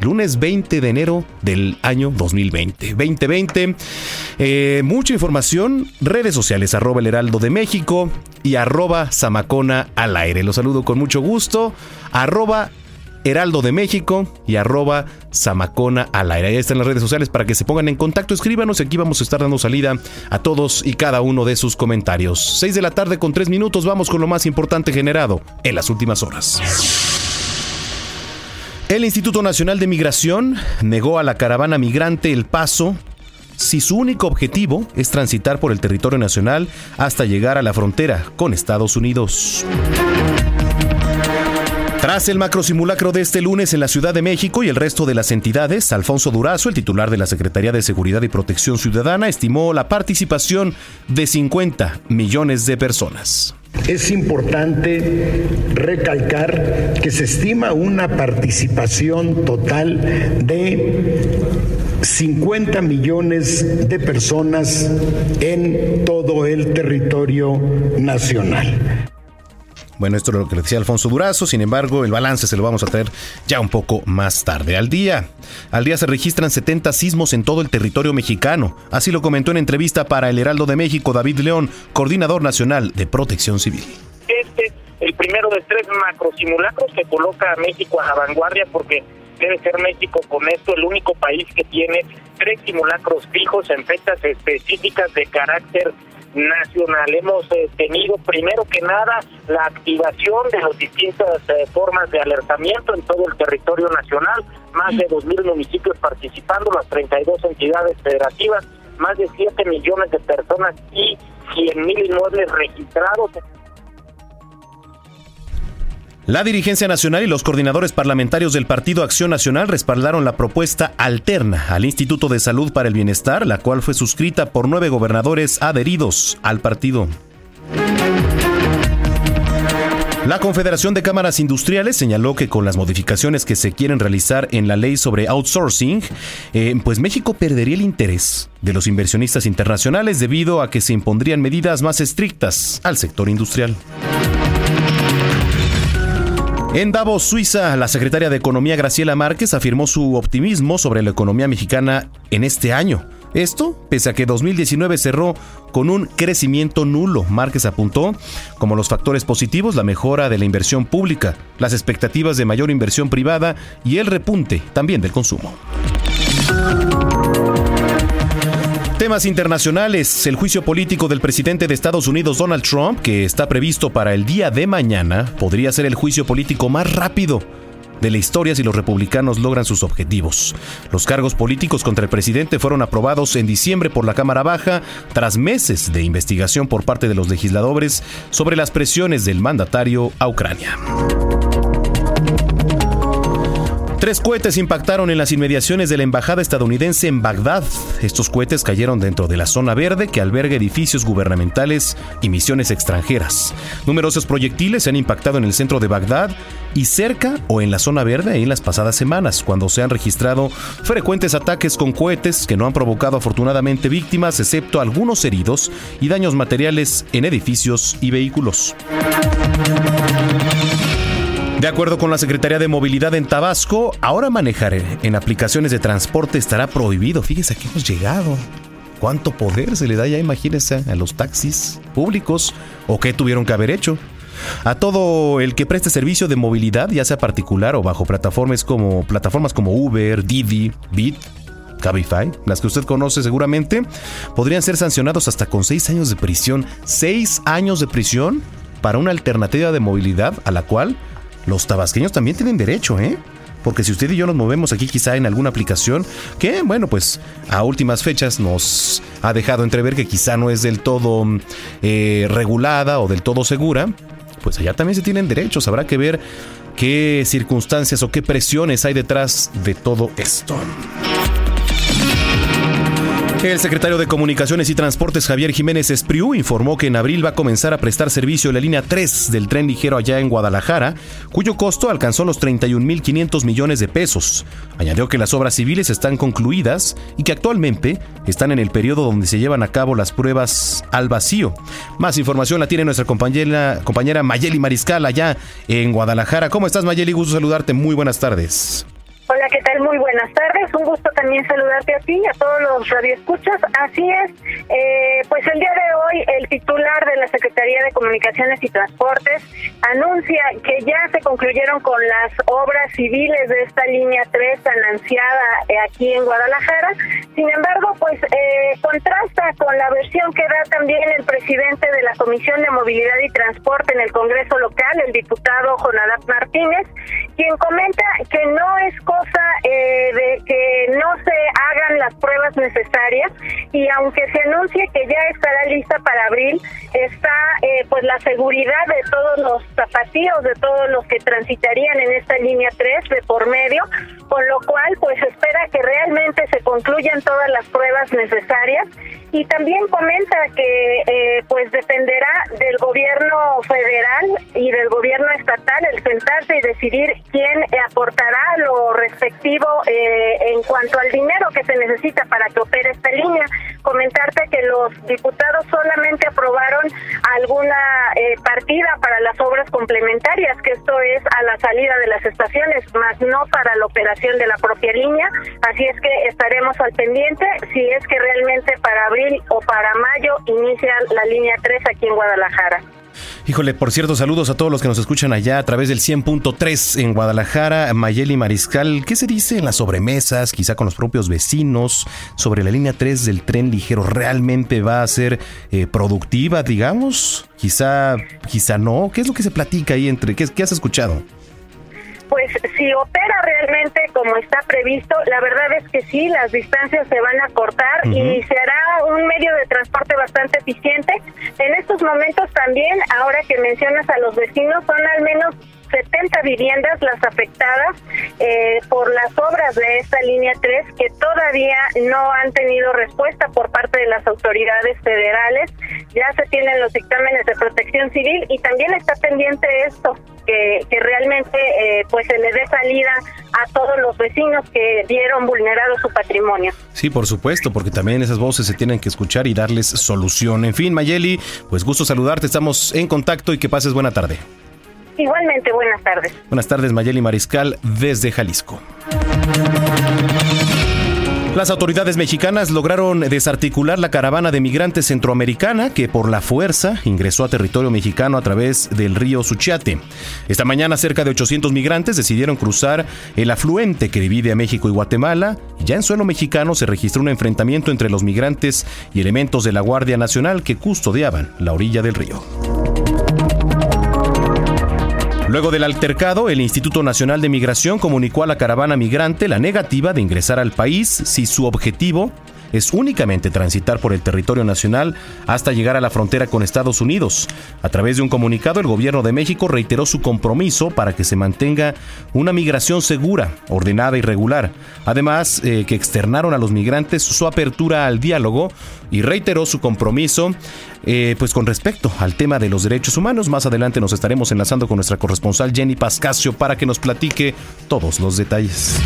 lunes 20 de enero del año 2020. 2020, eh, mucha información, redes sociales, arroba el heraldo de México y arroba Zamacona al aire. Los saludo con mucho gusto, arroba Heraldo de México y arroba Zamacona al aire. Ahí están las redes sociales para que se pongan en contacto, escríbanos y aquí vamos a estar dando salida a todos y cada uno de sus comentarios. 6 de la tarde con 3 minutos, vamos con lo más importante generado en las últimas horas. El Instituto Nacional de Migración negó a la caravana migrante el paso si su único objetivo es transitar por el territorio nacional hasta llegar a la frontera con Estados Unidos. Tras el macrosimulacro de este lunes en la Ciudad de México y el resto de las entidades, Alfonso Durazo, el titular de la Secretaría de Seguridad y Protección Ciudadana, estimó la participación de 50 millones de personas. Es importante recalcar que se estima una participación total de 50 millones de personas en todo el territorio nacional. Bueno, esto es lo que decía Alfonso Durazo, sin embargo, el balance se lo vamos a traer ya un poco más tarde. Al día, al día se registran 70 sismos en todo el territorio mexicano. Así lo comentó en entrevista para El Heraldo de México David León, coordinador nacional de Protección Civil. Este, el primero de tres macrosimulacros que coloca a México a la vanguardia porque debe ser México con esto el único país que tiene tres simulacros fijos en fechas específicas de carácter nacional. Hemos eh, tenido primero que nada la activación de las distintas eh, formas de alertamiento en todo el territorio nacional, más de 2.000 municipios participando, las 32 entidades federativas, más de 7 millones de personas y 100.000 inmuebles registrados. La dirigencia nacional y los coordinadores parlamentarios del Partido Acción Nacional respaldaron la propuesta alterna al Instituto de Salud para el Bienestar, la cual fue suscrita por nueve gobernadores adheridos al partido. La Confederación de Cámaras Industriales señaló que con las modificaciones que se quieren realizar en la ley sobre outsourcing, eh, pues México perdería el interés de los inversionistas internacionales debido a que se impondrían medidas más estrictas al sector industrial. En Davos, Suiza, la secretaria de Economía Graciela Márquez afirmó su optimismo sobre la economía mexicana en este año. Esto, pese a que 2019 cerró con un crecimiento nulo, Márquez apuntó como los factores positivos la mejora de la inversión pública, las expectativas de mayor inversión privada y el repunte también del consumo. Temas internacionales. El juicio político del presidente de Estados Unidos, Donald Trump, que está previsto para el día de mañana, podría ser el juicio político más rápido de la historia si los republicanos logran sus objetivos. Los cargos políticos contra el presidente fueron aprobados en diciembre por la Cámara Baja tras meses de investigación por parte de los legisladores sobre las presiones del mandatario a Ucrania. Tres cohetes impactaron en las inmediaciones de la embajada estadounidense en Bagdad. Estos cohetes cayeron dentro de la zona verde que alberga edificios gubernamentales y misiones extranjeras. Numerosos proyectiles se han impactado en el centro de Bagdad y cerca o en la zona verde en las pasadas semanas, cuando se han registrado frecuentes ataques con cohetes que no han provocado afortunadamente víctimas, excepto algunos heridos y daños materiales en edificios y vehículos. De acuerdo con la Secretaría de Movilidad en Tabasco, ahora manejar en aplicaciones de transporte estará prohibido. Fíjese, aquí hemos llegado. ¿Cuánto poder se le da ya, imagínense, a los taxis públicos? ¿O qué tuvieron que haber hecho? A todo el que preste servicio de movilidad, ya sea particular o bajo plataformas como, plataformas como Uber, Didi, Bit, Cabify, las que usted conoce seguramente, podrían ser sancionados hasta con seis años de prisión. Seis años de prisión para una alternativa de movilidad a la cual los tabasqueños también tienen derecho, ¿eh? porque si usted y yo nos movemos aquí quizá en alguna aplicación que, bueno, pues a últimas fechas nos ha dejado entrever que quizá no es del todo eh, regulada o del todo segura, pues allá también se tienen derechos. Habrá que ver qué circunstancias o qué presiones hay detrás de todo esto. El secretario de Comunicaciones y Transportes Javier Jiménez Espriu informó que en abril va a comenzar a prestar servicio la línea 3 del tren ligero allá en Guadalajara, cuyo costo alcanzó los 31.500 millones de pesos. Añadió que las obras civiles están concluidas y que actualmente están en el periodo donde se llevan a cabo las pruebas al vacío. Más información la tiene nuestra compañera, compañera Mayeli Mariscal allá en Guadalajara. ¿Cómo estás Mayeli? Gusto saludarte. Muy buenas tardes. Hola, ¿qué tal? Muy buenas tardes. Un gusto también saludarte a ti a todos los radioescuchas. Así es, eh, pues el día de hoy el titular de la Secretaría de Comunicaciones y Transportes anuncia que ya se concluyeron con las obras civiles de esta línea 3 tan ansiada eh, aquí en Guadalajara. Sin embargo, pues eh, contrasta con la versión que da también el presidente de la Comisión de Movilidad y Transporte en el Congreso local, el diputado Jonadab Martínez, quien comenta que no es eh, de que no se hagan las pruebas necesarias y aunque se anuncie que ya estará lista para abril, está eh, pues la seguridad de todos los zapatillos, de todos los que transitarían en esta línea 3 de por medio, con lo cual pues espera que realmente se concluyan todas las pruebas necesarias y también comenta que eh, pues dependerá del gobierno federal y del gobierno estatal el sentarse y decidir quién aportará lo respectivo eh, en cuanto al dinero que se necesita para que opere esta línea. Comentarte que los diputados solamente aprobaron alguna eh, partida para las obras complementarias, que esto es a la salida de las estaciones, más no para la operación de la propia línea. Así es que estaremos al pendiente si es que realmente para o para mayo inicia la línea 3 aquí en Guadalajara. Híjole, por cierto, saludos a todos los que nos escuchan allá a través del 100.3 en Guadalajara, Mayeli Mariscal. ¿Qué se dice en las sobremesas, quizá con los propios vecinos, sobre la línea 3 del tren ligero? ¿Realmente va a ser eh, productiva, digamos? Quizá, quizá no. ¿Qué es lo que se platica ahí entre? ¿Qué, qué has escuchado? Pues si opera realmente como está previsto, la verdad es que sí, las distancias se van a cortar y se hará un medio de transporte bastante eficiente. En estos momentos también, ahora que mencionas a los vecinos, son al menos 70 viviendas las afectadas eh, por las obras de esta línea 3 que todavía no han tenido respuesta por parte de las autoridades federales. Ya se tienen los dictámenes de protección civil y también está pendiente esto, que, que realmente eh, pues se le dé salida a todos los vecinos que vieron vulnerado su patrimonio. Sí, por supuesto, porque también esas voces se tienen que escuchar y darles solución. En fin, Mayeli, pues gusto saludarte, estamos en contacto y que pases buena tarde. Igualmente, buenas tardes. Buenas tardes, Mayeli Mariscal, desde Jalisco. Las autoridades mexicanas lograron desarticular la caravana de migrantes centroamericana que por la fuerza ingresó a territorio mexicano a través del río Suchiate. Esta mañana cerca de 800 migrantes decidieron cruzar el afluente que divide a México y Guatemala. Ya en suelo mexicano se registró un enfrentamiento entre los migrantes y elementos de la Guardia Nacional que custodiaban la orilla del río. Luego del altercado, el Instituto Nacional de Migración comunicó a la caravana migrante la negativa de ingresar al país si su objetivo es únicamente transitar por el territorio nacional hasta llegar a la frontera con Estados Unidos. A través de un comunicado, el gobierno de México reiteró su compromiso para que se mantenga una migración segura, ordenada y regular. Además, eh, que externaron a los migrantes su apertura al diálogo y reiteró su compromiso eh, pues con respecto al tema de los derechos humanos. Más adelante nos estaremos enlazando con nuestra corresponsal Jenny Pascasio para que nos platique todos los detalles.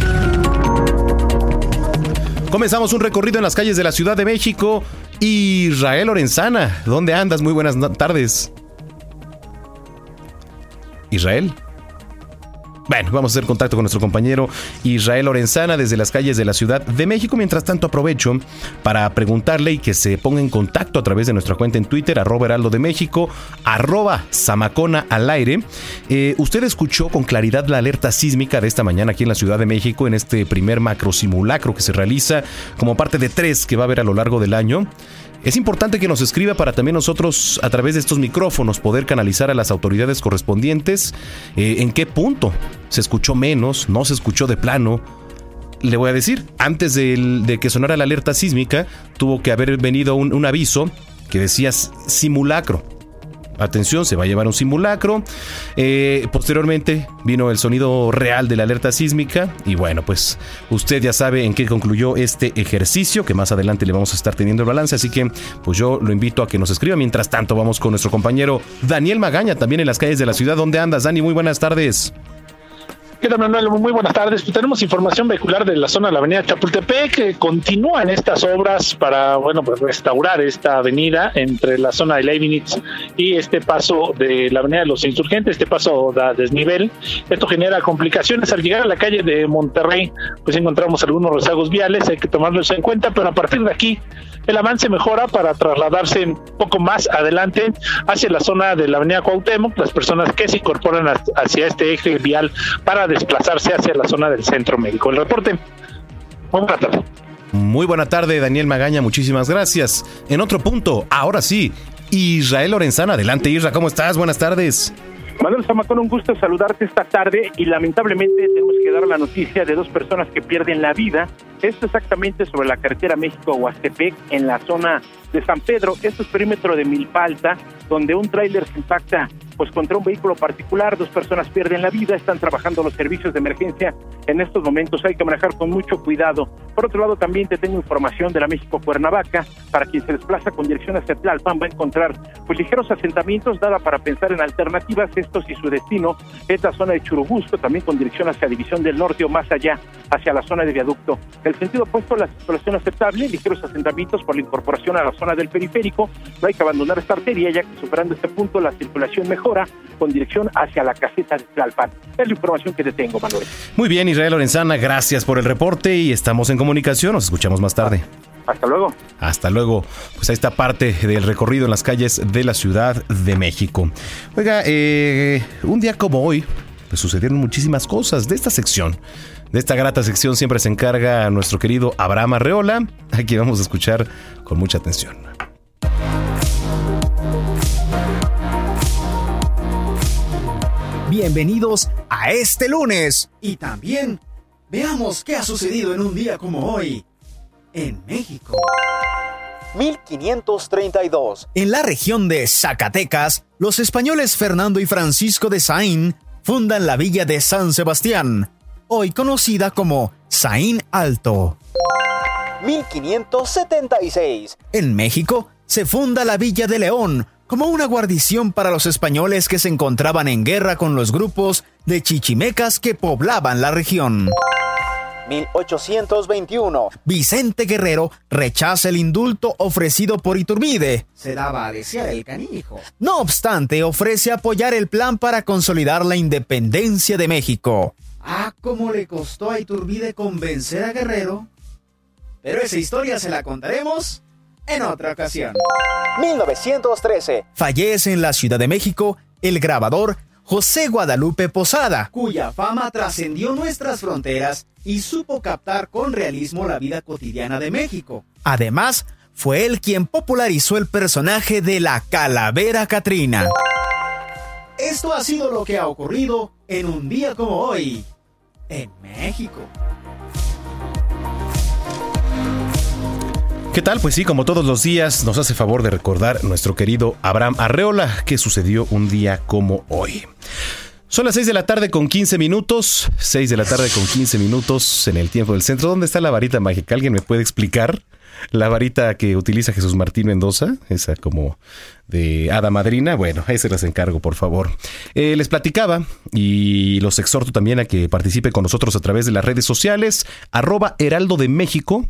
Comenzamos un recorrido en las calles de la Ciudad de México. Israel Lorenzana, ¿dónde andas? Muy buenas tardes. Israel. Bueno, vamos a hacer contacto con nuestro compañero Israel Lorenzana desde las calles de la Ciudad de México. Mientras tanto, aprovecho para preguntarle y que se ponga en contacto a través de nuestra cuenta en Twitter, arroba heraldo de México, arroba zamacona al aire. Eh, ¿Usted escuchó con claridad la alerta sísmica de esta mañana aquí en la Ciudad de México en este primer macro simulacro que se realiza como parte de tres que va a haber a lo largo del año? Es importante que nos escriba para también nosotros, a través de estos micrófonos, poder canalizar a las autoridades correspondientes eh, en qué punto se escuchó menos, no se escuchó de plano. Le voy a decir, antes de, que sonara la alerta sísmica, tuvo que haber venido un aviso que decía simulacro atención, se va a llevar un simulacro. Eh, posteriormente vino el sonido real de la alerta sísmica y bueno, pues usted ya sabe en qué concluyó este ejercicio, que más adelante le vamos a estar teniendo el balance, así que pues yo lo invito a que nos escriba. Mientras tanto, vamos con nuestro compañero Daniel Magaña, también en las calles de la ciudad. ¿Dónde andas, Dani? Muy buenas tardes. ¿Qué tal, Manuel? Muy buenas tardes. Pues tenemos información vehicular de la zona de la avenida Chapultepec que continúan estas obras para, bueno, pues restaurar esta avenida entre la zona de Leibniz y este paso de la avenida de los insurgentes, este paso da desnivel. Esto genera complicaciones al llegar a la calle de Monterrey, pues encontramos algunos rezagos viales, hay que tomarlos en cuenta, pero a partir de aquí el avance mejora para trasladarse un poco más adelante hacia la zona de la avenida Cuauhtémoc, las personas que se incorporan hacia este eje vial para desplazarse hacia la zona del centro médico. El reporte. Buenas tardes. Muy buena tarde, Daniel Magaña, muchísimas gracias. En otro punto, ahora sí, Israel Lorenzana, adelante Isra, ¿cómo estás? Buenas tardes. Manuel Zamacón, un gusto saludarte esta tarde y lamentablemente tenemos que dar la noticia de dos personas que pierden la vida. Esto exactamente sobre la carretera México-Huastepec en la zona de San Pedro. Esto es perímetro de Milpa Alta, donde un tráiler se impacta pues contra un vehículo particular, dos personas pierden la vida, están trabajando los servicios de emergencia en estos momentos, hay que manejar con mucho cuidado. Por otro lado, también te tengo información de la México Cuernavaca, para quien se desplaza con dirección hacia Tlalpan va a encontrar pues ligeros asentamientos, dada para pensar en alternativas, estos y su destino es la zona de Churubusco, también con dirección hacia División del Norte o más allá, hacia la zona de viaducto. El sentido opuesto, la situación aceptable, ligeros asentamientos por la incorporación a la zona del periférico, no hay que abandonar esta arteria, ya que superando este punto la circulación mejor con dirección hacia la caseta de Tlalpan. Es la información que te tengo, Manuel. Muy bien, Israel Lorenzana, gracias por el reporte y estamos en comunicación. Nos escuchamos más tarde. Hasta luego. Hasta luego. Pues ahí está parte del recorrido en las calles de la Ciudad de México. Oiga, eh, un día como hoy, pues sucedieron muchísimas cosas de esta sección. De esta grata sección siempre se encarga nuestro querido Abraham Arreola. Aquí vamos a escuchar con mucha atención. Bienvenidos a este lunes. Y también veamos qué ha sucedido en un día como hoy en México. 1532. En la región de Zacatecas, los españoles Fernando y Francisco de Saín fundan la villa de San Sebastián, hoy conocida como Saín Alto. 1576. En México se funda la villa de León, como una guarnición para los españoles que se encontraban en guerra con los grupos de chichimecas que poblaban la región. 1821. Vicente Guerrero rechaza el indulto ofrecido por Iturbide. Se daba a desear el canijo. No obstante, ofrece apoyar el plan para consolidar la independencia de México. Ah, cómo le costó a Iturbide convencer a Guerrero. Pero esa historia se la contaremos en otra ocasión. 1913. Fallece en la Ciudad de México el grabador José Guadalupe Posada, cuya fama trascendió nuestras fronteras y supo captar con realismo la vida cotidiana de México. Además, fue él quien popularizó el personaje de la Calavera Catrina. Esto ha sido lo que ha ocurrido en un día como hoy, en México. ¿Qué tal? Pues sí, como todos los días, nos hace favor de recordar nuestro querido Abraham Arreola, que sucedió un día como hoy. Son las 6 de la tarde con 15 minutos. 6 de la tarde con 15 minutos en el tiempo del centro. ¿Dónde está la varita mágica? ¿Alguien me puede explicar? La varita que utiliza Jesús Martín Mendoza, esa como de hada madrina, bueno, ahí se las encargo, por favor. Eh, les platicaba y los exhorto también a que participe con nosotros a través de las redes sociales, arroba Heraldo de México,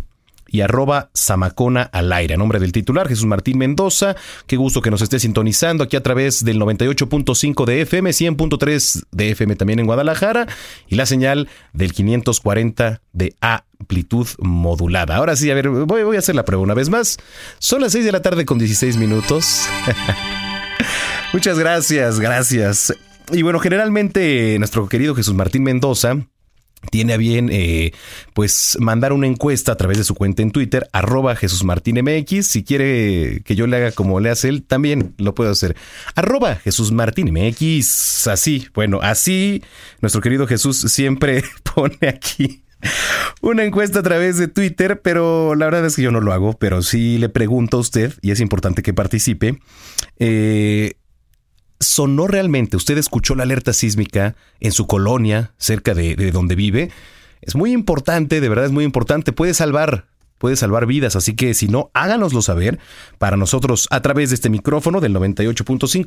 y arroba Zamacona al aire. Nombre del titular, Jesús Martín Mendoza, qué gusto que nos esté sintonizando aquí a través del 98.5 de FM, 100.3 de FM también en Guadalajara y la señal del 540 de amplitud modulada. Ahora sí, a ver, voy, voy a hacer la prueba una vez más. Son las 6 de la tarde con 16 minutos. Muchas gracias, gracias. Y bueno, generalmente nuestro querido Jesús Martín Mendoza tiene a bien eh, pues mandar una encuesta a través de su cuenta en Twitter, arroba Jesús Martín MX. Si quiere que yo le haga como le hace él, también lo puedo hacer. Arroba Jesús Martín MX. Así, bueno, así nuestro querido Jesús siempre pone aquí una encuesta a través de Twitter, pero la verdad es que yo no lo hago, pero sí le pregunto a usted, y es importante que participe. Eh, sonó realmente, usted escuchó la alerta sísmica en su colonia, cerca de, donde vive. Es muy importante, de verdad es muy importante, puede salvar puede salvar vidas, así que si no, háganoslo saber para nosotros a través de este micrófono del 98.5,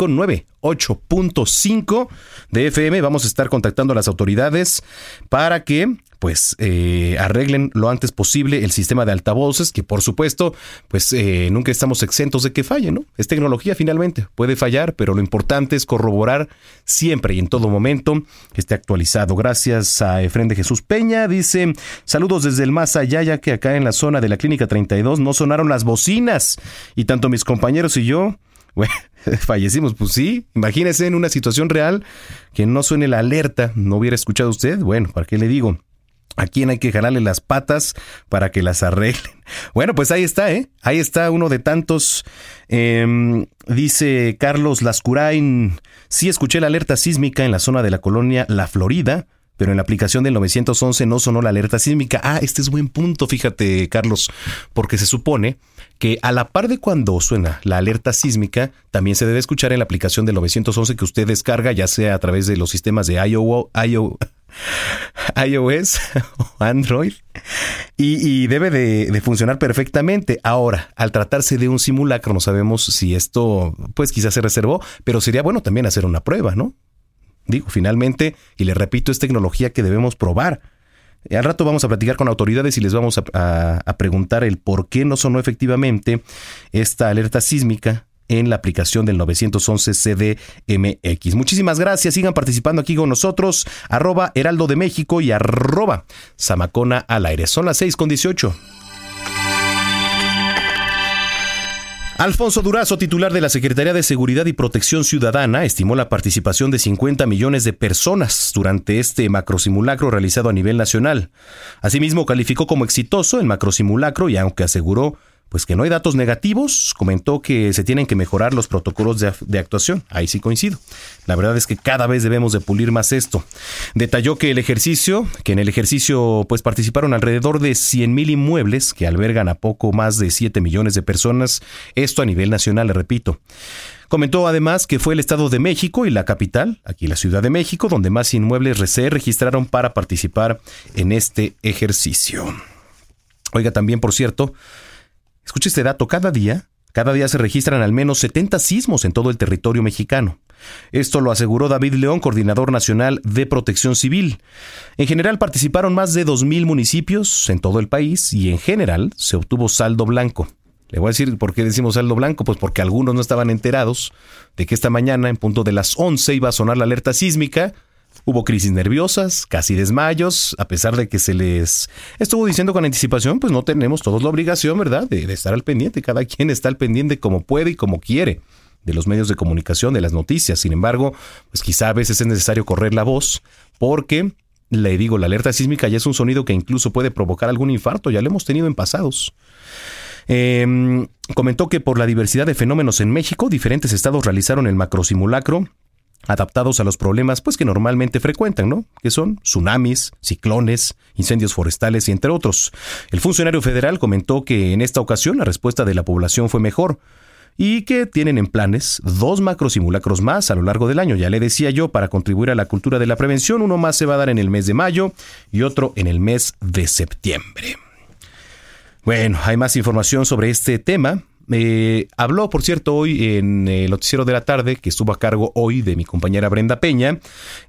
98.5 de FM. Vamos a estar contactando a las autoridades para que pues eh, arreglen lo antes posible el sistema de altavoces, que por supuesto, pues eh, nunca estamos exentos de que falle, ¿no? Es tecnología finalmente, puede fallar, pero lo importante es corroborar siempre y en todo momento que esté actualizado. Gracias a Efren de Jesús Peña, dice, saludos desde el más allá, ya que acá en la zona de la Clínica 32 no sonaron las bocinas y tanto mis compañeros y yo, fallecimos, pues sí, imagínese en una situación real que no suene la alerta, no hubiera escuchado usted, bueno, ¿para qué le digo? ¿A quién hay que jalarle las patas para que las arreglen? Bueno, pues ahí está, ¿eh? Ahí está uno de tantos. Em, dice Carlos Lascurain. Sí escuché la alerta sísmica en la zona de la colonia La Florida, pero en la aplicación del 911 no sonó la alerta sísmica. Ah, este es buen punto, fíjate, Carlos, porque se supone que a la par de cuando suena la alerta sísmica, también se debe escuchar en la aplicación del 911 que usted descarga, ya sea a través de los sistemas de iOS, o Android y, debe de, funcionar perfectamente. Ahora, al tratarse de un simulacro, no sabemos si esto, pues quizás se reservó, pero sería bueno también hacer una prueba, ¿no? Digo, finalmente, y le repito, es tecnología que debemos probar. Al rato vamos a platicar con autoridades y les vamos a preguntar el por qué no sonó efectivamente esta alerta sísmica en la aplicación del 911 CDMX. Muchísimas gracias, sigan participando aquí con nosotros, arroba Heraldo de México y arroba al aire. Son las 6 con 18. Alfonso Durazo, titular de la Secretaría de Seguridad y Protección Ciudadana, estimó la participación de 50 millones de personas durante este macrosimulacro realizado a nivel nacional. Asimismo, calificó como exitoso el macrosimulacro y aunque aseguró pues que no hay datos negativos, comentó que se tienen que mejorar los protocolos de, actuación. Ahí sí coincido. La verdad es que cada vez debemos de pulir más esto. Detalló que el ejercicio, que en el ejercicio pues participaron alrededor de 100 mil inmuebles que albergan a poco más de 7 millones de personas, esto a nivel nacional, le repito. Comentó además que fue el Estado de México y la capital, aquí la Ciudad de México, donde más inmuebles se registraron para participar en este ejercicio. Oiga, también, por cierto, Escuche este dato, cada día, cada día se registran al menos 70 sismos en todo el territorio mexicano. Esto lo aseguró David León, coordinador nacional de protección civil. En general participaron más de 2.000 municipios en todo el país y en general se obtuvo saldo blanco. Le voy a decir por qué decimos saldo blanco, pues porque algunos no estaban enterados de que esta mañana, en punto de las 11, iba a sonar la alerta sísmica Hubo crisis nerviosas, casi desmayos, a pesar de que se les estuvo diciendo con anticipación, pues no tenemos todos la obligación, ¿verdad?, de, estar al pendiente. Cada quien está al pendiente como puede y como quiere de los medios de comunicación, de las noticias. Sin embargo, pues quizá a veces es necesario correr la voz porque, le digo, la alerta sísmica ya es un sonido que incluso puede provocar algún infarto, ya lo hemos tenido en pasados. Em, comentó que por la diversidad de fenómenos en México, diferentes estados realizaron el macrosimulacro adaptados a los problemas pues que normalmente frecuentan, ¿no? Que son tsunamis, ciclones, incendios forestales y entre otros. El funcionario federal comentó que en esta ocasión la respuesta de la población fue mejor y que tienen en planes dos macrosimulacros más a lo largo del año. Ya le decía yo, para contribuir a la cultura de la prevención, uno más se va a dar en el mes de mayo y otro en el mes de septiembre. Bueno, hay más información sobre este tema eh, habló, por cierto, hoy en el noticiero de la tarde, que estuvo a cargo hoy de mi compañera Brenda Peña,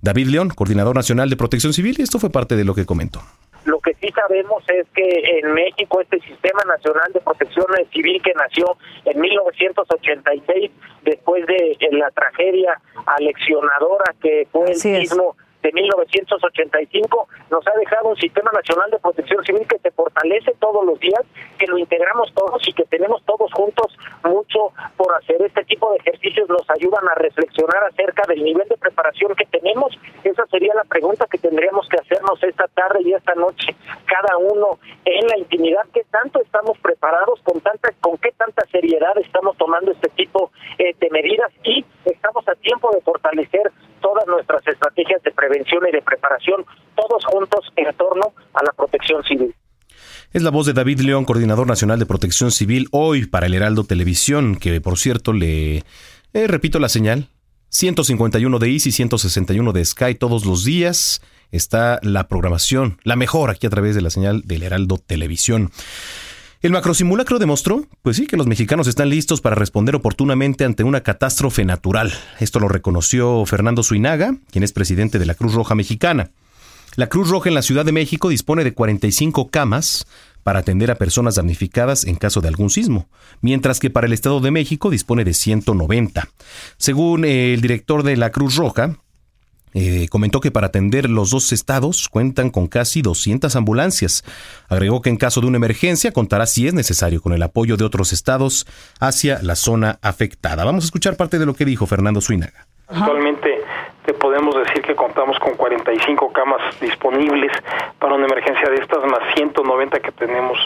David León, coordinador nacional de protección civil, y esto fue parte de lo que comentó. Lo que sí sabemos es que en México este Sistema Nacional de Protección Civil que nació en 1986 después de la tragedia aleccionadora que fue el sismo de 1985, nos ha dejado un sistema nacional de protección civil que se fortalece todos los días, que lo integramos todos y que tenemos todos juntos mucho por hacer. Este tipo de ejercicios nos ayudan a reflexionar acerca del nivel de preparación que tenemos. Esa sería la pregunta que tendríamos que hacernos esta tarde y esta noche, cada uno en la intimidad, qué tanto estamos preparados, con tanta, con qué tanta seriedad estamos tomando este tipo eh, de medidas y estamos a tiempo de fortalecer todas nuestras estrategias de prevención y de preparación, todos juntos en torno a la protección civil. Es la voz de David León, coordinador nacional de protección civil, hoy para el Heraldo Televisión, que por cierto le eh, repito la señal, 151 de Easy, 161 de Sky todos los días. Está la programación, la mejor aquí a través de la señal del Heraldo Televisión. El macrosimulacro demostró, pues sí, que los mexicanos están listos para responder oportunamente ante una catástrofe natural. Esto lo reconoció Fernando Suinaga, quien es presidente de la Cruz Roja Mexicana. La Cruz Roja en la Ciudad de México dispone de 45 camas para atender a personas damnificadas en caso de algún sismo, mientras que para el Estado de México dispone de 190. Según el director de la Cruz Roja, eh, comentó que para atender los dos estados cuentan con casi 200 ambulancias. Agregó que en caso de una emergencia contará si es necesario con el apoyo de otros estados hacia la zona afectada. Vamos a escuchar parte de lo que dijo Fernando Suinaga. Actualmente te podemos decir que contamos con 45 camas disponibles para una emergencia de estas, más 190 que tenemos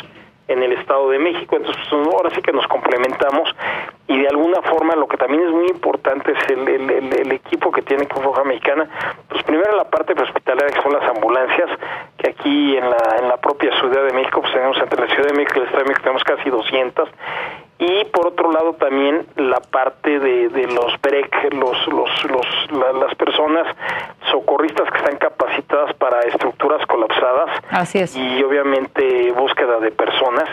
en el Estado de México. Entonces, pues, ahora sí que nos complementamos y de alguna forma lo que también es muy importante es el, el, equipo que tiene Cruz Roja Mexicana. Pues primero la parte hospitalaria que son las ambulancias, que aquí en la, en la propia Ciudad de México, pues tenemos entre la Ciudad de México y el Estado de México tenemos casi 200 y por otro lado también la parte de, de los BREC, los, los, los, las personas socorristas que están capacitadas para estructuras colapsadas. Así es. Y obviamente búsqueda de personas.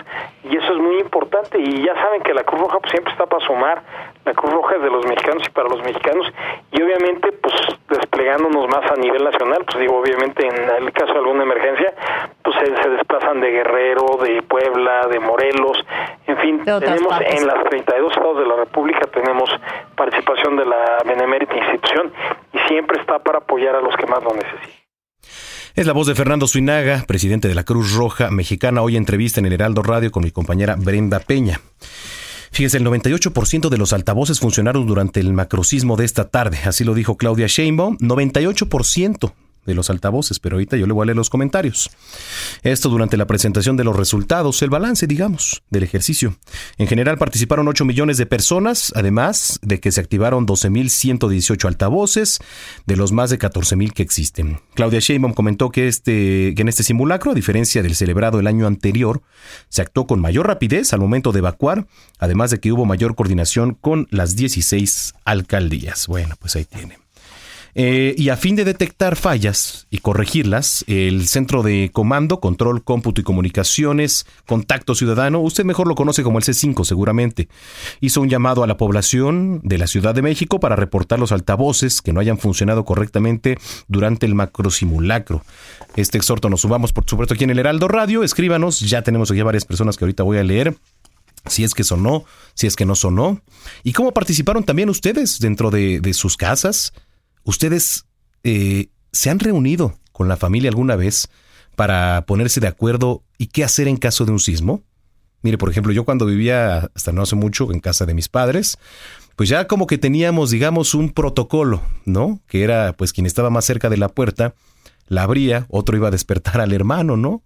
Y eso es muy importante. Y ya saben que la Cruz Roja pues, siempre está para sumar. La Cruz Roja es de los mexicanos y para los mexicanos. Y obviamente, pues desplegándonos más a nivel nacional, pues digo, obviamente en el caso de alguna emergencia, pues se, desplazan de Guerrero, de Puebla, de Morelos, en fin, tenemos en las 32 estados de la República tenemos participación de la Benemérita institución y siempre está para apoyar a los que más lo necesitan. Es la voz de Fernando Suinaga, presidente de la Cruz Roja Mexicana, hoy entrevista en el Heraldo Radio con mi compañera Brenda Peña. Fíjese, el 98% de los altavoces funcionaron durante el macrosismo de esta tarde, así lo dijo Claudia Sheinbaum, 98% de los altavoces, pero ahorita yo le voy a leer los comentarios. Esto durante la presentación de los resultados, el balance, digamos, del ejercicio. En general participaron 8 millones de personas, además de que se activaron 12.118 altavoces de los más de 14.000 que existen. Claudia Sheinbaum comentó que, este, que en este simulacro, a diferencia del celebrado el año anterior, se actuó con mayor rapidez al momento de evacuar, además de que hubo mayor coordinación con las 16 alcaldías. Bueno, pues ahí tiene. Eh, y a fin de detectar fallas y corregirlas, el Centro de Comando, Control, Cómputo y Comunicaciones, Contacto Ciudadano, usted mejor lo conoce como el C5 seguramente, hizo un llamado a la población de la Ciudad de México para reportar los altavoces que no hayan funcionado correctamente durante el macrosimulacro. Este exhorto nos subamos, por supuesto, aquí en el Heraldo Radio. Escríbanos, ya tenemos aquí varias personas que ahorita voy a leer si es que sonó, si es que no sonó, y cómo participaron también ustedes dentro de, de sus casas, ¿Ustedes eh, se han reunido con la familia alguna vez para ponerse de acuerdo y qué hacer en caso de un sismo? Mire, por ejemplo, yo cuando vivía hasta no hace mucho en casa de mis padres, pues ya como que teníamos, digamos, un protocolo, ¿no? Que era, pues, quien estaba más cerca de la puerta, la abría, otro iba a despertar al hermano, ¿no?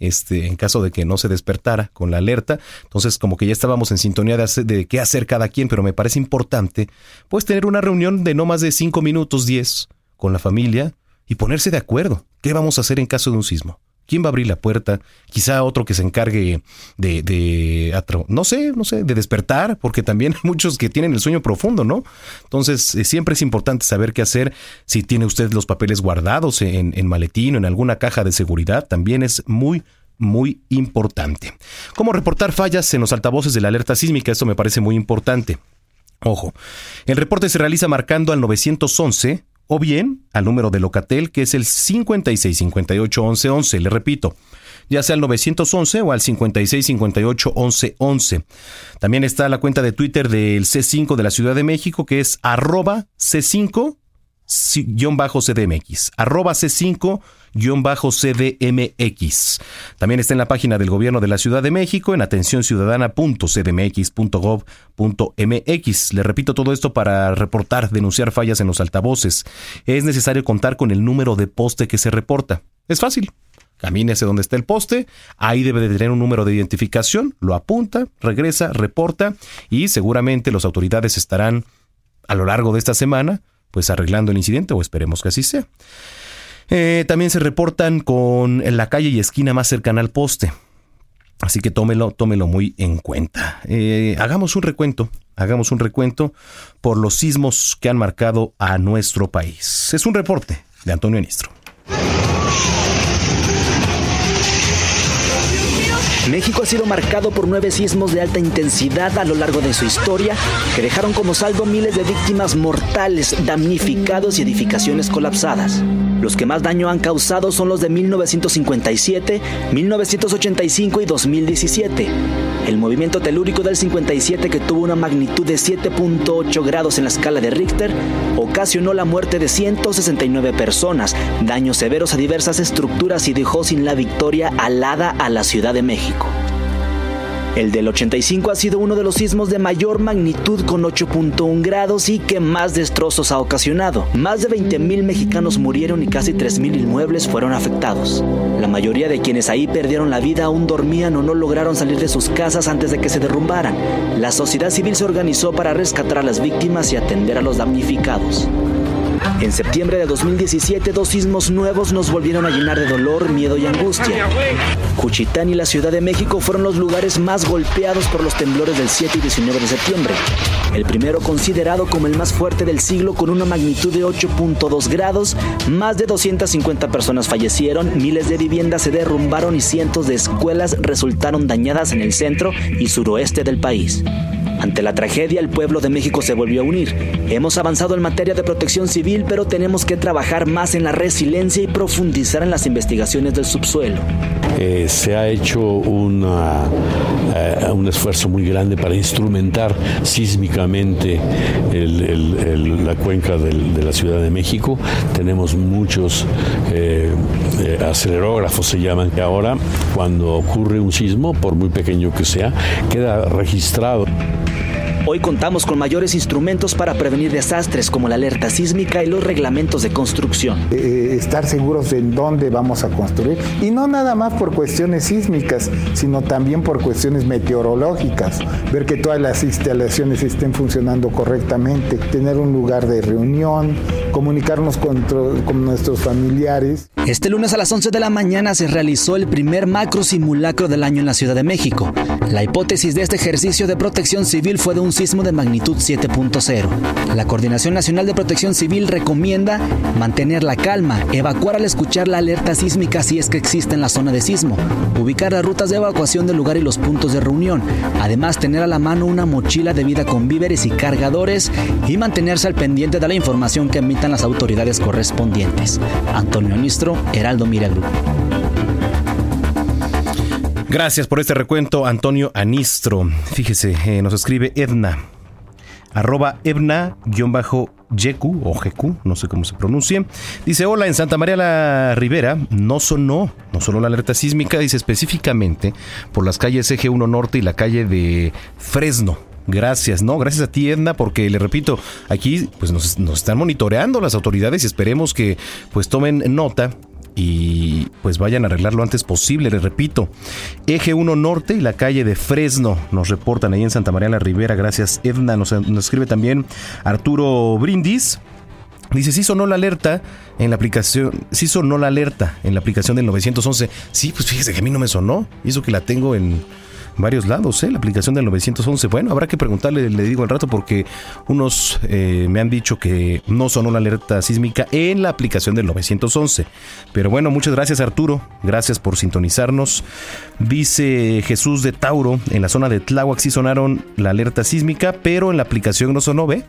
Este, en caso de que no se despertara con la alerta. Entonces, como que ya estábamos en sintonía de, de, qué hacer cada quien, pero me parece importante, pues, tener una reunión de no más de cinco minutos, diez, con la familia y ponerse de acuerdo. ¿Qué vamos a hacer en caso de un sismo? ¿Quién va a abrir la puerta? Quizá otro que se encargue de, no sé, no sé, de despertar, porque también hay muchos que tienen el sueño profundo, ¿no? Entonces, eh, siempre es importante saber qué hacer. Si tiene usted los papeles guardados en, en maletín o en alguna caja de seguridad, también es muy, muy importante. ¿Cómo reportar fallas en los altavoces de la alerta sísmica? Esto me parece muy importante. Ojo, el reporte se realiza marcando al 911 o bien al número de Locatel que es el 56581111, le repito, ya sea al 911 o al 56581111. También está la cuenta de Twitter del C5 de la Ciudad de México que es arroba C5 C5-CDMX, arroba C5-CDMX. También está en la página del Gobierno de la Ciudad de México en atencionciudadana.cdmx.gov.mx. Le repito todo esto para reportar, denunciar fallas en los altavoces. Es necesario contar con el número de poste que se reporta. Es fácil. Camine hacia donde está el poste, ahí debe de tener un número de identificación, lo apunta, regresa, reporta y seguramente las autoridades estarán a lo largo de esta semana pues arreglando el incidente o esperemos que así sea. Eh, también se reportan con la calle y esquina más cercana al poste. Así que tómelo, tómelo muy en cuenta. Eh, hagamos un recuento, hagamos un recuento por los sismos que han marcado a nuestro país. Es un reporte de Antonio Nistro. México ha sido marcado por nueve sismos de alta intensidad a lo largo de su historia que dejaron como saldo miles de víctimas mortales, damnificados y edificaciones colapsadas. Los que más daño han causado son los de 1957, 1985 y 2017. El movimiento telúrico del 57, que tuvo una magnitud de 7.8 grados en la escala de Richter, ocasionó la muerte de 169 personas, daños severos a diversas estructuras y dejó sin la victoria alada a la Ciudad de México. El del 85 ha sido uno de los sismos de mayor magnitud con 8.1 grados y que más destrozos ha ocasionado. Más de 20.000 mexicanos murieron y casi 3.000 inmuebles fueron afectados. La mayoría de quienes ahí perdieron la vida aún dormían o no lograron salir de sus casas antes de que se derrumbaran. La sociedad civil se organizó para rescatar a las víctimas y atender a los damnificados. En septiembre de 2017, dos sismos nuevos nos volvieron a llenar de dolor, miedo y angustia. Cuchitán y la Ciudad de México fueron los lugares más golpeados por los temblores del 7 y 19 de septiembre. El primero considerado como el más fuerte del siglo con una magnitud de 8.2 grados, más de 250 personas fallecieron, miles de viviendas se derrumbaron y cientos de escuelas resultaron dañadas en el centro y suroeste del país. Ante la tragedia, el pueblo de México se volvió a unir. Hemos avanzado en materia de protección civil, pero tenemos que trabajar más en la resiliencia y profundizar en las investigaciones del subsuelo. Eh, se ha hecho una, eh, un esfuerzo muy grande para instrumentar sísmicamente la cuenca de la Ciudad de México. Tenemos muchos eh, acelerógrafos, se llaman, que ahora cuando ocurre un sismo, por muy pequeño que sea, queda registrado. Hoy contamos con mayores instrumentos para prevenir desastres como la alerta sísmica y los reglamentos de construcción. Eh, eh, estar seguros de dónde vamos a construir y no nada más por cuestiones sísmicas, sino también por cuestiones meteorológicas, ver que todas las instalaciones estén funcionando correctamente, tener un lugar de reunión, comunicarnos con, con nuestros familiares. Este lunes a las 11 de la mañana se realizó el primer macro simulacro del año en la Ciudad de México. La hipótesis de este ejercicio de protección civil fue de un sismo de magnitud 7.0. La Coordinación Nacional de Protección Civil recomienda mantener la calma, evacuar al escuchar la alerta sísmica si es que existe en la zona de sismo, ubicar las rutas de evacuación del lugar y los puntos de reunión, además tener a la mano una mochila debida con víveres y cargadores y mantenerse al pendiente de la información que emitan las autoridades correspondientes. Antonio Nistro, Heraldo Miragru. Gracias por este recuento, Antonio Anistro. Fíjese, eh, nos escribe Edna, arroba Ebna-Yeku o GQ, no sé cómo se pronuncie. Dice, hola, en Santa María la Ribera no sonó, no sonó la alerta sísmica, dice específicamente por las calles Eje 1 Norte y la calle de Fresno. Gracias, no, gracias a ti Edna, porque le repito, aquí pues nos, nos están monitoreando las autoridades y esperemos que pues tomen nota y pues vayan a arreglar lo antes posible, les repito. Eje 1 Norte y la calle de Fresno nos reportan ahí en Santa María la Ribera. Gracias, Edna. Nos, escribe también Arturo Brindis. Dice, sí sonó la alerta en la aplicación, sí sonó la alerta en la aplicación del 911. Sí, pues fíjese que a mí no me sonó. Eso que la tengo en, varios lados, ¿eh? la aplicación del 911. Bueno, habrá que preguntarle, le digo al rato, porque unos eh, me han dicho que no sonó la alerta sísmica en la aplicación del 911. Pero bueno, muchas gracias Arturo, gracias por sintonizarnos. Dice Jesús de Tauro, en la zona de Tláhuac sí sonaron la alerta sísmica, pero en la aplicación no sonó, ¿ve?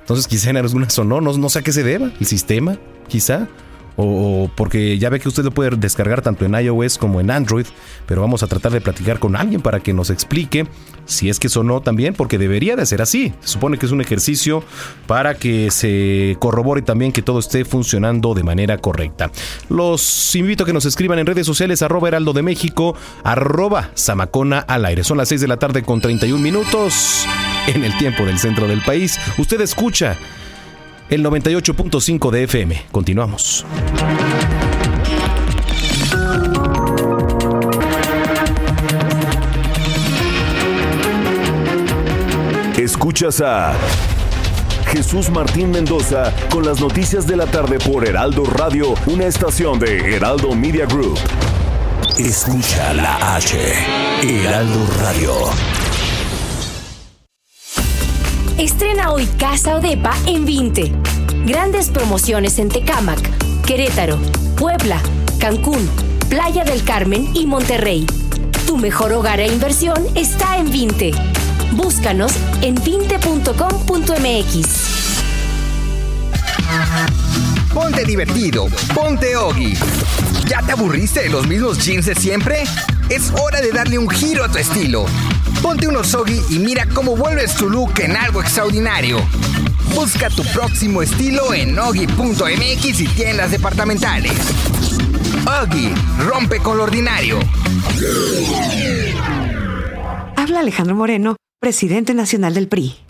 Entonces quizá en alguna sonó, no, no sé a qué se deba, el sistema, quizá o, porque ya ve que usted lo puede descargar tanto en iOS como en Android, pero vamos a tratar de platicar con alguien para que nos explique si es que sonó también, porque debería de ser así. Se supone que es un ejercicio para que se corrobore también que todo esté funcionando de manera correcta. Los invito a que nos escriban en redes sociales arroba heraldo de México, arroba Samacona al aire. Son las 6 de la tarde con 31 minutos en el tiempo del centro del país. Usted escucha el 98.5 de FM. Continuamos. Escuchas a Jesús Martín Mendoza con las noticias de la tarde por Heraldo Radio, una estación de Heraldo Media Group. Escucha la H, Heraldo Radio. Estrena hoy Casa Odepa en 20. Grandes promociones en Tecámac, Querétaro, Puebla, Cancún, Playa del Carmen y Monterrey. Tu mejor hogar e inversión está en 20. Búscanos en 20.com.mx. Ponte divertido, ponte Ogi. ¿Ya te aburriste de los mismos jeans de siempre? Es hora de darle un giro a tu estilo. Ponte unos Ogi y mira cómo vuelves tu look en algo extraordinario. Busca tu próximo estilo en Ogi.mx y tiendas departamentales. Ogi, rompe con lo ordinario. Habla Alejandro Moreno, presidente nacional del PRI.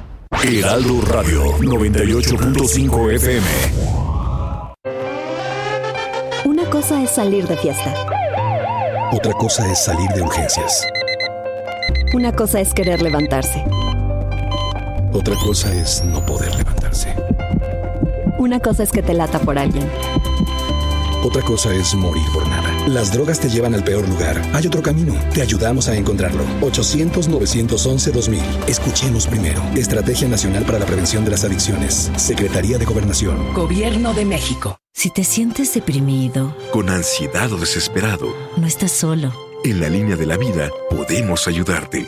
Heraldo Radio 98.5 FM. Una cosa es salir de fiesta. Otra cosa es salir de urgencias. Una cosa es querer levantarse. Otra cosa es no poder levantarse. Una cosa es que te lata por alguien. Otra cosa es morir por nada. Las drogas te llevan al peor lugar. Hay otro camino. Te ayudamos a encontrarlo. 800-911-2000. Escuchemos primero. Estrategia Nacional para la Prevención de las Adicciones. Secretaría de Gobernación. Gobierno de México. Si te sientes deprimido, con ansiedad o desesperado, no estás solo. En la línea de la vida podemos ayudarte.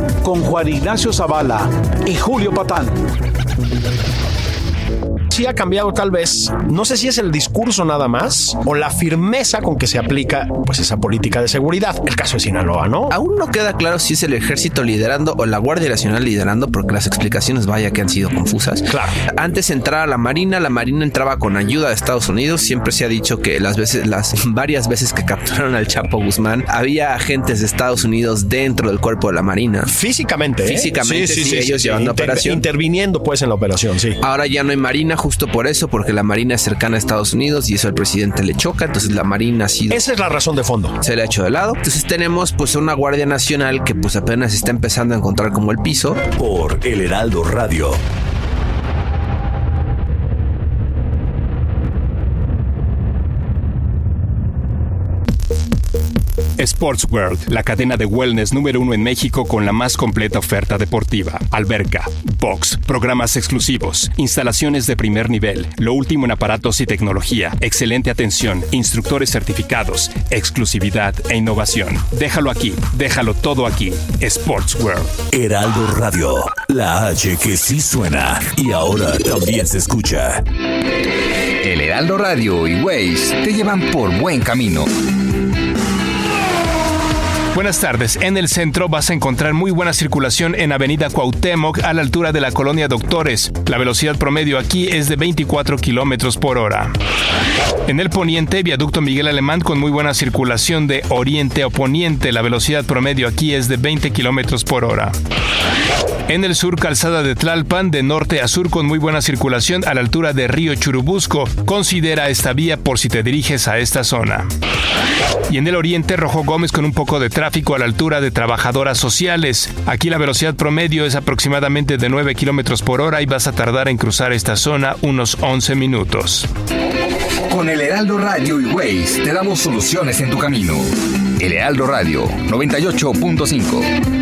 Con Juan Ignacio Zavala y Julio Patán. Sí ha cambiado tal vez, no sé si es el discurso nada más o la firmeza con que se aplica pues esa política de seguridad. El caso de Sinaloa, ¿no? Aún no queda claro si es el ejército liderando o la Guardia Nacional liderando porque las explicaciones vaya que han sido confusas. Claro. Antes entraba la Marina, la Marina entraba con ayuda de Estados Unidos. Siempre se ha dicho que las veces, las varias veces que capturaron al Chapo Guzmán, había agentes de Estados Unidos dentro del cuerpo de la Marina. Físicamente. ¿eh? Físicamente, sí, sí, ellos llevando operación. Interviniendo pues en la operación, sí. Ahora ya no hay Marina justo por eso, porque la Marina es cercana a Estados Unidos y eso al presidente le choca, entonces la Marina ha sido... Esa es la razón de fondo. Se le ha hecho de lado. Entonces tenemos pues una Guardia Nacional que pues apenas está empezando a encontrar como el piso. Por El Heraldo Radio. Sports World, la cadena de wellness número uno en México con la más completa oferta deportiva. Alberca, box, programas exclusivos, instalaciones de primer nivel, lo último en aparatos y tecnología, excelente atención, instructores certificados, exclusividad e innovación. Déjalo aquí, déjalo todo aquí. Sports World. Heraldo Radio, la H que sí suena y ahora también se escucha. El Heraldo Radio y Waze te llevan por buen camino. Buenas tardes. En el centro vas a encontrar muy buena circulación en Avenida Cuauhtémoc a la altura de la colonia Doctores. La velocidad promedio aquí es de 24 kilómetros por hora. En el poniente, viaducto Miguel Alemán con muy buena circulación de oriente a poniente. La velocidad promedio aquí es de 20 kilómetros por hora. En el sur, calzada de Tlalpan, de norte a sur con muy buena circulación a la altura de Río Churubusco. Considera esta vía por si te diriges a esta zona. Y en el oriente, Rojo Gómez con un poco de tráfico a la altura de trabajadoras sociales. Aquí la velocidad promedio es aproximadamente de 9 kilómetros por hora y vas a tardar en cruzar esta zona unos 11 minutos. Con el Heraldo Radio y Waze te damos soluciones en tu camino. El Heraldo Radio 98.5.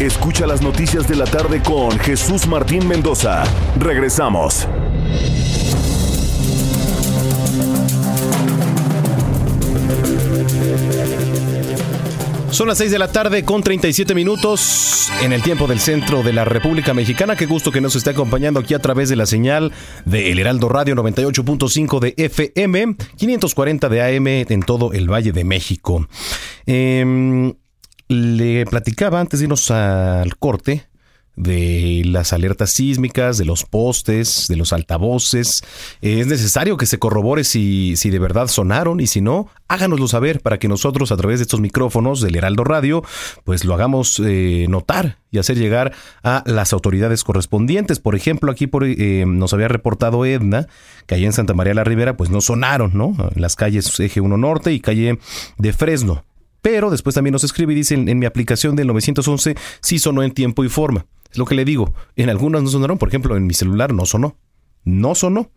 Escucha las noticias de la tarde con Jesús Martín Mendoza. Regresamos. Son las 6 de la tarde con 37 minutos en el tiempo del centro de la República Mexicana. Qué gusto que nos esté acompañando aquí a través de la señal de El Heraldo Radio 98.5 de FM, 540 de AM en todo el Valle de México. Em, le platicaba antes de irnos al corte de las alertas sísmicas, de los postes, de los altavoces. Eh, es necesario que se corrobore si, si de verdad sonaron y si no, háganoslo saber para que nosotros a través de estos micrófonos del Heraldo Radio, pues lo hagamos eh, notar y hacer llegar a las autoridades correspondientes. Por ejemplo, aquí por, eh, nos había reportado Edna que allá en Santa María la Ribera pues no sonaron, ¿no? Las calles Eje 1 Norte y calle de Fresno. Pero después también nos escribe y dice en, mi aplicación del 911 sí sonó en tiempo y forma. Es lo que le digo. En algunas no sonaron, por ejemplo, en mi celular no sonó. No sonó.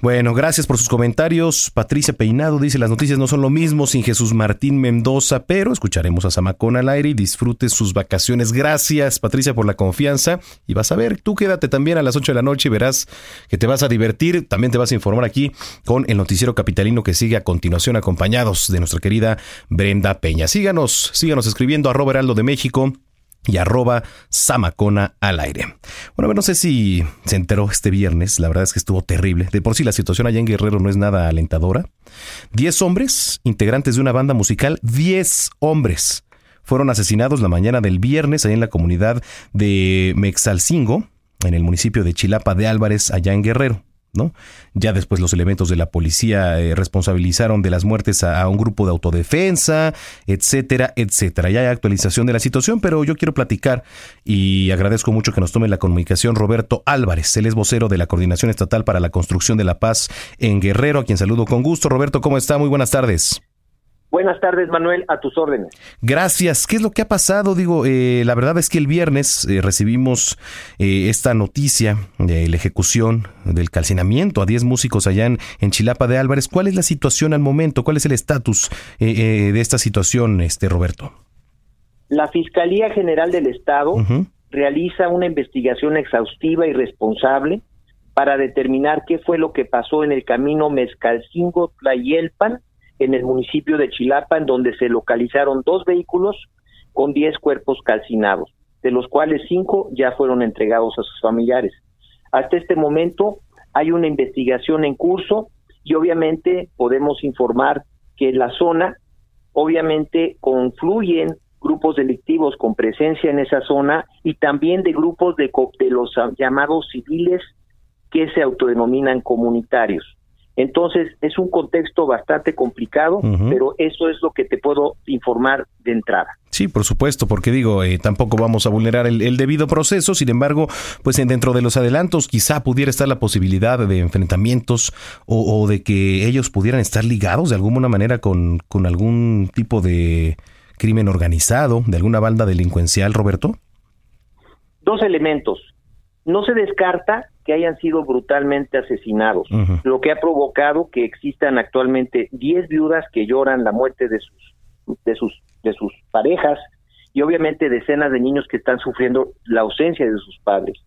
Bueno, gracias por sus comentarios. Patricia Peinado dice, las noticias no son lo mismo sin Jesús Martín Mendoza, pero escucharemos a Samacón al aire y disfrute sus vacaciones. Gracias, Patricia, por la confianza. Y vas a ver, tú quédate también a las 8 de la noche y verás que te vas a divertir. También te vas a informar aquí con el noticiero capitalino que sigue a continuación acompañados de nuestra querida Brenda Peña. Síganos, síganos escribiendo a Heraldo de México y arroba Samacona al aire. Bueno, no sé si se enteró este viernes, la verdad es que estuvo terrible. De por sí la situación allá en Guerrero no es nada alentadora. Diez hombres, integrantes de una banda musical, diez hombres, fueron asesinados la mañana del viernes allá en la comunidad de Mexalcingo, en el municipio de Chilapa de Álvarez, allá en Guerrero. ¿No? Ya después los elementos de la policía eh, responsabilizaron de las muertes a, un grupo de autodefensa, etcétera, etcétera. Ya hay actualización de la situación, pero yo quiero platicar y agradezco mucho que nos tome la comunicación Roberto Álvarez, él es vocero de la Coordinación Estatal para la Construcción de la Paz en Guerrero, a quien saludo con gusto. Roberto, ¿cómo está? Muy buenas tardes. Buenas tardes, Manuel, a tus órdenes. Gracias. ¿Qué es lo que ha pasado? Digo, eh, la verdad es que el viernes eh, recibimos eh, esta noticia de la ejecución del calcinamiento a 10 músicos allá en, Chilapa de Álvarez. ¿Cuál es la situación al momento? ¿Cuál es el estatus de esta situación, este Roberto? La Fiscalía General del Estado realiza una investigación exhaustiva y responsable para determinar qué fue lo que pasó en el camino Mezcalcingo-Tlayelpan en el municipio de Chilapa, en donde se localizaron dos vehículos con diez cuerpos calcinados, de los cuales cinco ya fueron entregados a sus familiares. Hasta este momento hay una investigación en curso y obviamente podemos informar que en la zona obviamente confluyen grupos delictivos con presencia en esa zona y también de grupos de, de los llamados civiles que se autodenominan comunitarios. Entonces, es un contexto bastante complicado, pero eso es lo que te puedo informar de entrada. Sí, por supuesto, porque digo, eh, tampoco vamos a vulnerar el, debido proceso, sin embargo, pues dentro de los adelantos quizá pudiera estar la posibilidad de enfrentamientos o, de que ellos pudieran estar ligados de alguna manera con, con algún tipo de crimen organizado, de alguna banda delincuencial, Roberto. Dos elementos. No se descarta que hayan sido brutalmente asesinados, lo que ha provocado que existan actualmente 10 viudas que lloran la muerte de sus de sus de sus parejas y obviamente decenas de niños que están sufriendo la ausencia de sus padres.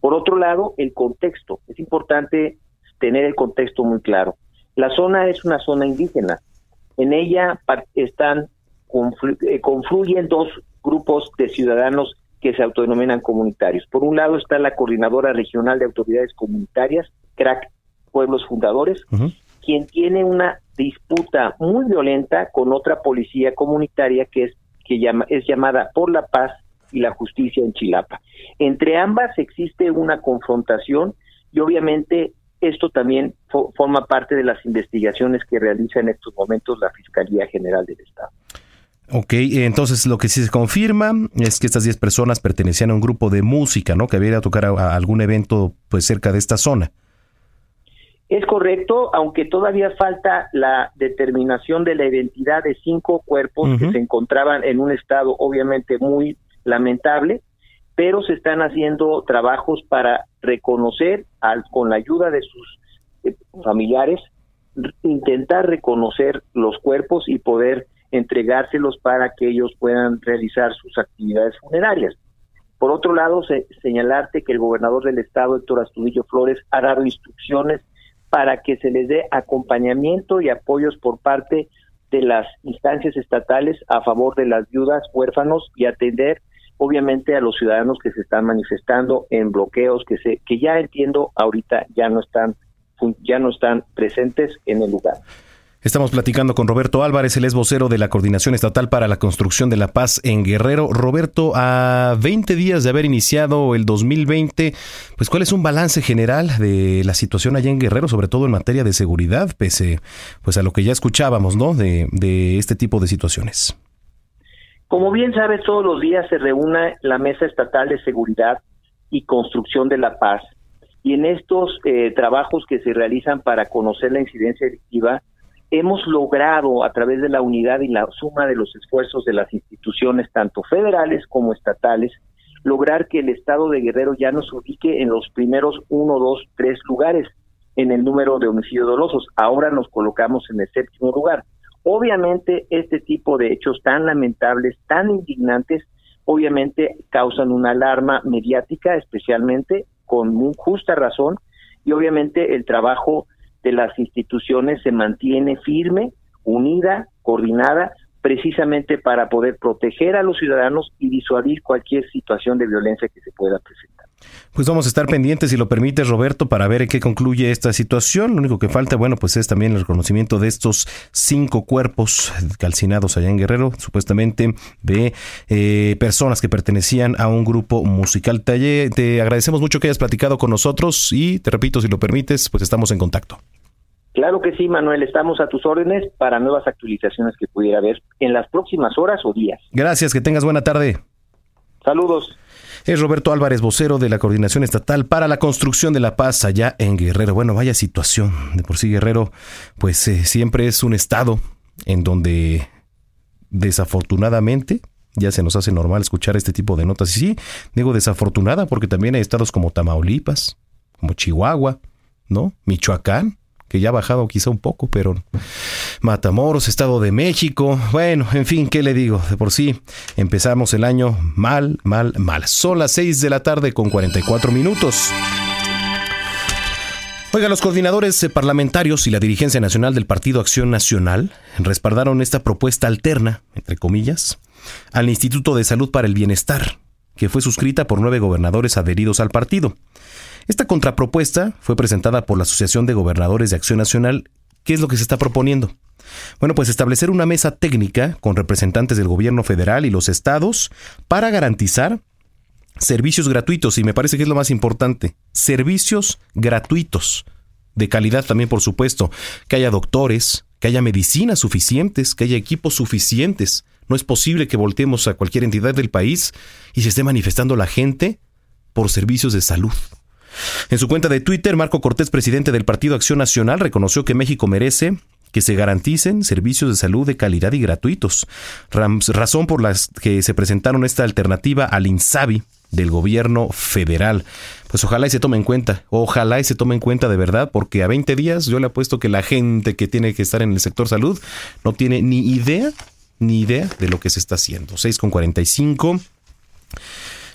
Por otro lado, el contexto. Es importante tener el contexto muy claro. La zona es una zona indígena. En ella están eh, confluyen dos grupos de ciudadanos que se autodenominan comunitarios. Por un lado está la Coordinadora Regional de Autoridades Comunitarias, CRAC Pueblos Fundadores, quien tiene una disputa muy violenta con otra policía comunitaria que es que llama, es llamada por la paz y la justicia en Chilapa. Entre ambas existe una confrontación y obviamente esto también forma parte de las investigaciones que realiza en estos momentos la Fiscalía General del Estado. Ok, entonces lo que sí se confirma es que estas 10 personas pertenecían a un grupo de música, ¿no? Que había ido a tocar a, algún evento pues cerca de esta zona. Es correcto, aunque todavía falta la determinación de la identidad de cinco cuerpos que se encontraban en un estado obviamente muy lamentable, pero se están haciendo trabajos para reconocer, al, con la ayuda de sus eh, familiares, intentar reconocer los cuerpos y poder entregárselos para que ellos puedan realizar sus actividades funerarias. Por otro lado, señalarte que el gobernador del estado, Héctor Astudillo Flores, ha dado instrucciones para que se les dé acompañamiento y apoyos por parte de las instancias estatales a favor de las viudas, huérfanos y atender obviamente a los ciudadanos que se están manifestando en bloqueos que se que ya entiendo ahorita ya no están ya no están presentes en el lugar. Estamos platicando con Roberto Álvarez, el es vocero de la Coordinación Estatal para la Construcción de la Paz en Guerrero. Roberto, a 20 días de haber iniciado el 2020, pues ¿cuál es un balance general de la situación allá en Guerrero, sobre todo en materia de seguridad, pese pues a lo que ya escuchábamos, ¿no? De, de este tipo de situaciones. Como bien sabes, todos los días se reúne la Mesa Estatal de Seguridad y Construcción de la Paz. Y en estos eh, trabajos que se realizan para conocer la incidencia delictiva, hemos logrado a través de la unidad y la suma de los esfuerzos de las instituciones, tanto federales como estatales, lograr que el estado de Guerrero ya nos ubique en los primeros uno, dos, tres lugares en el número de homicidios dolosos. Ahora nos colocamos en el séptimo lugar. Obviamente este tipo de hechos tan lamentables, tan indignantes, obviamente causan una alarma mediática, especialmente con justa razón, y obviamente el trabajo de las instituciones se mantiene firme, unida, coordinada, precisamente para poder proteger a los ciudadanos y disuadir cualquier situación de violencia que se pueda presentar. Pues vamos a estar pendientes, si lo permite, Roberto, para ver en qué concluye esta situación. Lo único que falta, bueno, pues es también el reconocimiento de estos cinco cuerpos calcinados allá en Guerrero, supuestamente de eh, personas que pertenecían a un grupo musical. Te, te agradecemos mucho que hayas platicado con nosotros y, te repito, si lo permites, pues estamos en contacto. Claro que sí, Manuel, estamos a tus órdenes para nuevas actualizaciones que pudiera haber en las próximas horas o días. Gracias, que tengas buena tarde. Saludos. Es Roberto Álvarez, vocero de la Coordinación Estatal para la Construcción de la Paz allá en Guerrero. Bueno, vaya situación. De por sí Guerrero, pues eh, siempre es un estado en donde desafortunadamente ya se nos hace normal escuchar este tipo de notas. Y sí, digo desafortunada porque también hay estados como Tamaulipas, como Chihuahua, ¿no? Michoacán, que ya ha bajado quizá un poco, pero Matamoros, Estado de México, bueno, en fin, ¿qué le digo? De por sí, empezamos el año mal, mal, mal. Son las 6 de la tarde con 44 minutos. Oiga, los coordinadores parlamentarios y la dirigencia nacional del Partido Acción Nacional respaldaron esta propuesta alterna, entre comillas, al Instituto de Salud para el Bienestar, que fue suscrita por nueve gobernadores adheridos al partido. Esta contrapropuesta fue presentada por la Asociación de Gobernadores de Acción Nacional. ¿Qué es lo que se está proponiendo? Bueno, pues establecer una mesa técnica con representantes del gobierno federal y los estados para garantizar servicios gratuitos, y me parece que es lo más importante, servicios gratuitos, de calidad también, por supuesto, que haya doctores, que haya medicinas suficientes, que haya equipos suficientes. No es posible que volteemos a cualquier entidad del país y se esté manifestando la gente por servicios de salud. En su cuenta de Twitter, Marco Cortés, presidente del Partido Acción Nacional, reconoció que México merece que se garanticen servicios de salud de calidad y gratuitos, razón por la que se presentaron esta alternativa al INSABI del gobierno federal. Pues ojalá y se tome en cuenta, ojalá y se tome en cuenta de verdad, porque a 20 días yo le apuesto que la gente que tiene que estar en el sector salud no tiene ni idea, ni idea de lo que se está haciendo. 6 con 45.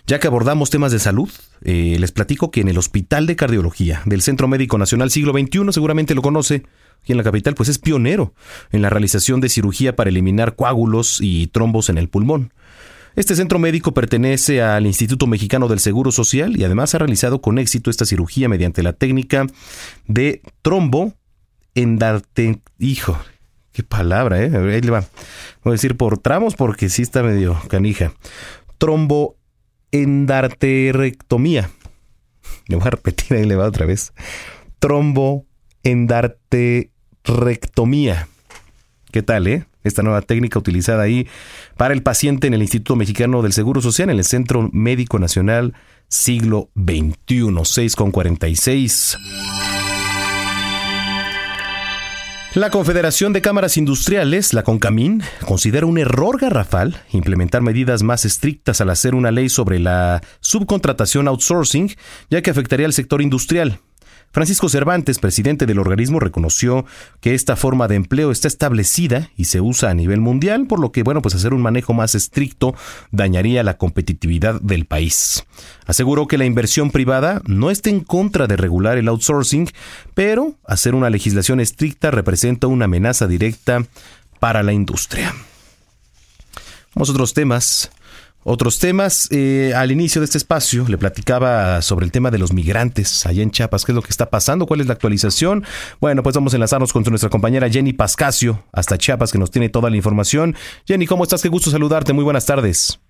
Ya que abordamos temas de salud, eh, les platico que en el Hospital de Cardiología del Centro Médico Nacional Siglo XXI, seguramente lo conoce, aquí en la capital, pues es pionero en la realización de cirugía para eliminar coágulos y trombos en el pulmón. Este centro médico pertenece al Instituto Mexicano del Seguro Social y además ha realizado con éxito esta cirugía mediante la técnica de trombo endarte, hijo, qué palabra, ¿eh? Ahí le va. Voy a decir por tramos porque sí está medio canija. Tromboendarterectomía. Le voy a repetir, ahí le va otra vez. Tromboendarterectomía. ¿Qué tal, eh? Esta nueva técnica utilizada ahí para el paciente en el Instituto Mexicano del Seguro Social, en el Centro Médico Nacional Siglo XXI, 6 con 46. La Confederación de Cámaras Industriales, la CONCAMIN, considera un error garrafal implementar medidas más estrictas al hacer una ley sobre la subcontratación outsourcing, ya que afectaría al sector industrial. Francisco Cervantes, presidente del organismo, reconoció que esta forma de empleo está establecida y se usa a nivel mundial, por lo que, bueno, pues hacer un manejo más estricto dañaría la competitividad del país. Aseguró que la inversión privada no está en contra de regular el outsourcing, pero hacer una legislación estricta representa una amenaza directa para la industria. Vamos a otros temas. Otros temas, eh, al inicio de este espacio le platicaba sobre el tema de los migrantes allá en Chiapas, qué es lo que está pasando, cuál es la actualización. Bueno, pues vamos a enlazarnos con nuestra compañera Jenny Pascasio hasta Chiapas, que nos tiene toda la información. Jenny, ¿cómo estás? Qué gusto saludarte, muy buenas tardes.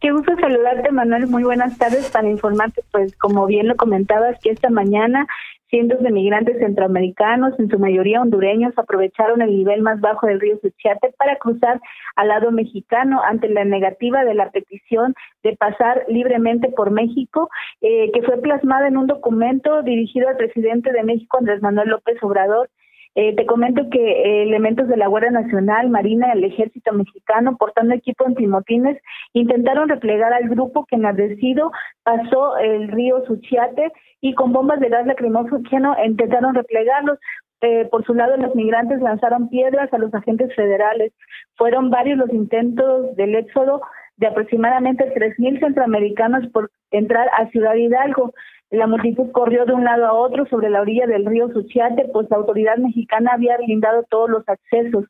Qué gusto saludarte, Manuel. Muy buenas tardes para informarte, pues como bien lo comentabas, que esta mañana cientos de migrantes centroamericanos, en su mayoría hondureños, aprovecharon el nivel más bajo del río Suchiate para cruzar al lado mexicano ante la negativa de la petición de pasar libremente por México, eh, que fue plasmada en un documento dirigido al presidente de México, Andrés Manuel López Obrador, eh, te comento que eh, elementos de la Guardia Nacional, Marina el Ejército Mexicano, portando equipo antimotines, intentaron replegar al grupo que enardecido pasó el río Suchiate y con bombas de gas lacrimógeno intentaron replegarlos. Eh, por su lado, los migrantes lanzaron piedras a los agentes federales. Fueron varios los intentos del éxodo de aproximadamente 3.000 centroamericanos por entrar a Ciudad Hidalgo. La multitud corrió de un lado a otro sobre la orilla del río Suchiate, pues la autoridad mexicana había blindado todos los accesos.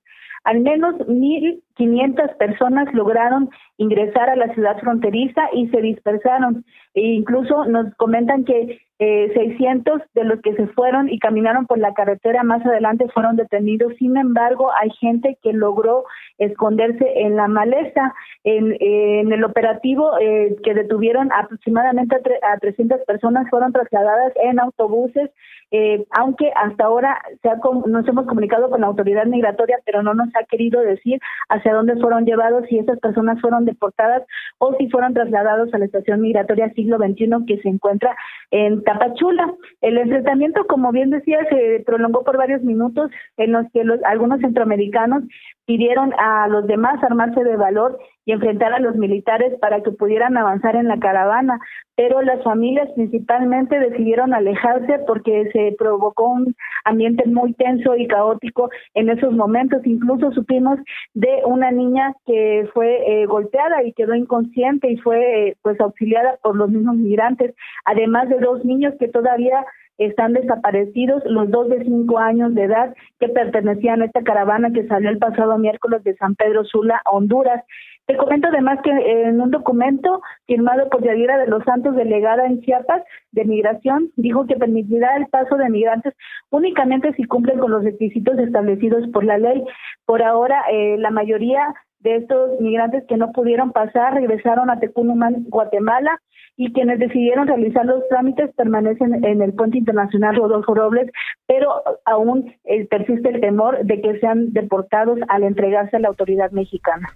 Al menos 1.500 personas lograron ingresar a la ciudad fronteriza y se dispersaron. E incluso nos comentan que eh, 600 de los que se fueron y caminaron por la carretera más adelante fueron detenidos. Sin embargo, hay gente que logró esconderse en la maleza. En, el operativo eh, que detuvieron aproximadamente a, 300 personas fueron trasladadas en autobuses, eh, aunque hasta ahora se ha, nos hemos comunicado con la autoridad migratoria, pero no nos ha querido decir hacia dónde fueron llevados, si esas personas fueron deportadas o si fueron trasladados a la estación migratoria siglo XXI que se encuentra en Tapachula. El enfrentamiento, como bien decía, se prolongó por varios minutos en los que los, algunos centroamericanos pidieron a los demás armarse de valor y enfrentar a los militares para que pudieran avanzar en la caravana, pero las familias principalmente decidieron alejarse porque se provocó un ambiente muy tenso y caótico en esos momentos. Incluso supimos de una niña que fue eh, golpeada y quedó inconsciente y fue eh, pues auxiliada por los mismos migrantes, además de dos niños que todavía están desaparecidos, los dos de cinco años de edad que pertenecían a esta caravana que salió el pasado miércoles de San Pedro Sula, Honduras. Te comento además que en un documento firmado por Yadira de los Santos, delegada en Chiapas de Migración, dijo que permitirá el paso de migrantes únicamente si cumplen con los requisitos establecidos por la ley. Por ahora, eh, la mayoría de estos migrantes que no pudieron pasar regresaron a Tecunumán, Guatemala, y quienes decidieron realizar los trámites permanecen en el puente internacional Rodolfo Robles, pero aún eh, persiste el temor de que sean deportados al entregarse a la autoridad mexicana.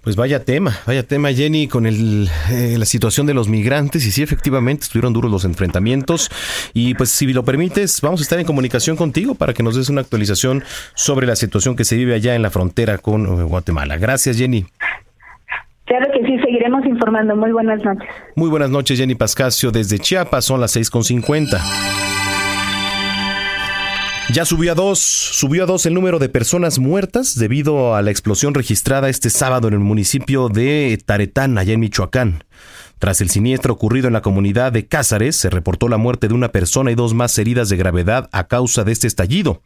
Pues vaya tema, vaya tema Jenny con el, eh, la situación de los migrantes y sí efectivamente estuvieron duros los enfrentamientos y pues si lo permites vamos a estar en comunicación contigo para que nos des una actualización sobre la situación que se vive allá en la frontera con eh, Guatemala. Gracias Jenny. Claro que sí, seguiremos informando. Muy buenas noches. Muy buenas noches, Jenny Pascasio, desde Chiapas, son las 6.50. Ya subió a dos, subió a dos el número de personas muertas debido a la explosión registrada este sábado en el municipio de Taretán, allá en Michoacán. Tras el siniestro ocurrido en la comunidad de Cázares, se reportó la muerte de una persona y dos más heridas de gravedad a causa de este estallido.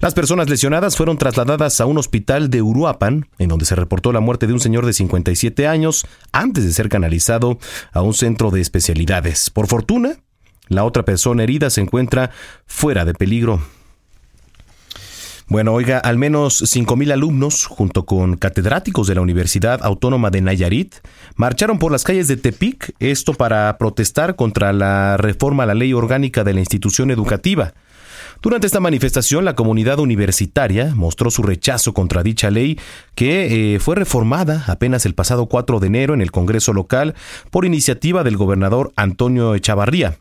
Las personas lesionadas fueron trasladadas a un hospital de Uruapan, en donde se reportó la muerte de un señor de 57 años antes de ser canalizado a un centro de especialidades. Por fortuna, la otra persona herida se encuentra fuera de peligro. Bueno, oiga, al menos 5.000 alumnos, junto con catedráticos de la Universidad Autónoma de Nayarit, marcharon por las calles de Tepic, esto para protestar contra la reforma a la ley orgánica de la institución educativa. Durante esta manifestación, la comunidad universitaria mostró su rechazo contra dicha ley que eh, fue reformada apenas el pasado 4 de enero en el Congreso local por iniciativa del gobernador Antonio Echavarría.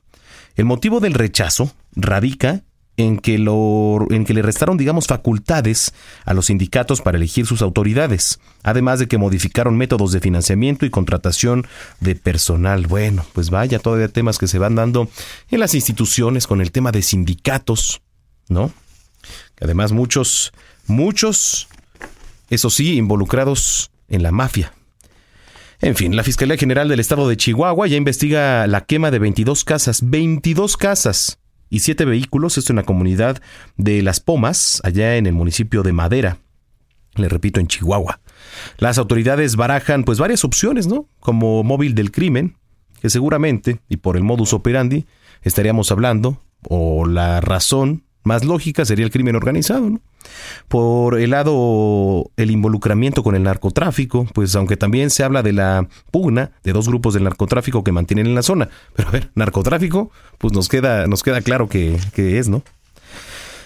El motivo del rechazo radica en que, lo, en que le restaron, digamos, facultades a los sindicatos para elegir sus autoridades, además de que modificaron métodos de financiamiento y contratación de personal. Bueno, pues vaya, todavía temas que se van dando en las instituciones con el tema de sindicatos, ¿no? Además, muchos, muchos, eso sí, involucrados en la mafia. En fin, la Fiscalía General del Estado de Chihuahua ya investiga la quema de 22 casas, 22 casas y siete vehículos, esto en la comunidad de Las Pomas, allá en el municipio de Madera, le repito, en Chihuahua. Las autoridades barajan pues varias opciones, ¿no? Como móvil del crimen, que seguramente, y por el modus operandi, estaríamos hablando, o la razón más lógica sería el crimen organizado, ¿no? Por el lado, el involucramiento con el narcotráfico, pues aunque también se habla de la pugna de dos grupos del narcotráfico que mantienen en la zona. Pero a ver, narcotráfico, pues nos queda, nos queda claro que, que es, ¿no?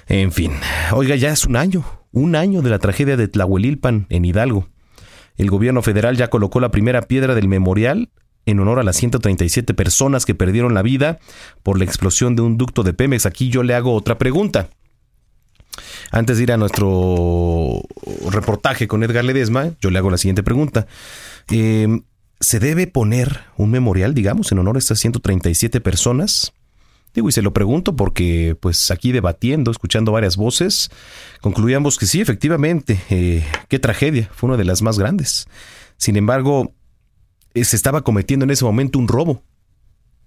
En fin, oiga, ya es un año, un año de la tragedia de Tlahuelilpan en Hidalgo. El gobierno federal ya colocó la primera piedra del memorial en honor a las 137 personas que perdieron la vida por la explosión de un ducto de Pemex. Aquí yo le hago otra pregunta. Antes de ir a nuestro reportaje con Edgar Ledesma, yo le hago la siguiente pregunta. Em, ¿Se debe poner un memorial, digamos, en honor a estas 137 personas? Digo, y se lo pregunto porque, pues aquí debatiendo, escuchando varias voces, concluíamos que sí, efectivamente, eh, qué tragedia, fue una de las más grandes. Sin embargo, eh, se estaba cometiendo en ese momento un robo,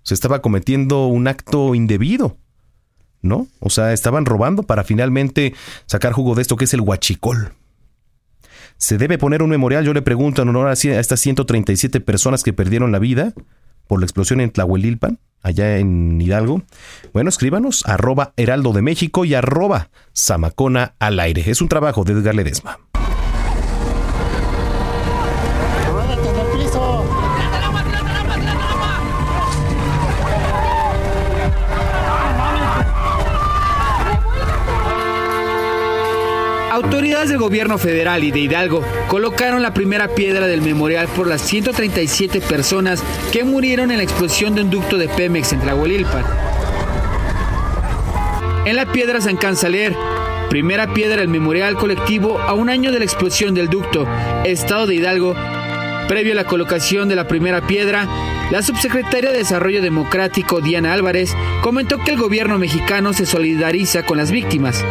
se estaba cometiendo un acto indebido. ¿No? O sea, estaban robando para finalmente sacar jugo de esto que es el huachicol. ¿Se debe poner un memorial? Yo le pregunto en honor a estas 137 personas que perdieron la vida por la explosión en Tlahuelilpan, allá en Hidalgo. Bueno, escríbanos arroba heraldo de México y arroba zamacona al aire. Es un trabajo de Edgar Ledesma. Autoridades del gobierno federal y de Hidalgo colocaron la primera piedra del memorial por las 137 personas que murieron en la explosión de un ducto de Pemex en Tlahuelilpan. En la piedra a leer, primera piedra del memorial colectivo a un año de la explosión del ducto, Estado de Hidalgo. Previo a la colocación de la primera piedra, la subsecretaria de Desarrollo Democrático, Diana Álvarez, comentó que el gobierno mexicano se solidariza con las víctimas.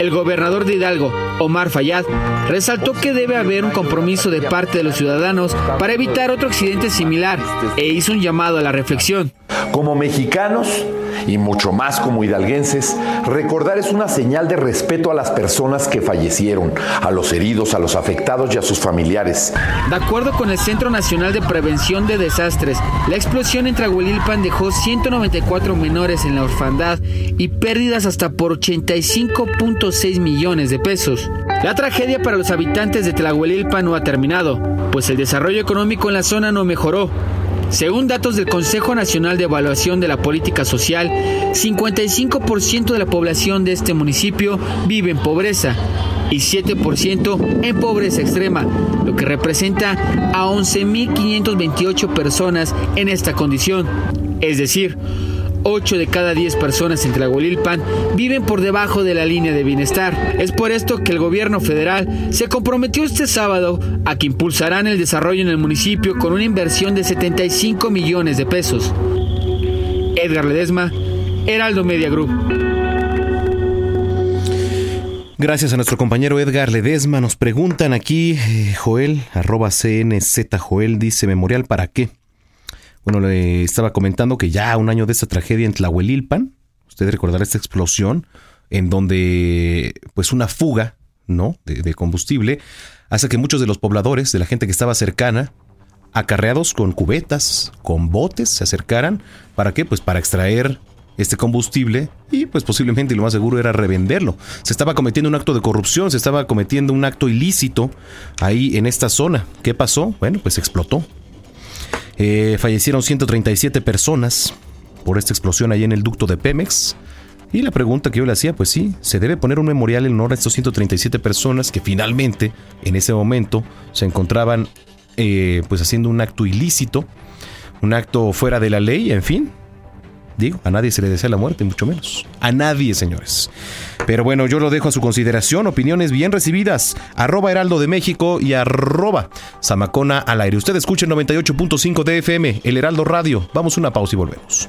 El gobernador de Hidalgo, Omar Fayad, resaltó que debe haber un compromiso de parte de los ciudadanos para evitar otro accidente similar e hizo un llamado a la reflexión. Como mexicanos, y mucho más como hidalguenses, recordar es una señal de respeto a las personas que fallecieron, a los heridos, a los afectados y a sus familiares. De acuerdo con el Centro Nacional de Prevención de Desastres, la explosión en Tlahuelilpan dejó 194 menores en la orfandad y pérdidas hasta por 85.6 millones de pesos. La tragedia para los habitantes de Tlahuelilpan no ha terminado, pues el desarrollo económico en la zona no mejoró. Según datos del Consejo Nacional de Evaluación de la Política Social, 55% de la población de este municipio vive en pobreza y 7% en pobreza extrema, lo que representa a 11.528 personas en esta condición. Es decir, 8 de cada 10 personas en Tlahuelilpan viven por debajo de la línea de bienestar. Es por esto que el gobierno federal se comprometió este sábado a que impulsarán el desarrollo en el municipio con una inversión de 75 millones de pesos. Edgar Ledesma, Heraldo Media Group. Gracias a nuestro compañero Edgar Ledesma. Nos preguntan aquí, eh, Joel, arroba CNZ Joel, dice, ¿memorial para qué? Bueno, le estaba comentando que ya un año de esta tragedia en Tlahuelilpan, usted recordará esta explosión en donde pues una fuga, ¿no? De, combustible hace que muchos de los pobladores, de la gente que estaba cercana, acarreados con cubetas, con botes, se acercaran. ¿Para qué? Pues para extraer este combustible y pues posiblemente lo más seguro era revenderlo. Se estaba cometiendo un acto de corrupción, se estaba cometiendo un acto ilícito ahí en esta zona. ¿Qué pasó? Bueno, pues explotó. Eh, fallecieron 137 personas por esta explosión ahí en el ducto de Pemex. Y la pregunta que yo le hacía, pues sí, se debe poner un memorial en honor a estos 137 personas que finalmente, en ese momento, se encontraban eh, pues haciendo un acto ilícito, un acto fuera de la ley, en fin. Digo, a nadie se le desea la muerte, mucho menos. A nadie, señores. Pero bueno, yo lo dejo a su consideración. Opiniones bien recibidas. Arroba Heraldo de México y arroba Zamacona al aire. Usted escucha 98.5 de FM, el Heraldo Radio. Vamos una pausa y volvemos.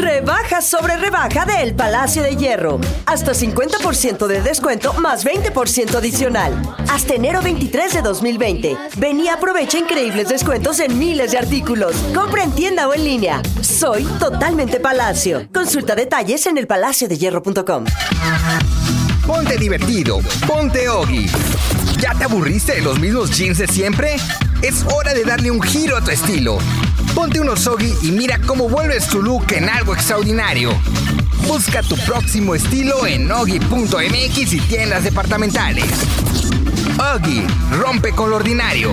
Rebaja sobre rebaja del Palacio de Hierro. Hasta 50% de descuento más 20% adicional. Hasta enero 23 de 2020. Ven y aprovecha increíbles descuentos en miles de artículos. Compra en tienda o en línea. Soy totalmente Palacio. Consulta detalles en elpalaciodehierro.com. Ponte divertido, ponte Ogi. ¿Ya te aburriste de los mismos jeans de siempre? Es hora de darle un giro a tu estilo. Ponte unos Ogi y mira cómo vuelves tu look en algo extraordinario. Busca tu próximo estilo en Ogi.mx y tiendas departamentales. Ogi, rompe con lo ordinario.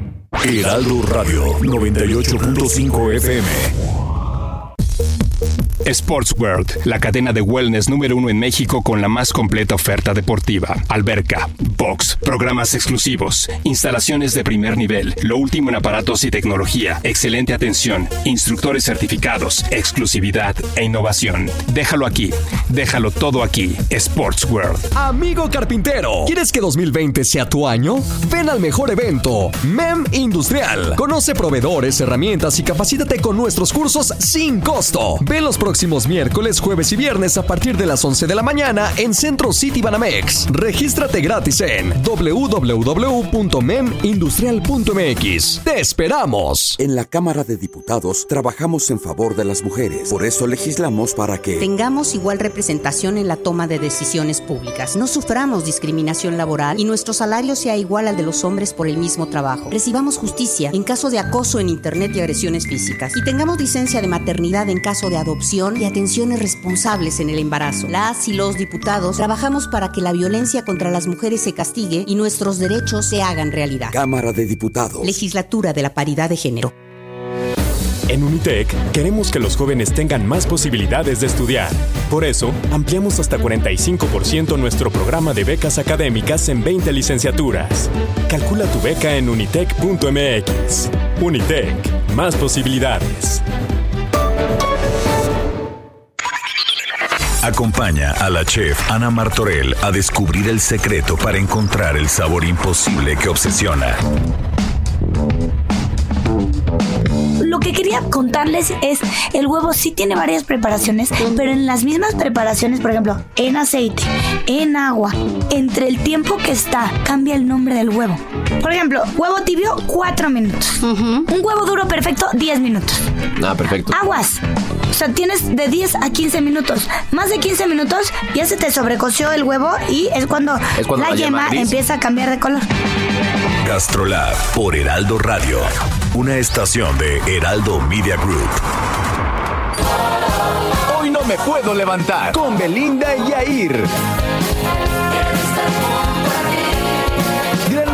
Heraldo Radio 98.5 FM. Sports World, la cadena de wellness número uno en México con la más completa oferta deportiva. Alberca, box, programas exclusivos, instalaciones de primer nivel, lo último en aparatos y tecnología, excelente atención, instructores certificados, exclusividad e innovación. Déjalo aquí, déjalo todo aquí. Sports World. Amigo carpintero, ¿quieres que 2020 sea tu año? Ven al mejor evento, MEM Industrial. Conoce proveedores, herramientas y capacítate con nuestros cursos sin costo. Ven los próximos miércoles, jueves y viernes a partir de las 11 de la mañana en Centro City Banamex. Regístrate gratis en www.memindustrial.mx. ¡Te esperamos! En la Cámara de Diputados trabajamos en favor de las mujeres. Por eso legislamos para que tengamos igual representación en la toma de decisiones públicas, no suframos discriminación laboral y nuestro salario sea igual al de los hombres por el mismo trabajo. Recibamos justicia en caso de acoso en Internet y agresiones físicas. Y tengamos licencia de maternidad en caso de adopción y atenciones responsables en el embarazo. Las y los diputados trabajamos para que la violencia contra las mujeres se castigue y nuestros derechos se hagan realidad. Cámara de Diputados. Legislatura de la Paridad de Género. En Unitec queremos que los jóvenes tengan más posibilidades de estudiar. Por eso, ampliamos hasta 45% nuestro programa de becas académicas en 20 licenciaturas. Calcula tu beca en unitec.mx. Unitec, más posibilidades. Acompaña a la chef Ana Martorell a descubrir el secreto para encontrar el sabor imposible que obsesiona. Lo que quería contarles es, el huevo sí tiene varias preparaciones, pero en las mismas preparaciones, por ejemplo, en aceite, en agua, entre el tiempo que está, cambia el nombre del huevo. Por ejemplo, huevo tibio, 4 minutos. Un huevo duro perfecto, 10 minutos. Ah, perfecto. Aguas. O sea, tienes de 10 a 15 minutos. Más de 15 minutos ya se te sobrecoció el huevo y es cuando, Es cuando la, la yema yema empieza a cambiar de color. Gastrolab por Heraldo Radio, una estación de Heraldo Media Group. Hoy no me puedo levantar con Belinda y Yair.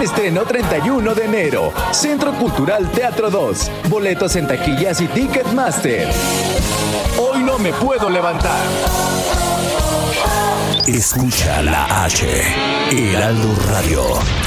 Estreno 31 de enero. Centro Cultural Teatro 2. Boletos en taquillas y Ticketmaster. Hoy no me puedo levantar. Escucha la H. Heraldo Radio.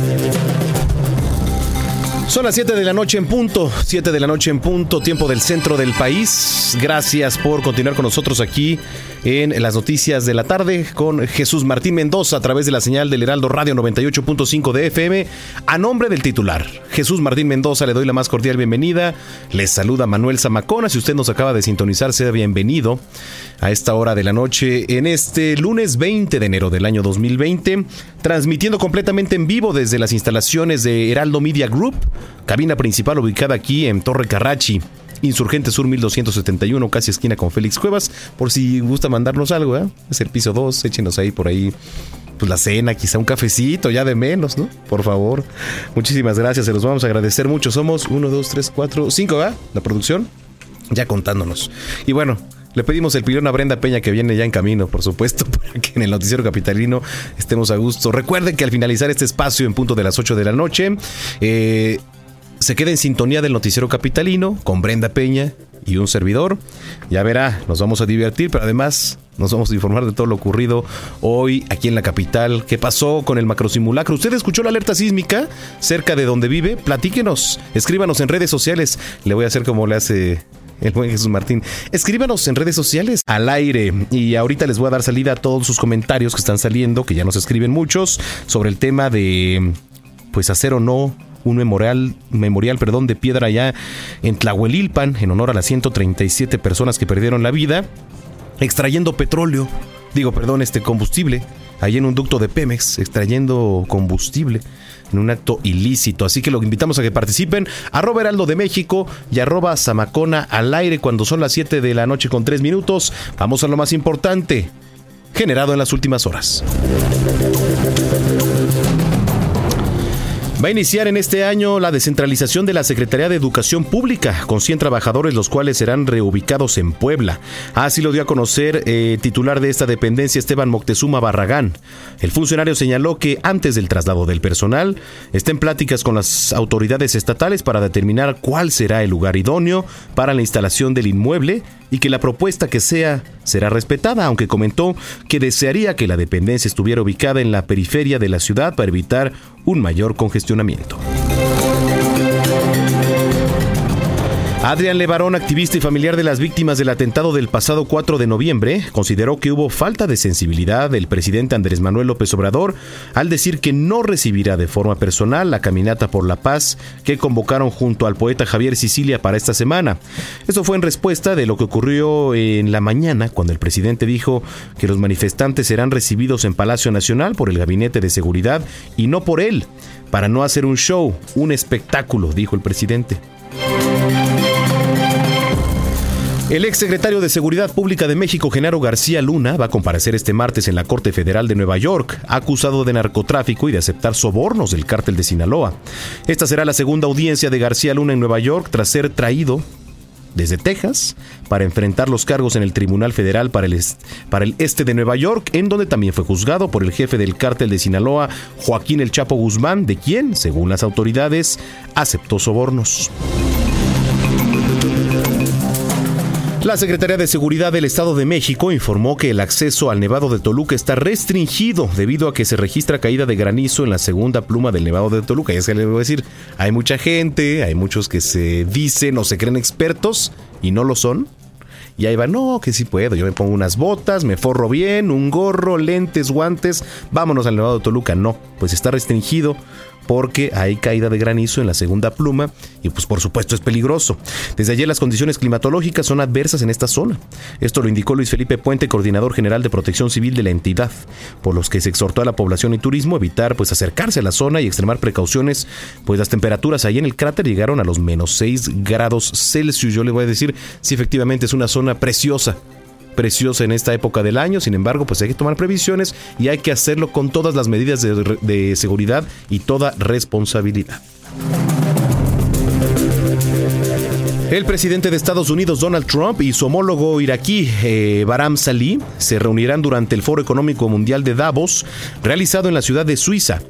Son las 7 de la noche en punto, 7 de la noche en punto, tiempo del centro del país. Gracias por continuar con nosotros aquí en las noticias de la tarde con Jesús Martín Mendoza a través de la señal del Heraldo Radio 98.5 de FM. A nombre del titular, Jesús Martín Mendoza, le doy la más cordial bienvenida. Les saluda Manuel Zamacona. Si usted nos acaba de sintonizar, sea bienvenido a esta hora de la noche en este lunes 20 de enero del año 2020, transmitiendo completamente en vivo desde las instalaciones de Heraldo Media Group, cabina principal ubicada aquí en Torre Carrachi. Insurgente Sur 1271, casi esquina con Félix Cuevas. Por si gusta mandarnos algo, ¿eh? es el piso 2, échenos ahí por ahí pues la cena, quizá un cafecito, ya de menos, ¿no? Por favor. Muchísimas gracias, se los vamos a agradecer mucho. Somos 1, 2, 3, 4, 5, ¿verdad? La producción, ya contándonos. Y bueno, le pedimos el pilón a Brenda Peña que viene ya en camino, por supuesto, para que en el noticiero capitalino estemos a gusto. Recuerden que al finalizar este espacio en punto de las 8 de la noche, eh, se queda en sintonía del noticiero capitalino con Brenda Peña y un servidor. Ya verá, nos vamos a divertir, pero además nos vamos a informar de todo lo ocurrido hoy aquí en la capital. ¿Qué pasó con el macrosimulacro? ¿Usted escuchó la alerta sísmica cerca de donde vive? Platíquenos, escríbanos en redes sociales. Le voy a hacer como le hace el buen Jesús Martín. Escríbanos en redes sociales al aire y ahorita les voy a dar salida a todos sus comentarios que están saliendo, que ya nos escriben muchos, sobre el tema de pues hacer o no un memorial, memorial perdón, de piedra allá en Tlahuelilpan, en honor a las 137 personas que perdieron la vida, extrayendo petróleo, digo, perdón, este combustible, ahí en un ducto de Pemex, extrayendo combustible en un acto ilícito. Así que lo invitamos a que participen. Arroba Heraldo de México y arroba Zamacona al aire cuando son las 7 de la noche con 3 minutos. Vamos a lo más importante, generado en las últimas horas. Va a iniciar en este año la descentralización de la Secretaría de Educación Pública, con 100 trabajadores, los cuales serán reubicados en Puebla. Así lo dio a conocer eh, titular de esta dependencia, Esteban Moctezuma Barragán. El funcionario señaló que antes del traslado del personal, está en pláticas con las autoridades estatales para determinar cuál será el lugar idóneo para la instalación del inmueble y que la propuesta que sea será respetada, aunque comentó que desearía que la dependencia estuviera ubicada en la periferia de la ciudad para evitar un mayor congestionamiento. Adrián Levarón, activista y familiar de las víctimas del atentado del pasado 4 de noviembre, consideró que hubo falta de sensibilidad del presidente Andrés Manuel López Obrador al decir que no recibirá de forma personal la caminata por la paz que convocaron junto al poeta Javier Sicilia para esta semana. Eso fue en respuesta de lo que ocurrió en la mañana cuando el presidente dijo que los manifestantes serán recibidos en Palacio Nacional por el Gabinete de Seguridad y no por él, para no hacer un show, un espectáculo, dijo el presidente. El exsecretario de Seguridad Pública de México, Genaro García Luna, va a comparecer este martes en la Corte Federal de Nueva York, acusado de narcotráfico y de aceptar sobornos del cártel de Sinaloa. Esta será la segunda audiencia de García Luna en Nueva York tras ser traído desde Texas para enfrentar los cargos en el Tribunal Federal para el, para el Este de Nueva York, en donde también fue juzgado por el jefe del cártel de Sinaloa, Joaquín El Chapo Guzmán, de quien, según las autoridades, aceptó sobornos. La Secretaría de Seguridad del Estado de México informó que el acceso al Nevado de Toluca está restringido debido a que se registra caída de granizo en la segunda pluma del Nevado de Toluca. Y es que le voy a decir, hay mucha gente, hay muchos que se dicen o se creen expertos y no lo son. Y ahí va, no, que sí puedo. Yo me pongo unas botas, me forro bien, un gorro, lentes, guantes. Vámonos al Nevado de Toluca. No, pues está restringido porque hay caída de granizo en la segunda pluma y pues por supuesto es peligroso. Desde ayer las condiciones climatológicas son adversas en esta zona. Esto lo indicó Luis Felipe Puente, coordinador general de Protección Civil de la entidad, por los que se exhortó a la población y turismo a evitar pues acercarse a la zona y extremar precauciones, pues las temperaturas ahí en el cráter llegaron a los menos 6 grados Celsius. Yo le voy a decir si efectivamente es una zona preciosa preciosa en esta época del año, sin embargo, pues hay que tomar previsiones y hay que hacerlo con todas las medidas de, seguridad y toda responsabilidad. El presidente de Estados Unidos, Donald Trump, y su homólogo iraquí, eh, Baram Salih, se reunirán durante el Foro Económico Mundial de Davos, realizado en la ciudad de Suiza.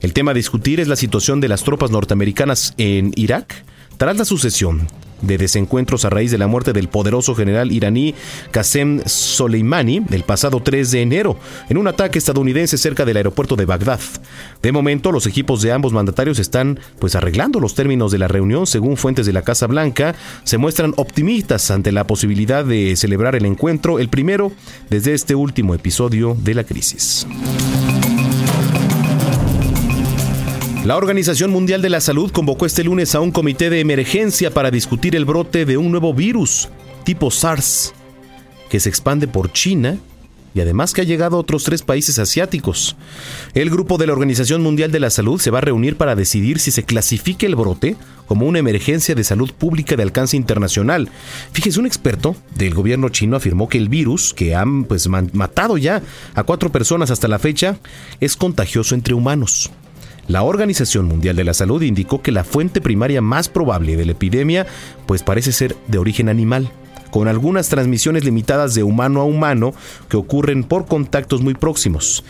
El tema a discutir es la situación de las tropas norteamericanas en Irak tras la sucesión de desencuentros a raíz de la muerte del poderoso general iraní Qasem Soleimani el pasado 3 de enero en un ataque estadounidense cerca del aeropuerto de Bagdad. De momento, los equipos de ambos mandatarios están pues arreglando los términos de la reunión según fuentes de la Casa Blanca, se muestran optimistas ante la posibilidad de celebrar el encuentro, el primero desde este último episodio de la crisis. La Organización Mundial de la Salud convocó este lunes a un comité de emergencia para discutir el brote de un nuevo virus tipo SARS que se expande por China y además que ha llegado a otros tres países asiáticos. El grupo de la Organización Mundial de la Salud se va a reunir para decidir si se clasifique el brote como una emergencia de salud pública de alcance internacional. Fíjese, un experto del gobierno chino afirmó que el virus, que han pues, matado ya a cuatro personas hasta la fecha, es contagioso entre humanos. La Organización Mundial de la Salud indicó que la fuente primaria más probable de la epidemia pues parece ser de origen animal, con algunas transmisiones limitadas de humano a humano que ocurren por contactos muy próximos.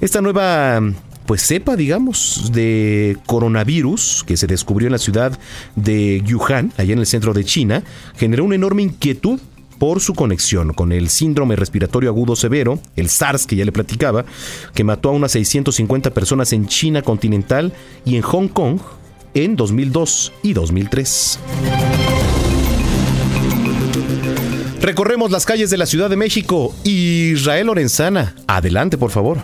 Esta nueva pues cepa, digamos, de coronavirus que se descubrió en la ciudad de Wuhan, allá en el centro de China, generó una enorme inquietud por su conexión con el síndrome respiratorio agudo severo, el SARS que ya le platicaba, que mató a unas 650 personas en China continental y en Hong Kong en 2002 y 2003. Recorremos las calles de la Ciudad de México. Israel Lorenzana, adelante por favor.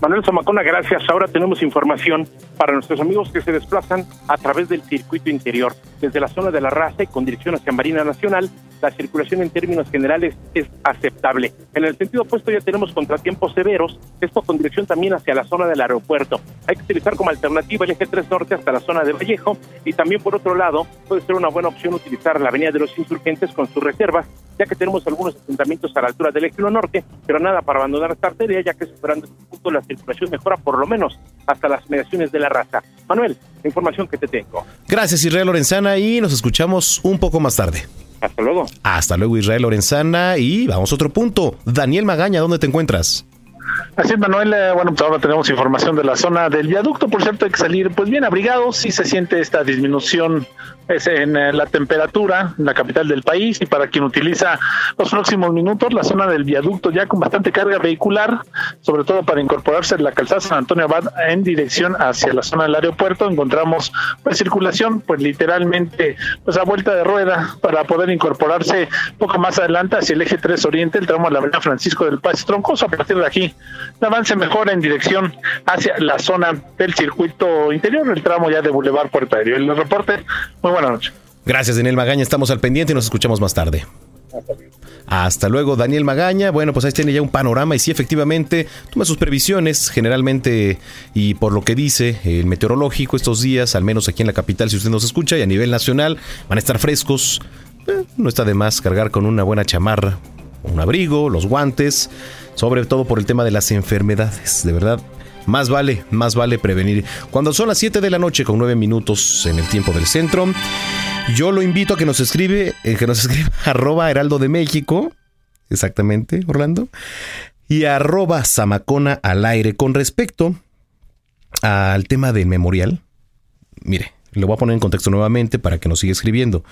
Manuel Zamacona, gracias. Ahora tenemos información para nuestros amigos que se desplazan a través del circuito interior. Desde la zona de la raza y con dirección hacia Marina Nacional, la circulación en términos generales es aceptable. En el sentido opuesto ya tenemos contratiempos severos, esto con dirección también hacia la zona del aeropuerto. Hay que utilizar como alternativa el eje 3 norte hasta la zona de Vallejo y también por otro lado puede ser una buena opción utilizar la avenida de los insurgentes con sus reservas, ya que tenemos algunos asentamientos a la altura del eje 1 norte, pero nada para abandonar esta arteria, ya que superando este punto la circulación mejora por lo menos hasta las mediaciones de la raza. Manuel, información que te tengo. Gracias Israel Lorenzana y nos escuchamos un poco más tarde. Hasta luego. Hasta luego Israel Lorenzana y vamos a otro punto. Daniel Magaña, ¿dónde te encuentras? Así es, Manuel. Bueno, pues ahora tenemos información de la zona del viaducto. Por cierto, hay que salir pues bien abrigados. Sí se siente esta disminución es en eh, la temperatura en la capital del país y para quien utiliza los próximos minutos la zona del viaducto ya con bastante carga vehicular, sobre todo para incorporarse en la calzada San Antonio Abad en dirección hacia la zona del aeropuerto, encontramos pues circulación pues literalmente pues a vuelta de rueda para poder incorporarse poco más adelante hacia el eje 3 Oriente, el tramo de la avenida Francisco del Paz Troncoso, a partir de aquí el avance mejora en dirección hacia la zona del circuito interior, el tramo ya de Boulevard Puerto Aéreo. El reporte, muy buenas noches. Gracias, Daniel Magaña. Estamos al pendiente y nos escuchamos más tarde. Hasta luego, Daniel Magaña. Bueno, pues ahí tiene ya un panorama y sí, efectivamente, toma sus previsiones generalmente y por lo que dice el meteorológico estos días, al menos aquí en la capital, si usted nos escucha, y a nivel nacional, van a estar frescos. Eh, no está de más cargar con una buena chamarra, un abrigo, los guantes, sobre todo por el tema de las enfermedades. De verdad, más vale, más vale prevenir. Cuando son las 7 de la noche con 9 minutos en el tiempo del centro, yo lo invito a que nos escribe, eh, que nos escriba arroba heraldo de México, exactamente, Orlando, y arroba zamacona al aire con respecto al tema del memorial. Mire, lo voy a poner en contexto nuevamente para que nos siga escribiendo.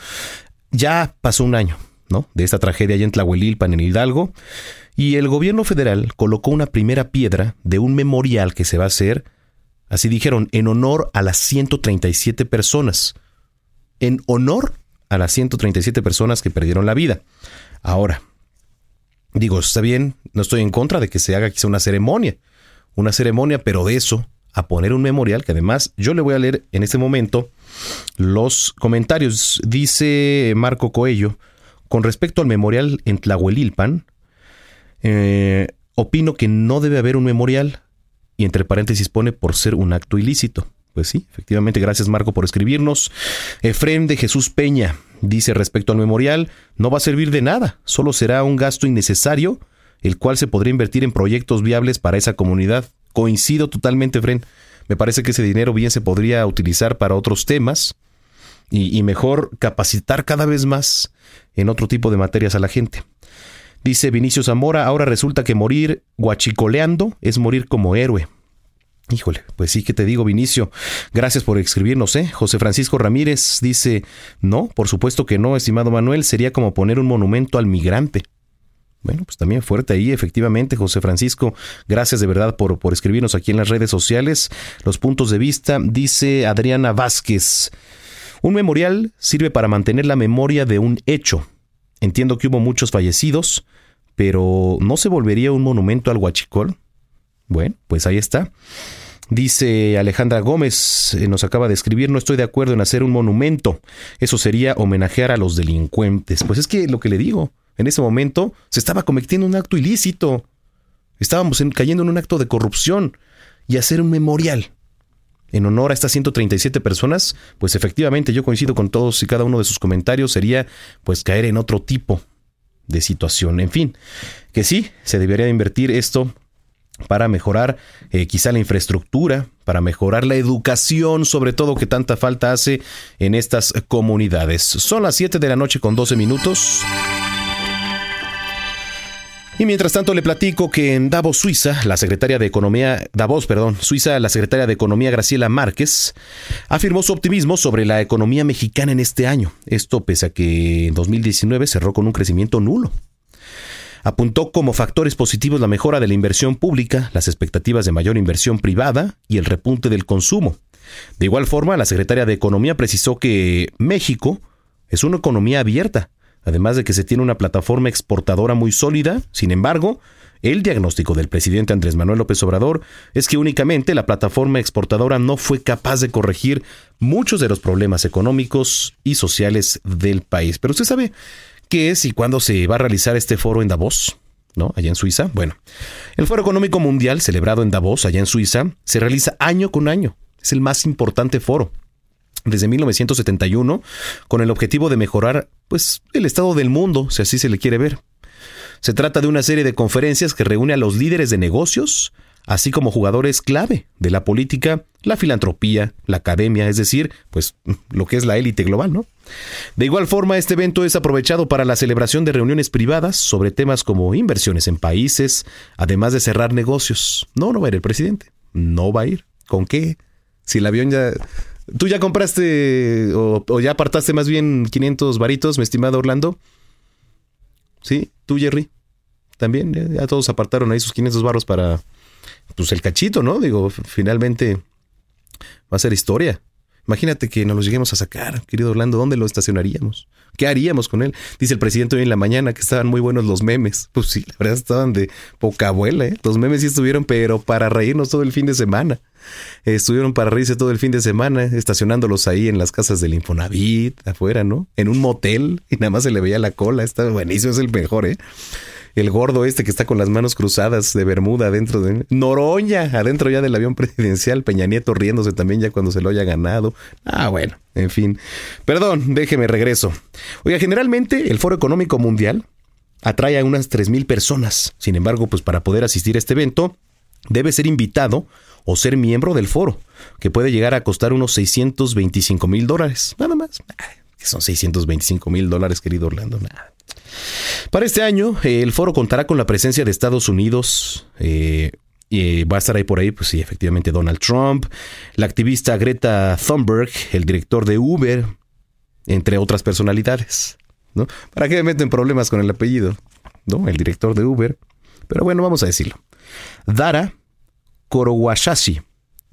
Ya pasó un año, ¿no? De esta tragedia allá en Tlahuelilpan, en Hidalgo y el gobierno federal colocó una primera piedra de un memorial que se va a hacer, así dijeron, en honor a las 137 personas. En honor a las 137 personas que perdieron la vida. Ahora, digo, está bien, no estoy en contra de que se haga quizá una ceremonia, una ceremonia, pero de eso a poner un memorial, que además yo le voy a leer en este momento los comentarios. Dice Marco Coello, con respecto al memorial en Tlahuelilpan, eh, opino que no debe haber un memorial y entre paréntesis pone por ser un acto ilícito. Pues sí, efectivamente, gracias Marco por escribirnos. Efrem de Jesús Peña dice respecto al memorial, no va a servir de nada, solo será un gasto innecesario, el cual se podría invertir en proyectos viables para esa comunidad. Coincido totalmente, Efrem. Me parece que ese dinero bien se podría utilizar para otros temas. y, mejor capacitar cada vez más en otro tipo de materias a la gente. Dice Vinicio Zamora, ahora resulta que morir guachicoleando es morir como héroe. Híjole, pues sí que te digo, Vinicio. Gracias por escribirnos, ¿eh? José Francisco Ramírez dice, no, por supuesto que no, estimado Manuel, sería como poner un monumento al migrante. Bueno, pues también fuerte ahí, efectivamente, José Francisco. Gracias de verdad por, por escribirnos aquí en las redes sociales. Los puntos de vista, dice Adriana Vázquez. Un memorial sirve para mantener la memoria de un hecho. Entiendo que hubo muchos fallecidos, pero ¿no se volvería un monumento al huachicol? Bueno, pues ahí está. Dice Alejandra Gómez, eh, nos acaba de escribir, no estoy de acuerdo en hacer un monumento. Eso sería homenajear a los delincuentes. Pues es que lo que le digo, en ese momento se estaba cometiendo un acto ilícito. Estábamos cayendo en un acto de corrupción. Y hacer un memorial en honor a estas 137 personas, pues efectivamente yo coincido con todos y cada uno de sus comentarios, sería pues caer en otro tipo de situación. En fin, que sí, se debería invertir esto para mejorar eh, quizá la infraestructura, para mejorar la educación, sobre todo que tanta falta hace en estas comunidades. Son las 7 de la noche con 12 minutos. Y mientras tanto le platico que en Davos, Suiza, la secretaria de Economía, Davos, perdón, Suiza, la secretaria de Economía Graciela Márquez, afirmó su optimismo sobre la economía mexicana en este año. Esto pese a que en 2019 cerró con un crecimiento nulo. Apuntó como factores positivos la mejora de la inversión pública, las expectativas de mayor inversión privada y el repunte del consumo. De igual forma, la secretaria de Economía precisó que México es una economía abierta, además de que se tiene una plataforma exportadora muy sólida. Sin embargo, el diagnóstico del presidente Andrés Manuel López Obrador es que únicamente la plataforma exportadora no fue capaz de corregir muchos de los problemas económicos y sociales del país. Pero usted sabe ¿Qué es y cuándo se va a realizar este foro en Davos? ¿No? Allá en Suiza. Bueno, el Foro Económico Mundial, celebrado en Davos, allá en Suiza, se realiza año con año. Es el más importante foro desde 1971 con el objetivo de mejorar pues el estado del mundo, si así se le quiere ver. Se trata de una serie de conferencias que reúne a los líderes de negocios, así como jugadores clave de la política, la filantropía, la academia, es decir, pues lo que es la élite global, ¿no? De igual forma, este evento es aprovechado para la celebración de reuniones privadas sobre temas como inversiones en países, además de cerrar negocios. No, no va a ir el presidente. No va a ir. ¿Con qué? Si el avión ya... ¿Tú ya compraste o, ya apartaste más bien 500 varitos, mi estimado Orlando? ¿Sí? ¿Tú, Jerry? También, ya, todos apartaron ahí sus 500 barros para, pues, el cachito, ¿no? Digo, finalmente va a ser historia. Imagínate que nos lo lleguemos a sacar, querido Orlando, ¿dónde lo estacionaríamos? ¿Qué haríamos con él? Dice el presidente hoy en la mañana que estaban muy buenos los memes. Pues sí, la verdad estaban de poca abuela, ¿eh? Los memes sí estuvieron, pero para reírnos todo el fin de semana. estuvieron para reírse todo el fin de semana, estacionándolos ahí en las casas del Infonavit, afuera, ¿no? En un motel y nada más se le veía la cola. Está buenísimo, es el mejor, ¿eh? El gordo este que está con las manos cruzadas de Bermuda adentro de Noroña, adentro ya del avión presidencial, Peña Nieto riéndose también ya cuando se lo haya ganado. Ah, bueno, en fin. Perdón, déjeme regreso. Oiga, generalmente el Foro Económico Mundial atrae a unas 3.000 personas. Sin embargo, pues para poder asistir a este evento, debe ser invitado o ser miembro del foro, que puede llegar a costar unos 625 mil dólares. Nada más. que son 625 mil dólares, querido Orlando. Nada. Para este año, el foro contará con la presencia de Estados Unidos. Eh, y va a estar ahí por ahí, pues sí, efectivamente, Donald Trump, la activista Greta Thunberg, el director de Uber, entre otras personalidades. ¿no? ¿Para qué me meten problemas con el apellido? ¿No? El director de Uber. Pero bueno, vamos a decirlo. Dara Korowashashi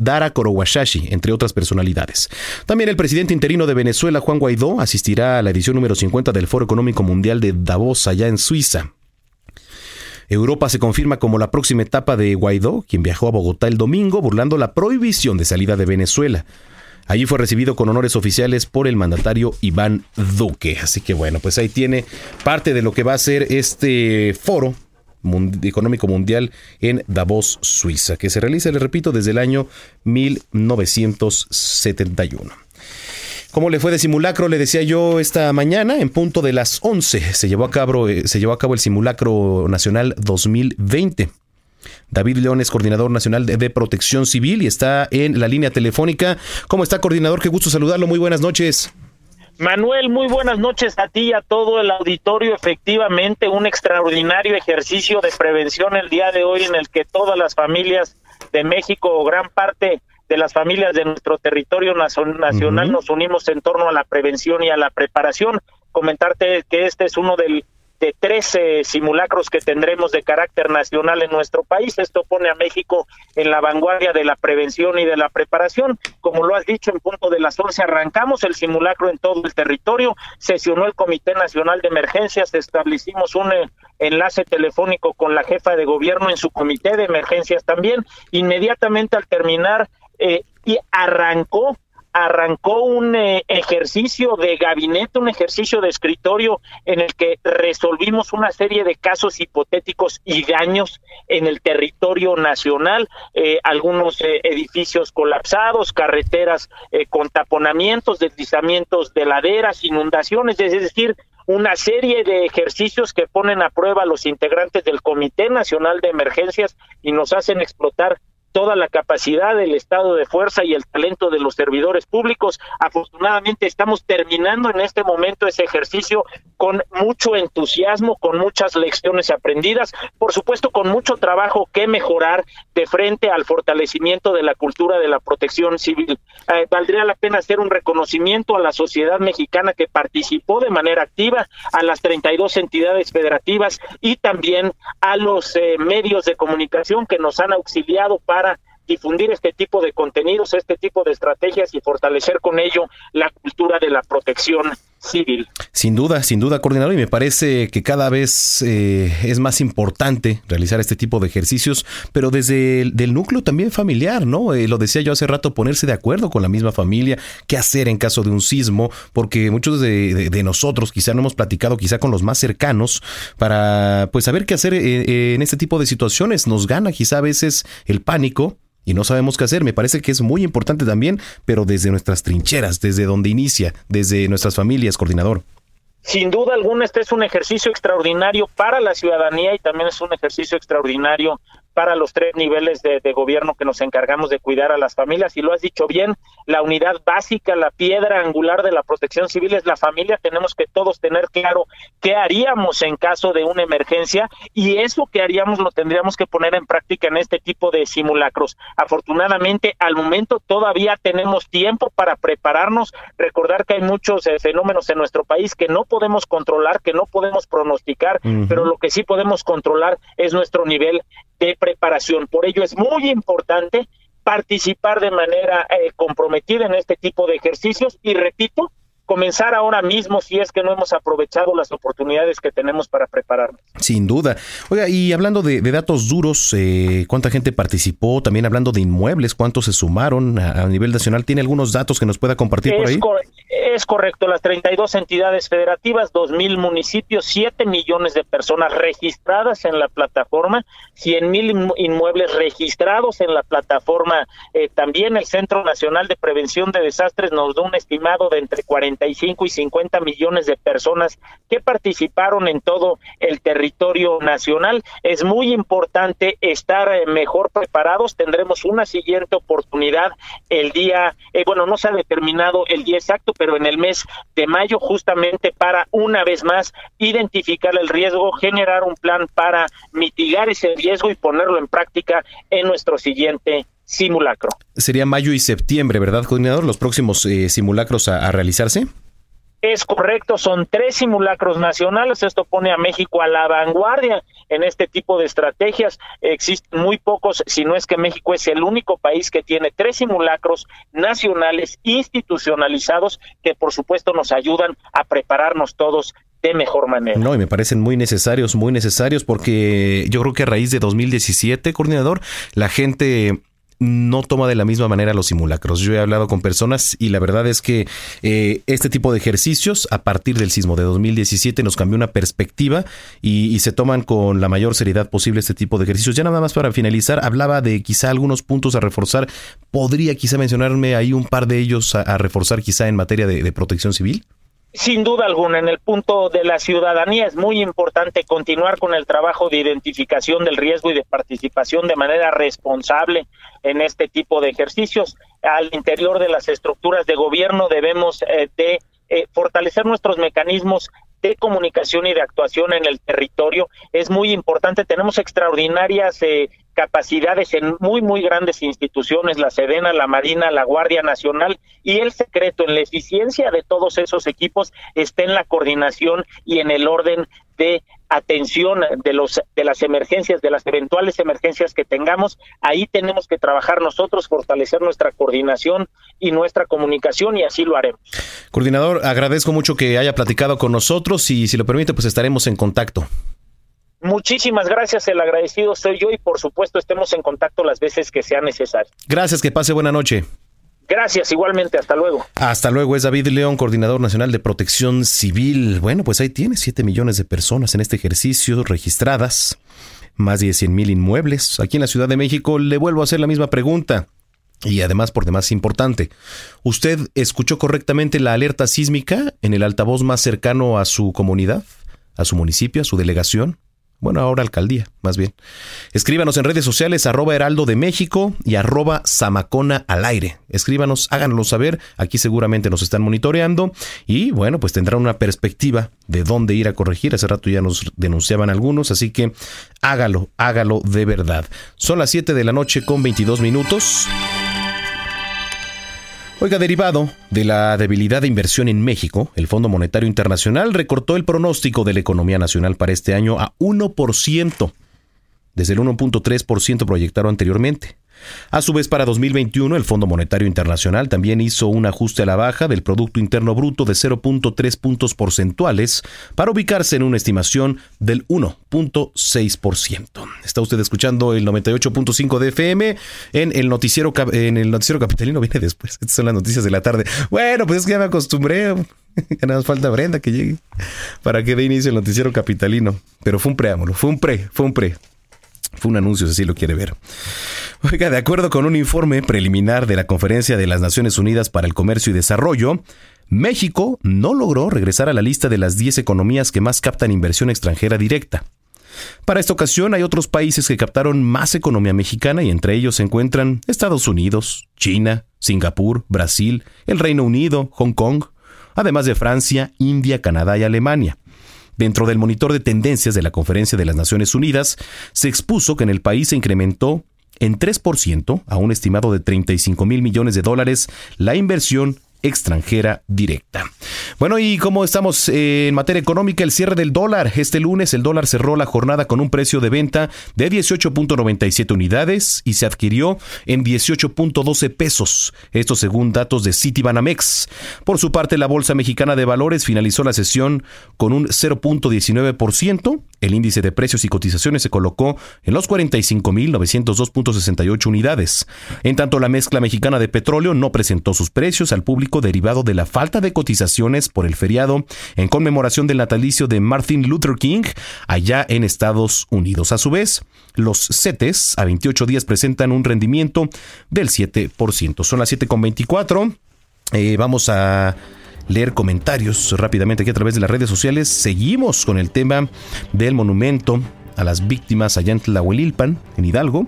Dara Korowashashi, entre otras personalidades. También el presidente interino de Venezuela, Juan Guaidó, asistirá a la edición número 50 del Foro Económico Mundial de Davos, allá en Suiza. Europa se confirma como la próxima etapa de Guaidó, quien viajó a Bogotá el domingo burlando la prohibición de salida de Venezuela. Allí fue recibido con honores oficiales por el mandatario Iván Duque. Así que bueno, pues ahí tiene parte de lo que va a ser este foro Económico Mundial en Davos, Suiza, que se realiza, le repito, desde el año 1971. ¿Cómo le fue de simulacro? Le decía yo esta mañana, en punto de las 11, se llevó a cabo, eh, se llevó a cabo el simulacro nacional 2020. David León es coordinador nacional de, de, protección civil y está en la línea telefónica. ¿Cómo está, coordinador? Qué gusto saludarlo. Muy buenas noches. Manuel, muy buenas noches a ti y a todo el auditorio. Efectivamente, un extraordinario ejercicio de prevención el día de hoy en el que todas las familias de México o gran parte de las familias de nuestro territorio nacional nos unimos en torno a la prevención y a la preparación. Comentarte que este es uno del de 13 simulacros que tendremos de carácter nacional en nuestro país. Esto pone a México en la vanguardia de la prevención y de la preparación. Como lo has dicho, en punto de las 11 arrancamos el simulacro en todo el territorio, sesionó el Comité Nacional de Emergencias, establecimos un eh, enlace telefónico con la jefa de gobierno en su comité de emergencias también. Inmediatamente al terminar, eh, y arrancó arrancó un eh, ejercicio de gabinete, un ejercicio de escritorio en el que resolvimos una serie de casos hipotéticos y daños en el territorio nacional, eh, algunos eh, edificios colapsados, carreteras con taponamientos, deslizamientos de laderas, inundaciones, es decir, una serie de ejercicios que ponen a prueba a los integrantes del Comité Nacional de Emergencias y nos hacen explotar toda la capacidad del estado de fuerza y el talento de los servidores públicos. Afortunadamente estamos terminando en este momento ese ejercicio con mucho entusiasmo, con muchas lecciones aprendidas, por supuesto con mucho trabajo que mejorar de frente al fortalecimiento de la cultura de la protección civil. Eh, valdría la pena hacer un reconocimiento a la sociedad mexicana que participó de manera activa, a las 32 entidades federativas y también a los eh, medios de comunicación que nos han auxiliado para para difundir este tipo de contenidos, este tipo de estrategias y fortalecer con ello la cultura de la protección civil. Sin duda, sin duda, coordinador, y me parece que cada vez eh, es más importante realizar este tipo de ejercicios, pero desde el del núcleo también familiar, ¿no? Eh, lo decía yo hace rato, ponerse de acuerdo con la misma familia, qué hacer en caso de un sismo, porque muchos de, nosotros quizá no hemos platicado quizá con los más cercanos para pues saber qué hacer eh, en este tipo de situaciones. Nos gana quizá a veces el pánico y no sabemos qué hacer. Me parece que es muy importante también, pero desde nuestras trincheras, desde donde inicia, desde nuestras familias, coordinador. Sin duda alguna, este es un ejercicio extraordinario para la ciudadanía y también es un ejercicio extraordinario para los tres niveles de, gobierno que nos encargamos de cuidar a las familias. Y lo has dicho bien, la unidad básica, la piedra angular de la protección civil es la familia. Tenemos que todos tener claro qué haríamos en caso de una emergencia y eso que haríamos lo tendríamos que poner en práctica en este tipo de simulacros. Afortunadamente, al momento todavía tenemos tiempo para prepararnos. Recordar que hay muchos eh, fenómenos en nuestro país que no podemos controlar, que no podemos pronosticar, pero lo que sí podemos controlar es nuestro nivel de preparación. Por ello es muy importante participar de manera eh, comprometida en este tipo de ejercicios y repito, comenzar ahora mismo si es que no hemos aprovechado las oportunidades que tenemos para prepararnos. Sin duda. Oiga, y hablando de, datos duros, eh, ¿cuánta gente participó? También hablando de inmuebles, ¿cuántos se sumaron a, nivel nacional? ¿Tiene algunos datos que nos pueda compartir por ahí? Es correcto, las 32 entidades federativas, 2.000 municipios, 7 millones de personas registradas en la plataforma, 100 mil inmuebles registrados en la plataforma. Eh, también el Centro Nacional de Prevención de Desastres nos da un estimado de entre 40 y 50 millones de personas que participaron en todo el territorio nacional. Es muy importante estar eh, mejor preparados. Tendremos una siguiente oportunidad el día, eh, bueno, no se ha determinado el día exacto, pero en el mes de mayo justamente para una vez más identificar el riesgo, generar un plan para mitigar ese riesgo y ponerlo en práctica en nuestro siguiente simulacro. Sería mayo y septiembre, ¿verdad, coordinador? Los próximos eh, simulacros a, realizarse. Es correcto, son tres simulacros nacionales. Esto pone a México a la vanguardia en este tipo de estrategias. Existen muy pocos, si no es que México es el único país que tiene tres simulacros nacionales institucionalizados que por supuesto nos ayudan a prepararnos todos de mejor manera. No, y me parecen muy necesarios, muy necesarios porque yo creo que a raíz de 2017, coordinador, la gente no toma de la misma manera los simulacros. Yo he hablado con personas y la verdad es que eh, este tipo de ejercicios a partir del sismo de 2017 nos cambió una perspectiva y, se toman con la mayor seriedad posible este tipo de ejercicios. Ya nada más para finalizar, hablaba de quizá algunos puntos a reforzar. ¿Podría quizá mencionarme ahí un par de ellos a, reforzar quizá en materia de protección civil? Sin duda alguna, en el punto de la ciudadanía es muy importante continuar con el trabajo de identificación del riesgo y de participación de manera responsable en este tipo de ejercicios. Al interior de las estructuras de gobierno debemos eh, de eh, fortalecer nuestros mecanismos de comunicación y de actuación en el territorio es muy importante. Tenemos extraordinarias eh, capacidades en muy, muy grandes instituciones, la Sedena, la Marina, la Guardia Nacional, y el secreto en la eficiencia de todos esos equipos está en la coordinación y en el orden de atención de los de las emergencias, de las eventuales emergencias que tengamos, ahí tenemos que trabajar nosotros, fortalecer nuestra coordinación y nuestra comunicación y así lo haremos. Coordinador, agradezco mucho que haya platicado con nosotros y si lo permite, pues estaremos en contacto. Muchísimas gracias, el agradecido soy yo y por supuesto estemos en contacto las veces que sea necesario. Gracias, que pase buena noche. Gracias, igualmente, hasta luego. Hasta luego, es David León, coordinador nacional de protección civil. Bueno, pues ahí tiene 7 millones de personas en este ejercicio registradas, más de 100 mil inmuebles. Aquí en la Ciudad de México le vuelvo a hacer la misma pregunta. Y además, por demás importante, ¿usted escuchó correctamente la alerta sísmica en el altavoz más cercano a su comunidad, a su municipio, a su delegación? Bueno, ahora alcaldía, más bien. Escríbanos en redes sociales arroba heraldo de México y arroba zamacona al aire. Escríbanos, háganoslo saber. Aquí seguramente nos están monitoreando y bueno, pues tendrán una perspectiva de dónde ir a corregir. Hace rato ya nos denunciaban algunos, así que hágalo, hágalo de verdad. Son las 7 de la noche con 22 minutos. Oiga, derivado de la debilidad de inversión en México, el Fondo Monetario Internacional recortó el pronóstico de la economía nacional para este año a 1%, desde el 1.3% proyectado anteriormente. A su vez, para 2021, el Fondo Monetario Internacional también hizo un ajuste a la baja del Producto Interno Bruto de 0.3 puntos porcentuales para ubicarse en una estimación del 1.6%. Está usted escuchando el 98.5 de FM en el noticiero en el noticiero capitalino viene después. Estas son las noticias de la tarde. Bueno, pues es que ya me acostumbré. Nada más falta Brenda que llegue para que dé inicio el noticiero capitalino. Pero fue un preámbulo, fue un pre, fue un pre. Fue un anuncio, si así lo quiere ver. Oiga, de acuerdo con un informe preliminar de la Conferencia de las Naciones Unidas para el Comercio y Desarrollo, México no logró regresar a la lista de las 10 economías que más captan inversión extranjera directa. Para esta ocasión hay otros países que captaron más economía mexicana y entre ellos se encuentran Estados Unidos, China, Singapur, Brasil, el Reino Unido, Hong Kong, además de Francia, India, Canadá y Alemania. Dentro del monitor de tendencias de la Conferencia de las Naciones Unidas, se expuso que en el país se incrementó en 3% a un estimado de 35 mil millones de dólares la inversión extranjera directa. Bueno, y como estamos eh, en materia económica, el cierre del dólar. Este lunes el dólar cerró la jornada con un precio de venta de 18.97 unidades y se adquirió en 18.12 pesos. Esto según datos de Citibanamex. Por su parte, la Bolsa Mexicana de Valores finalizó la sesión con un 0.19%. El índice de precios y cotizaciones se colocó en los 45.902.68 unidades. En tanto, la mezcla mexicana de petróleo no presentó sus precios al público derivado de la falta de cotizaciones por el feriado en conmemoración del natalicio de Martin Luther King allá en Estados Unidos. A su vez, los CETES a 28 días presentan un rendimiento del 7%. Son las 7.24. Eh, vamos a leer comentarios rápidamente aquí a través de las redes sociales. Seguimos con el tema del monumento a las víctimas allá en Tlahuelilpan, en Hidalgo.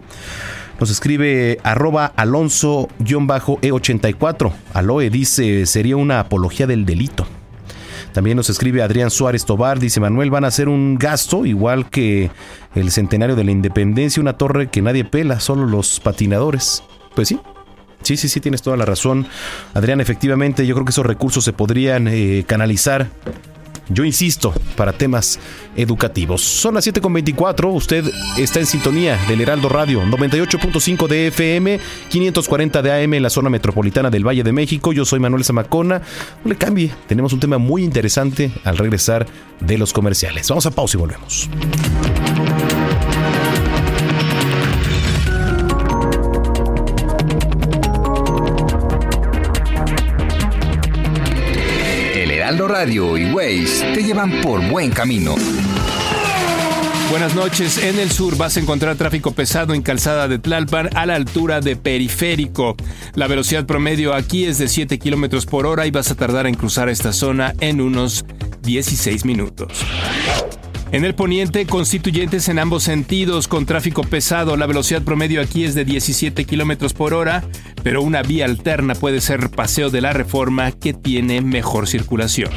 Nos escribe arroba alonso-e84. Aloe dice, sería una apología del delito. También nos escribe Adrián Suárez Tobar, dice Manuel, van a hacer un gasto igual que el centenario de la independencia, una torre que nadie pela, solo los patinadores. Pues sí, Sí, sí, sí, tienes toda la razón. Adrián, efectivamente, yo creo que esos recursos se podrían eh, canalizar yo insisto, para temas educativos. Son las 7.24, usted está en sintonía del Heraldo Radio, 98.5 de FM, 540 de AM en la zona metropolitana del Valle de México. Yo soy Manuel Zamacona. No le cambie, tenemos un tema muy interesante al regresar de los comerciales. Vamos a pausa y volvemos. Radio y Waze te llevan por buen camino. Buenas noches. En el sur vas a encontrar tráfico pesado en calzada de Tlalpan a la altura de Periférico. La velocidad promedio aquí es de 7 kilómetros por hora y vas a tardar en cruzar esta zona en unos 16 minutos. En el poniente, constituyentes en ambos sentidos con tráfico pesado. La velocidad promedio aquí es de 17 kilómetros por hora. Pero una vía alterna puede ser Paseo de la Reforma que tiene mejor circulación.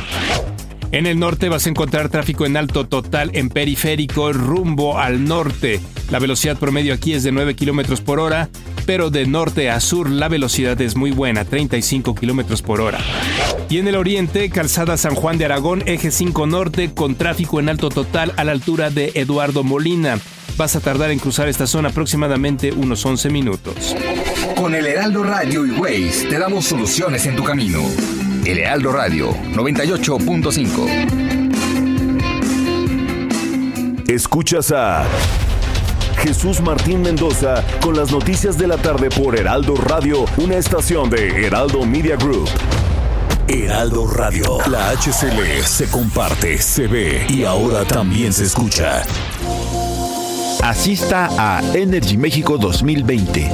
En el norte vas a encontrar tráfico en alto total en periférico rumbo al norte. La velocidad promedio aquí es de 9 km por hora, pero de norte a sur la velocidad es muy buena, 35 km por hora. Y en el oriente, calzada San Juan de Aragón, eje 5 norte, con tráfico en alto total a la altura de Eduardo Molina. Vas a tardar en cruzar esta zona aproximadamente unos 11 minutos. Con el Heraldo Radio y Waze te damos soluciones en tu camino. El Heraldo Radio 98.5. Escuchas a Jesús Martín Mendoza con las noticias de la tarde por Heraldo Radio, una estación de Heraldo Media Group. Heraldo Radio, la HCL se comparte, se ve y ahora también se escucha. Asista a Energy México 2020,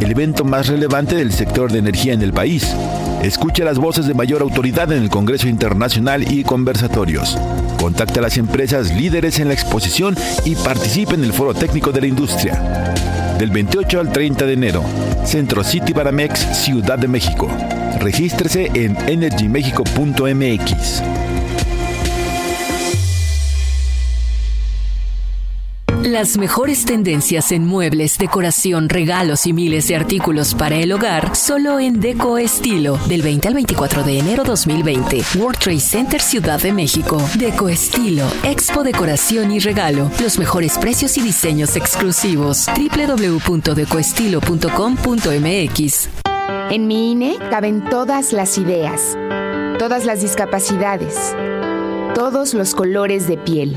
el evento más relevante del sector de energía en el país. Escucha las voces de mayor autoridad en el Congreso Internacional y conversatorios. Contacta a las empresas líderes en la exposición y participe en el foro técnico de la industria. Del 28 al 30 de enero, Centro City Baramex, Ciudad de México. Regístrese en energymexico.mx. Las mejores tendencias en muebles, decoración, regalos y miles de artículos para el hogar solo en Deco Estilo del 20 al 24 de enero 2020. World Trade Center Ciudad de México. Deco Estilo, Expo Decoración y Regalo. Los mejores precios y diseños exclusivos. www.decoestilo.com.mx. En mi INE caben todas las ideas, todas las discapacidades, todos los colores de piel.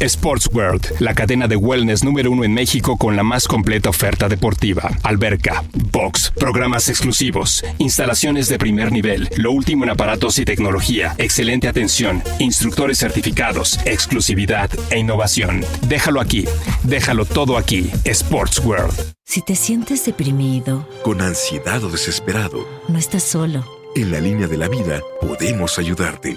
Sports World, la cadena de wellness número uno en México con la más completa oferta deportiva. Alberca, box, programas exclusivos, instalaciones de primer nivel, lo último en aparatos y tecnología, excelente atención, instructores certificados, exclusividad e innovación. Déjalo aquí, déjalo todo aquí. Sports World. Si te sientes deprimido, con ansiedad o desesperado, no estás solo. En la línea de la vida podemos ayudarte.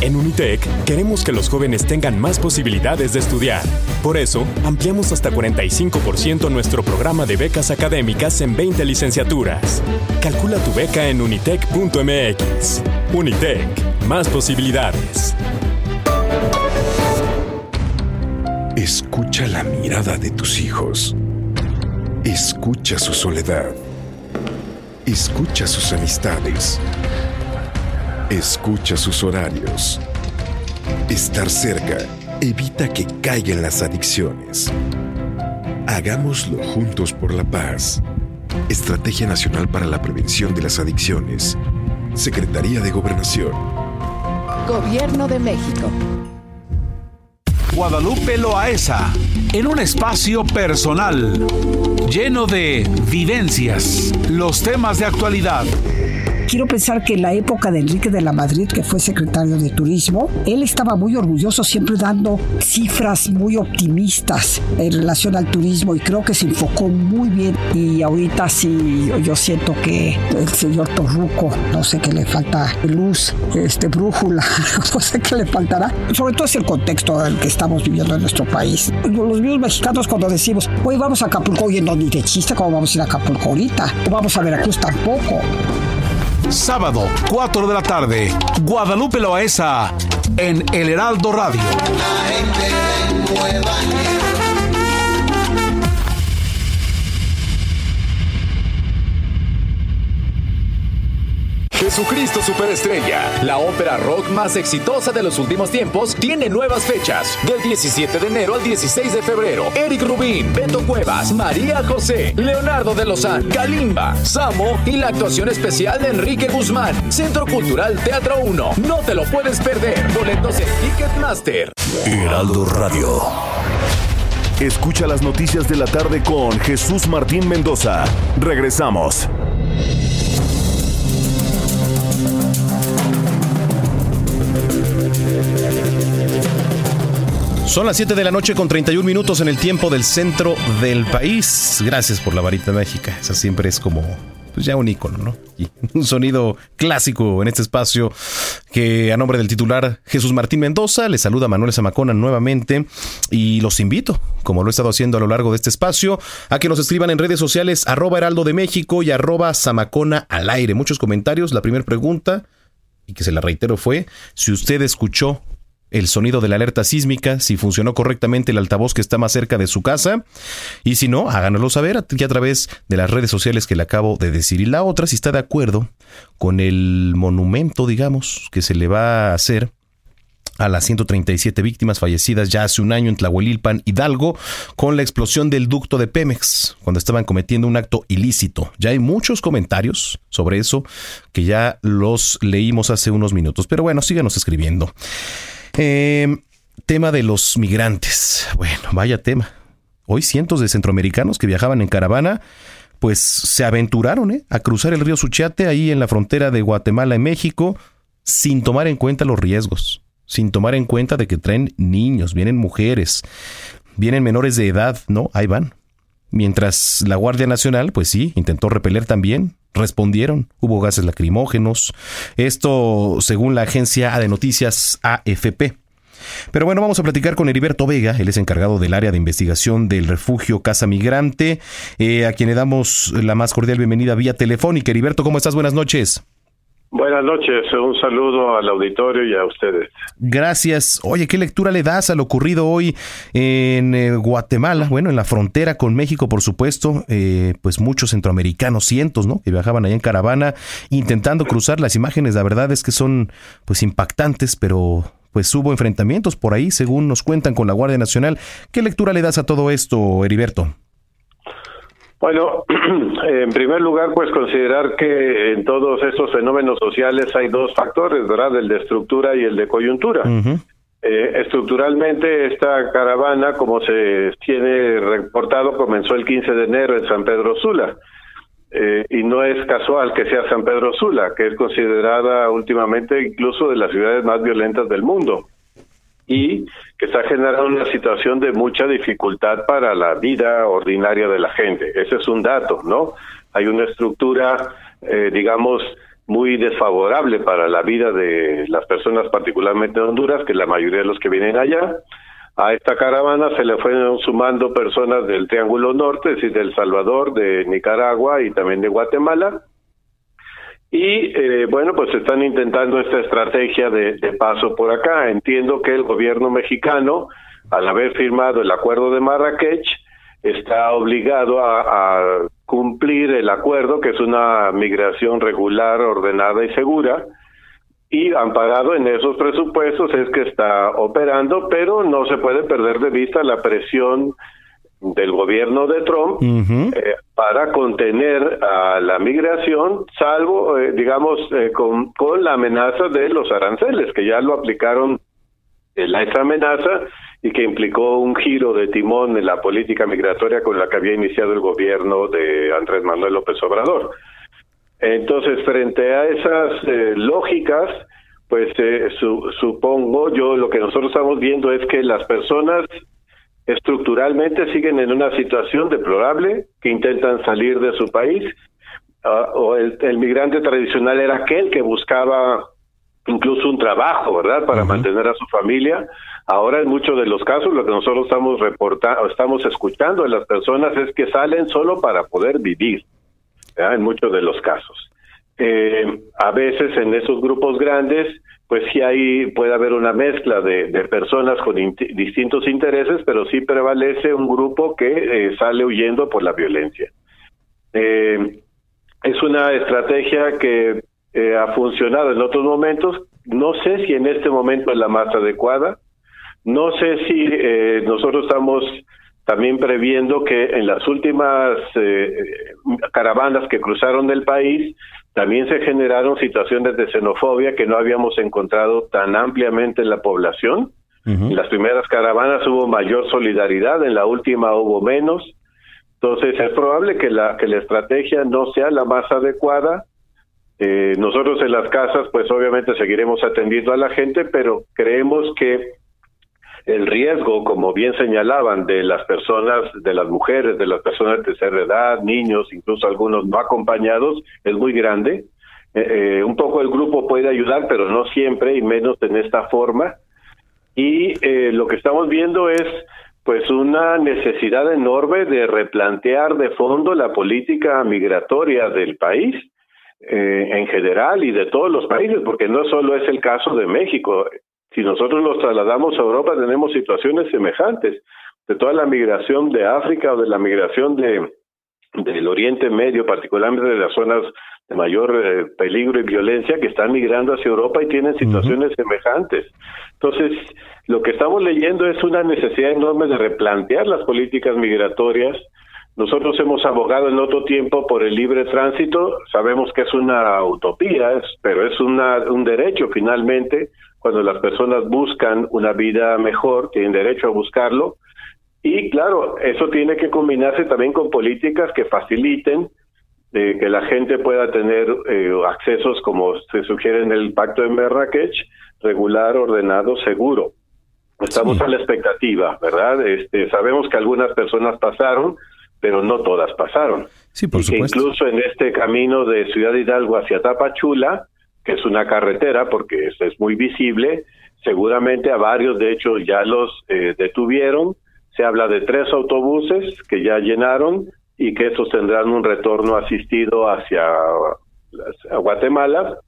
En Unitec queremos que los jóvenes tengan más posibilidades de estudiar. Por eso, ampliamos hasta 45% nuestro programa de becas académicas en 20 licenciaturas. Calcula tu beca en unitec.mx. Unitec, más posibilidades. Escucha la mirada de tus hijos. Escucha su soledad. Escucha sus amistades. Escucha sus horarios. Estar cerca evita que caigan las adicciones. Hagámoslo juntos por la paz. Estrategia Nacional para la Prevención de las Adicciones. Secretaría de Gobernación. Gobierno de México. Guadalupe Loaesa, en un espacio personal, lleno de vivencias, los temas de actualidad Quiero pensar que en la época de Enrique de la Madrid, que fue secretario de Turismo, él estaba muy orgulloso, siempre dando cifras muy optimistas en relación al turismo y creo que se enfocó muy bien. Y ahorita sí, yo siento que el señor Torruco, no sé qué le falta, luz, este, brújula, no sé qué le faltará. Sobre todo es el contexto en el que estamos viviendo en nuestro país. Los mismos mexicanos cuando decimos, hoy vamos a Acapulco, oye, no, ni de chiste, ¿cómo vamos a ir a Acapulco ahorita? O vamos a Veracruz tampoco. Sábado, 4 de la tarde, Guadalupe Loaesa en El Heraldo Radio. Jesucristo Superestrella, la ópera rock más exitosa de los últimos tiempos, tiene nuevas fechas. Del 17 de enero al 16 de febrero, Eric Rubín, Beto Cuevas, María José, Leonardo de Lozán, Kalimba, Samo y la actuación especial de Enrique Guzmán. Centro Cultural Teatro 1. No te lo puedes perder. Boletos en Ticketmaster. Heraldo Radio. Escucha las noticias de la tarde con Jesús Martín Mendoza. Regresamos. Son las 7 de la noche con 31 minutos en el tiempo del centro del país. Gracias por la varita mágica. Esa siempre es como pues ya un icono, ¿no? Y un sonido clásico en este espacio que a nombre del titular Jesús Martín Mendoza le saluda Manuel Zamacona nuevamente y los invito, como lo he estado haciendo a lo largo de este espacio, a que nos escriban en redes sociales arroba heraldo de México y arroba Zamacona al aire. Muchos comentarios. La primera pregunta, y que se la reitero, fue si usted escuchó el sonido de la alerta sísmica, si funcionó correctamente el altavoz que está más cerca de su casa. Y si no, háganoslo saber aquí a través de las redes sociales que le acabo de decir. Y la otra, si está de acuerdo con el monumento, digamos, que se le va a hacer a las 137 víctimas fallecidas ya hace un año en Tlahuelilpan, Hidalgo, con la explosión del ducto de Pemex, cuando estaban cometiendo un acto ilícito. Ya hay muchos comentarios sobre eso que ya los leímos hace unos minutos. Pero bueno, síganos escribiendo. Eh, tema de los migrantes. Bueno, vaya tema. Hoy cientos de centroamericanos que viajaban en caravana, pues se aventuraron ¿eh? a cruzar el río Suchiate ahí en la frontera de Guatemala y México, sin tomar en cuenta los riesgos, sin tomar en cuenta de que traen niños, vienen mujeres, vienen menores de edad, ¿no? Ahí van. Mientras la Guardia Nacional, pues sí, intentó repeler también, respondieron, hubo gases lacrimógenos, esto según la agencia de noticias AFP. Pero bueno, vamos a platicar con Heriberto Vega, él es encargado del área de investigación del refugio Casa Migrante, eh, a quien le damos la más cordial bienvenida vía telefónica. Heriberto, ¿cómo estás? Buenas noches. Buenas noches, un saludo al auditorio y a ustedes. Gracias. Oye, ¿qué lectura le das a lo ocurrido hoy en eh, Guatemala? Bueno, en la frontera con México, por supuesto, eh, pues muchos centroamericanos, cientos, ¿no? Que viajaban allá en caravana intentando cruzar. Las imágenes, la verdad es que son pues impactantes, pero pues hubo enfrentamientos por ahí, según nos cuentan con la Guardia Nacional. ¿Qué lectura le das a todo esto, Heriberto? Bueno, en primer lugar, pues considerar que en todos estos fenómenos sociales hay dos factores, ¿verdad? El de estructura y el de coyuntura. eh, estructuralmente, esta caravana, como se tiene reportado, comenzó el 15 de enero en San Pedro Sula. Eh, y no es casual que sea San Pedro Sula, que es considerada últimamente incluso de las ciudades más violentas del mundo y que está generando una situación de mucha dificultad para la vida ordinaria de la gente. Ese es un dato, ¿no? Hay una estructura, eh, digamos, muy desfavorable para la vida de las personas, particularmente en Honduras, que la mayoría de los que vienen allá. A esta caravana se le fueron sumando personas del Triángulo Norte, es decir, de El Salvador, de Nicaragua y también de Guatemala y eh, bueno, pues están intentando esta estrategia de, paso por acá. Entiendo que el gobierno mexicano, al haber firmado el acuerdo de Marrakech, está obligado a, cumplir el acuerdo, que es una migración regular, ordenada y segura, y amparado en esos presupuestos es que está operando, pero no se puede perder de vista la presión del gobierno de Trump eh, para contener a la migración, salvo, eh, digamos, eh, con, con, la amenaza de los aranceles, que ya lo aplicaron la esa amenaza y que implicó un giro de timón en la política migratoria con la que había iniciado el gobierno de Andrés Manuel López Obrador. Entonces, frente a esas lógicas, pues supongo yo lo que nosotros estamos viendo es que las personas estructuralmente siguen en una situación deplorable, que intentan salir de su país, ah, o el, migrante tradicional era aquel que buscaba incluso un trabajo, ¿verdad?, para mantener a su familia. Ahora, en muchos de los casos, lo que nosotros estamos reportando, estamos escuchando de las personas es que salen solo para poder vivir, en muchos de los casos. Eh, a veces en esos grupos grandes pues sí ahí puede haber una mezcla de, personas con distintos intereses, pero sí prevalece un grupo que eh, sale huyendo por la violencia. Eh, es una estrategia que eh, ha funcionado en otros momentos. No sé si en este momento es la más adecuada. No sé si eh, nosotros estamos también previendo que en las últimas caravanas que cruzaron el país también se generaron situaciones de xenofobia que no habíamos encontrado tan ampliamente en la población. En las primeras caravanas hubo mayor solidaridad, en la última hubo menos. Entonces es probable que la que la estrategia no sea la más adecuada. Eh, nosotros en las casas, pues obviamente seguiremos atendiendo a la gente, pero creemos que el riesgo, como bien señalaban, de las personas, de las mujeres, de las personas de tercera edad, niños, incluso algunos no acompañados, es muy grande. Eh, eh, un poco el grupo puede ayudar, pero no siempre y menos en esta forma. Y eh, lo que estamos viendo es pues una necesidad enorme de replantear de fondo la política migratoria del país en general y de todos los países, porque no solo es el caso de México. Si nosotros nos trasladamos a Europa, tenemos situaciones semejantes. De toda la migración de África o de la migración de del Oriente Medio, particularmente de las zonas de mayor eh, peligro y violencia, que están migrando hacia Europa y tienen situaciones semejantes. Entonces, lo que estamos leyendo es una necesidad enorme de replantear las políticas migratorias. Nosotros hemos abogado en otro tiempo por el libre tránsito, sabemos que es una utopía, pero es una, un derecho finalmente cuando las personas buscan una vida mejor, tienen derecho a buscarlo. Y claro, eso tiene que combinarse también con políticas que faciliten eh, que la gente pueda tener eh, accesos, como se sugiere en el Pacto de Marrakech, regular, ordenado, seguro. Estamos a la expectativa, ¿verdad? Este, sabemos que algunas personas pasaron, pero no todas pasaron. Sí, por supuesto. incluso en este camino de Ciudad Hidalgo hacia Tapachula, que es una carretera porque es, es muy visible. Seguramente a varios, de hecho, ya los eh, detuvieron. Se habla de tres autobuses que ya llenaron y que estos tendrán un retorno asistido hacia Guatemala,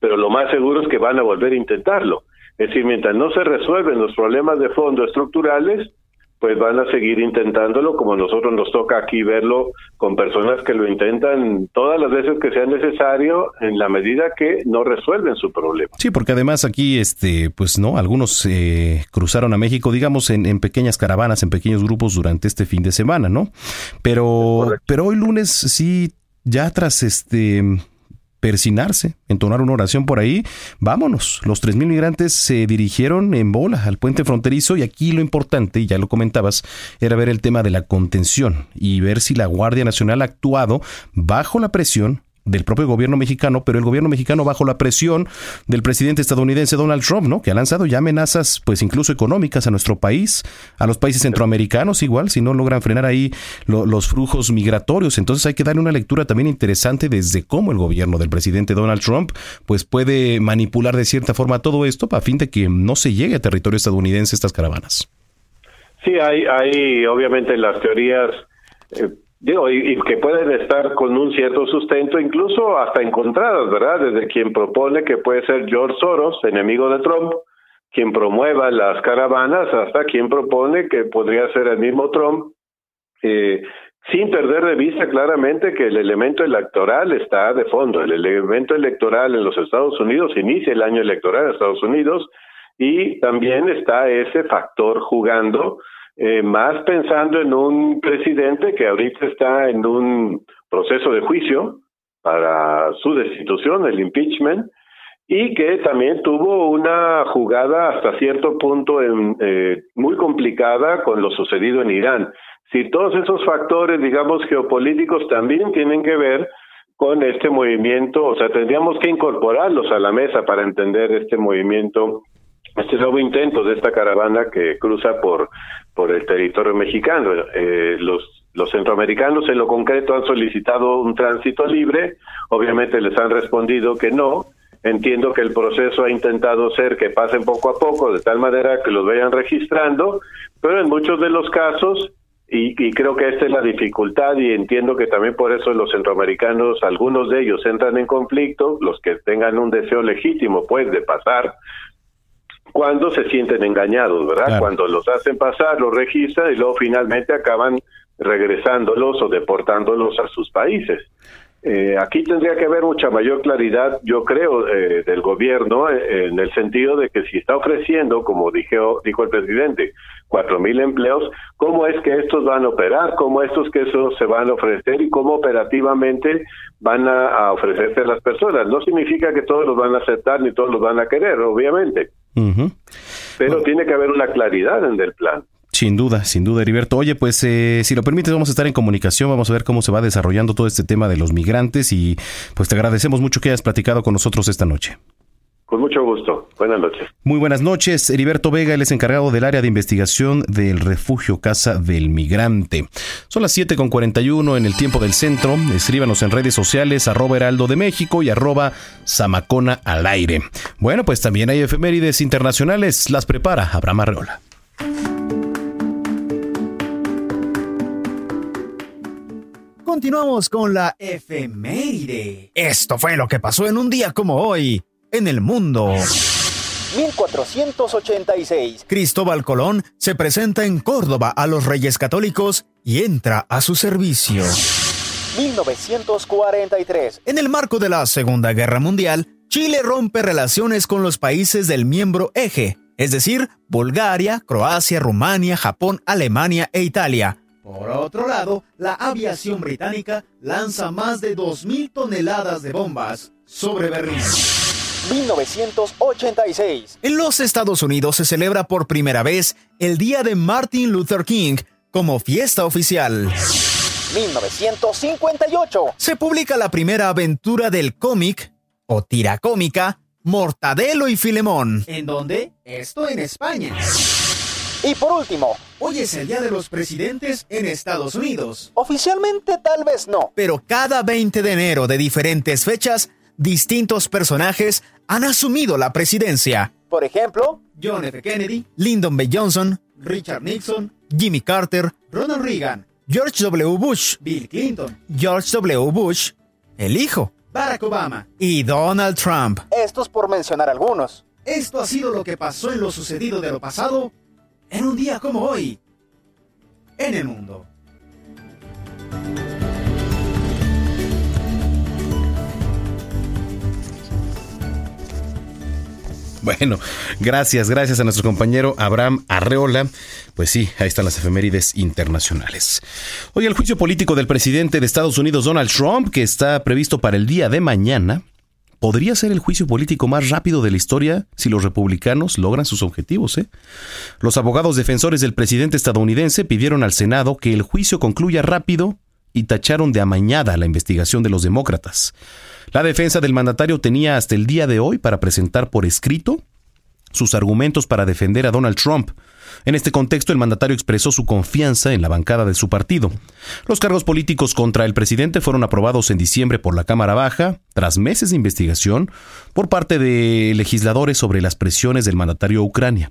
pero lo más seguro es que van a volver a intentarlo. Es decir, mientras no se resuelven los problemas de fondo estructurales, pues van a seguir intentándolo como nosotros nos toca aquí verlo con personas que lo intentan todas las veces que sea necesario en la medida que no resuelven su problema. Sí, porque además aquí, este, pues no, algunos eh, cruzaron a México, digamos, en, en, pequeñas caravanas, en pequeños grupos durante este fin de semana, ¿no? Pero, pero hoy lunes sí, ya tras este persinarse, entonar una oración por ahí, vámonos. Los 3.000 migrantes se dirigieron en bola al puente fronterizo y aquí lo importante, y ya lo comentabas, era ver el tema de la contención y ver si la Guardia Nacional ha actuado bajo la presión del propio gobierno mexicano, pero el gobierno mexicano bajo la presión del presidente estadounidense Donald Trump, ¿no? Que ha lanzado ya amenazas, pues incluso económicas a nuestro país, a los países centroamericanos igual, si no logran frenar ahí los flujos migratorios. Entonces hay que darle una lectura también interesante desde cómo el gobierno del presidente Donald Trump, pues puede manipular de cierta forma todo esto a fin de que no se llegue a territorio estadounidense estas caravanas. Sí, hay, hay obviamente las teorías eh, Digo, y, que pueden estar con un cierto sustento, incluso hasta encontradas, ¿verdad? Desde quien propone que puede ser George Soros, enemigo de Trump, quien promueva las caravanas, hasta quien propone que podría ser el mismo Trump, eh, sin perder de vista claramente que el elemento electoral está de fondo. El elemento electoral en los Estados Unidos inicia el año electoral en Estados Unidos y también está ese factor jugando eh, más pensando en un presidente que ahorita está en un proceso de juicio para su destitución, el impeachment, y que también tuvo una jugada hasta cierto punto en, eh, muy complicada con lo sucedido en Irán. Si todos esos factores, digamos, geopolíticos también tienen que ver con este movimiento, o sea, tendríamos que incorporarlos a la mesa para entender este movimiento este nuevo intento de esta caravana que cruza por, por el territorio mexicano. Eh, los, los centroamericanos en lo concreto han solicitado un tránsito libre, obviamente les han respondido que no. Entiendo que el proceso ha intentado ser que pasen poco a poco, de tal manera que los vayan registrando, pero en muchos de los casos, y, y creo que esta es la dificultad, y entiendo que también por eso los centroamericanos, algunos de ellos entran en conflicto, los que tengan un deseo legítimo, pues, de pasar cuando se sienten engañados, ¿verdad? Cuando los hacen pasar, los registran y luego finalmente acaban regresándolos o deportándolos a sus países. Eh, aquí tendría que haber mucha mayor claridad, yo creo, eh, del gobierno eh, en el sentido de que si está ofreciendo, como dijo, dijo el presidente, cuatro mil empleos, cómo es que estos van a operar, cómo estos que esos se van a ofrecer y cómo operativamente van a, ofrecerse a las personas. No significa que todos los van a aceptar ni todos los van a querer, obviamente. Pero tiene que haber una claridad en el plan. Sin duda, sin duda, Heriberto. Oye, pues eh, si lo permites, vamos a estar en comunicación, vamos a ver cómo se va desarrollando todo este tema de los migrantes y pues te agradecemos mucho que hayas platicado con nosotros esta noche. Con mucho gusto. Buenas noches. Muy buenas noches. Heriberto Vega, él es encargado del área de investigación del refugio Casa del Migrante. Son las 7 con 41 en el tiempo del centro. Escríbanos en redes sociales, arroba heraldo de México y arroba zamacona al aire. Bueno, pues también hay efemérides internacionales. Las prepara Abraham Arreola. Continuamos con la efeméride. Esto fue lo que pasó en un día como hoy, en el mundo. 1486. Cristóbal Colón se presenta en Córdoba a los Reyes Católicos y entra a su servicio. 1943. En el marco de la Segunda Guerra Mundial, Chile rompe relaciones con los países del miembro eje, es decir, Bulgaria, Croacia, Rumania, Japón, Alemania e Italia por otro lado, la aviación británica lanza más de 2.000 toneladas de bombas sobre Berlín. 1986. En los Estados Unidos se celebra por primera vez el Día de Martin Luther King como fiesta oficial. 1958. Se publica la primera aventura del cómic, o tira cómica, Mortadelo y Filemón. ¿En dónde? Esto en España. Y por último, hoy es el Día de los Presidentes en Estados Unidos. Oficialmente tal vez no. Pero cada 20 de enero de diferentes fechas, distintos personajes han asumido la presidencia. Por ejemplo, John F. Kennedy, Lyndon B. Johnson, Richard Nixon, Jimmy Carter, Ronald Reagan, George W. Bush, Bill Clinton, George W. Bush, el hijo, Barack Obama y Donald Trump. Estos por mencionar algunos. Esto ha sido lo que pasó en lo sucedido de lo pasado en un día como hoy, en el mundo. Bueno, gracias, gracias a nuestro compañero Abraham Arreola. Pues sí, ahí están las efemérides internacionales. Hoy el juicio político del presidente de Estados Unidos, Donald Trump, que está previsto para el día de mañana, podría ser el juicio político más rápido de la historia si los republicanos logran sus objetivos. ¿eh? Los abogados defensores del presidente estadounidense pidieron al Senado que el juicio concluya rápido y tacharon de amañada la investigación de los demócratas. La defensa del mandatario tenía hasta el día de hoy para presentar por escrito sus argumentos para defender a Donald Trump, en este contexto, el mandatario expresó su confianza en la bancada de su partido. Los cargos políticos contra el presidente fueron aprobados en diciembre por la Cámara Baja, tras meses de investigación por parte de legisladores sobre las presiones del mandatario a Ucrania.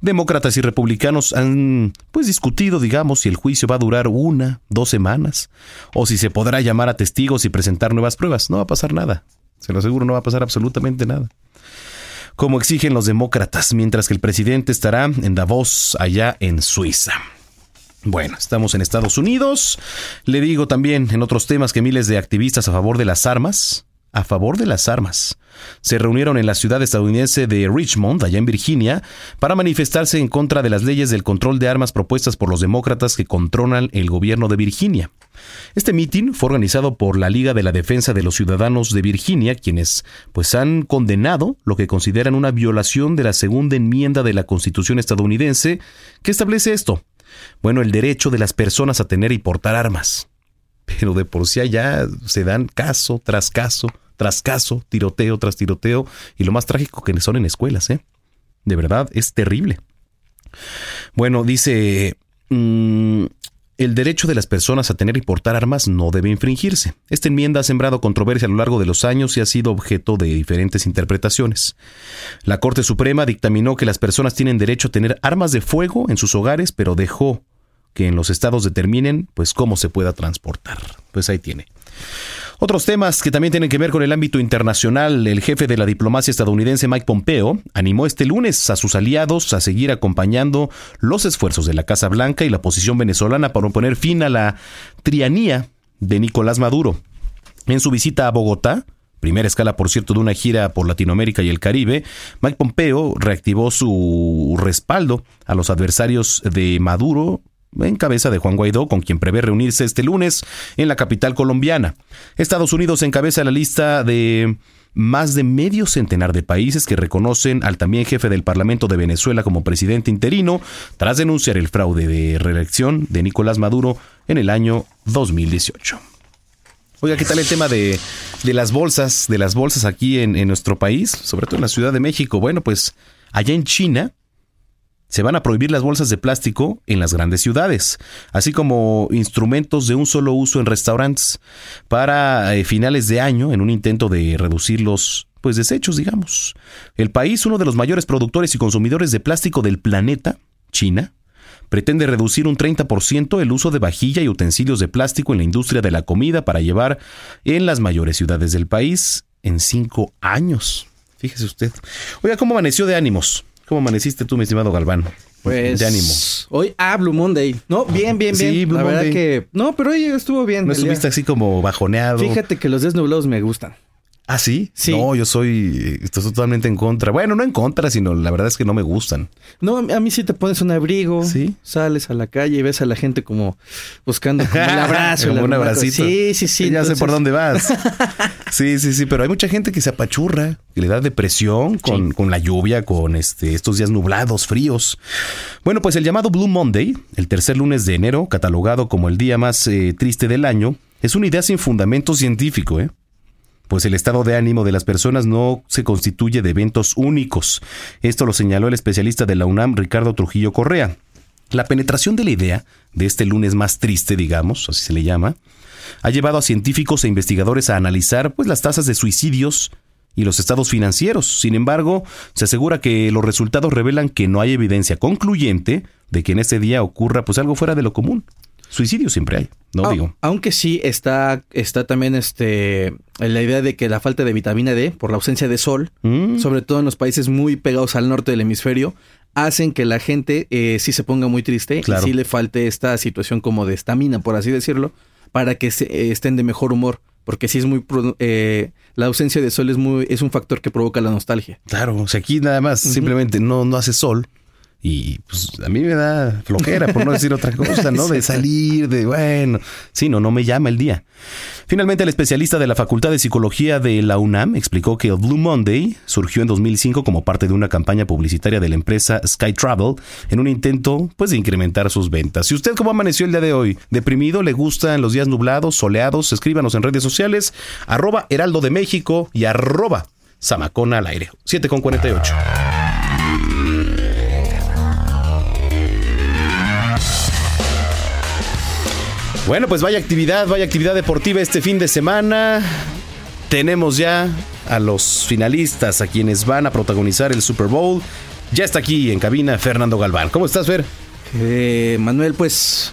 Demócratas y republicanos han pues discutido, digamos, si el juicio va a durar una, dos semanas, o si se podrá llamar a testigos y presentar nuevas pruebas. No va a pasar nada. Se lo aseguro, no va a pasar absolutamente nada como exigen los demócratas, mientras que el presidente estará en Davos, allá en Suiza. Bueno, estamos en Estados Unidos. Le digo también en otros temas que miles de activistas a favor de las armas, a favor de las armas, se reunieron en la ciudad estadounidense de Richmond, allá en Virginia, para manifestarse en contra de las leyes del control de armas propuestas por los demócratas que controlan el gobierno de Virginia. Este mitin fue organizado por la Liga de la Defensa de los Ciudadanos de Virginia, quienes pues han condenado lo que consideran una violación de la segunda enmienda de la Constitución estadounidense que establece esto. Bueno, el derecho de las personas a tener y portar armas. Pero de por sí allá se dan caso tras caso tras caso, tiroteo tras tiroteo y lo más trágico que son en escuelas, ¿eh? De verdad, es terrible. Bueno, dice, mm, el derecho de las personas a tener y portar armas no debe infringirse. Esta enmienda ha sembrado controversia a lo largo de los años y ha sido objeto de diferentes interpretaciones. La Corte Suprema dictaminó que las personas tienen derecho a tener armas de fuego en sus hogares, pero dejó que en los estados determinen pues cómo se pueda transportar. Pues ahí tiene. Otros temas que también tienen que ver con el ámbito internacional, el jefe de la diplomacia estadounidense Mike Pompeo animó este lunes a sus aliados a seguir acompañando los esfuerzos de la Casa Blanca y la posición venezolana para poner fin a la trianía de Nicolás Maduro. En su visita a Bogotá, primera escala, por cierto, de una gira por Latinoamérica y el Caribe, Mike Pompeo reactivó su respaldo a los adversarios de Maduro en cabeza de Juan Guaidó, con quien prevé reunirse este lunes en la capital colombiana. Estados Unidos encabeza la lista de más de medio centenar de países que reconocen al también jefe del Parlamento de Venezuela como presidente interino tras denunciar el fraude de reelección de Nicolás Maduro en el año 2018. Oiga, ¿qué tal el tema de, las bolsas, de las bolsas aquí en, en nuestro país, sobre todo en la Ciudad de México? Bueno, pues allá en China, se van a prohibir las bolsas de plástico en las grandes ciudades, así como instrumentos de un solo uso en restaurantes para eh, finales de año en un intento de reducir los pues desechos, digamos. El país, uno de los mayores productores y consumidores de plástico del planeta, China, pretende reducir un 30% el uso de vajilla y utensilios de plástico en la industria de la comida para llevar en las mayores ciudades del país en cinco años. Fíjese usted. Oiga, ¿cómo amaneció de ánimos? ¿Cómo amaneciste tú, mi estimado Galván? Pues. De ánimo. Hoy, ah, Blue Monday. No, bien, bien, bien. Sí, Blue La verdad que. No, pero hoy estuvo bien. ¿No día. estuviste así como bajoneado? Fíjate que los desnublados me gustan. ¿Ah, sí? Sí. No, yo soy estoy totalmente en contra. Bueno, no en contra, sino la verdad es que no me gustan. No, a mí sí te pones un abrigo. Sí. Sales a la calle y ves a la gente como buscando como el abrazo. Como el un abracito. Sí, sí, sí. Ya sé por dónde vas. Sí, sí, sí, pero hay mucha gente que se apachurra, que le da depresión con, con la lluvia, con este, estos días nublados, fríos. Bueno, pues el llamado Blue Monday, el tercer lunes de enero, catalogado como el día más eh, triste del año, es una idea sin fundamento científico, ¿eh? Pues el estado de ánimo de las personas no se constituye de eventos únicos. Esto lo señaló el especialista de la UNAM, Ricardo Trujillo Correa. La penetración de la idea de este lunes más triste, digamos, así se le llama, ha llevado a científicos e investigadores a analizar pues, las tasas de suicidios y los estados financieros. Sin embargo, se asegura que los resultados revelan que no hay evidencia concluyente de que en ese día ocurra pues algo fuera de lo común. Suicidio siempre hay, no Au- digo. Aunque sí está, está también este la idea de que la falta de vitamina D por la ausencia de sol, Mm. sobre todo en los países muy pegados al norte del hemisferio, hacen que la gente eh, sí se ponga muy triste Claro. y sí le falte esta situación como de estamina, por así decirlo, para que se- eh, estén de mejor humor. Porque sí es muy... eh, la ausencia de sol es, muy, es un factor que provoca la nostalgia. Claro, o sea, aquí nada más simplemente no, no hace sol. Y pues a mí me da flojera, por no decir otra cosa, ¿no? De salir, de bueno, sí, no, no me llama el día. Finalmente, el especialista de la Facultad de Psicología de la UNAM explicó que el Blue Monday surgió en 2005 como parte de una campaña publicitaria de la empresa Sky Travel en un intento, pues, de incrementar sus ventas. Si usted cómo amaneció el día de hoy, deprimido, le gustan los días nublados, soleados, escríbanos en redes sociales, arroba Heraldo de México y arroba Samacona al aire. 7 con 48. Bueno, pues vaya actividad, vaya actividad deportiva este fin de semana. Tenemos ya a los finalistas, a quienes van a protagonizar el Super Bowl. Ya está aquí en cabina Fernando Galván. ¿Cómo estás, Fer? Eh, Manuel, pues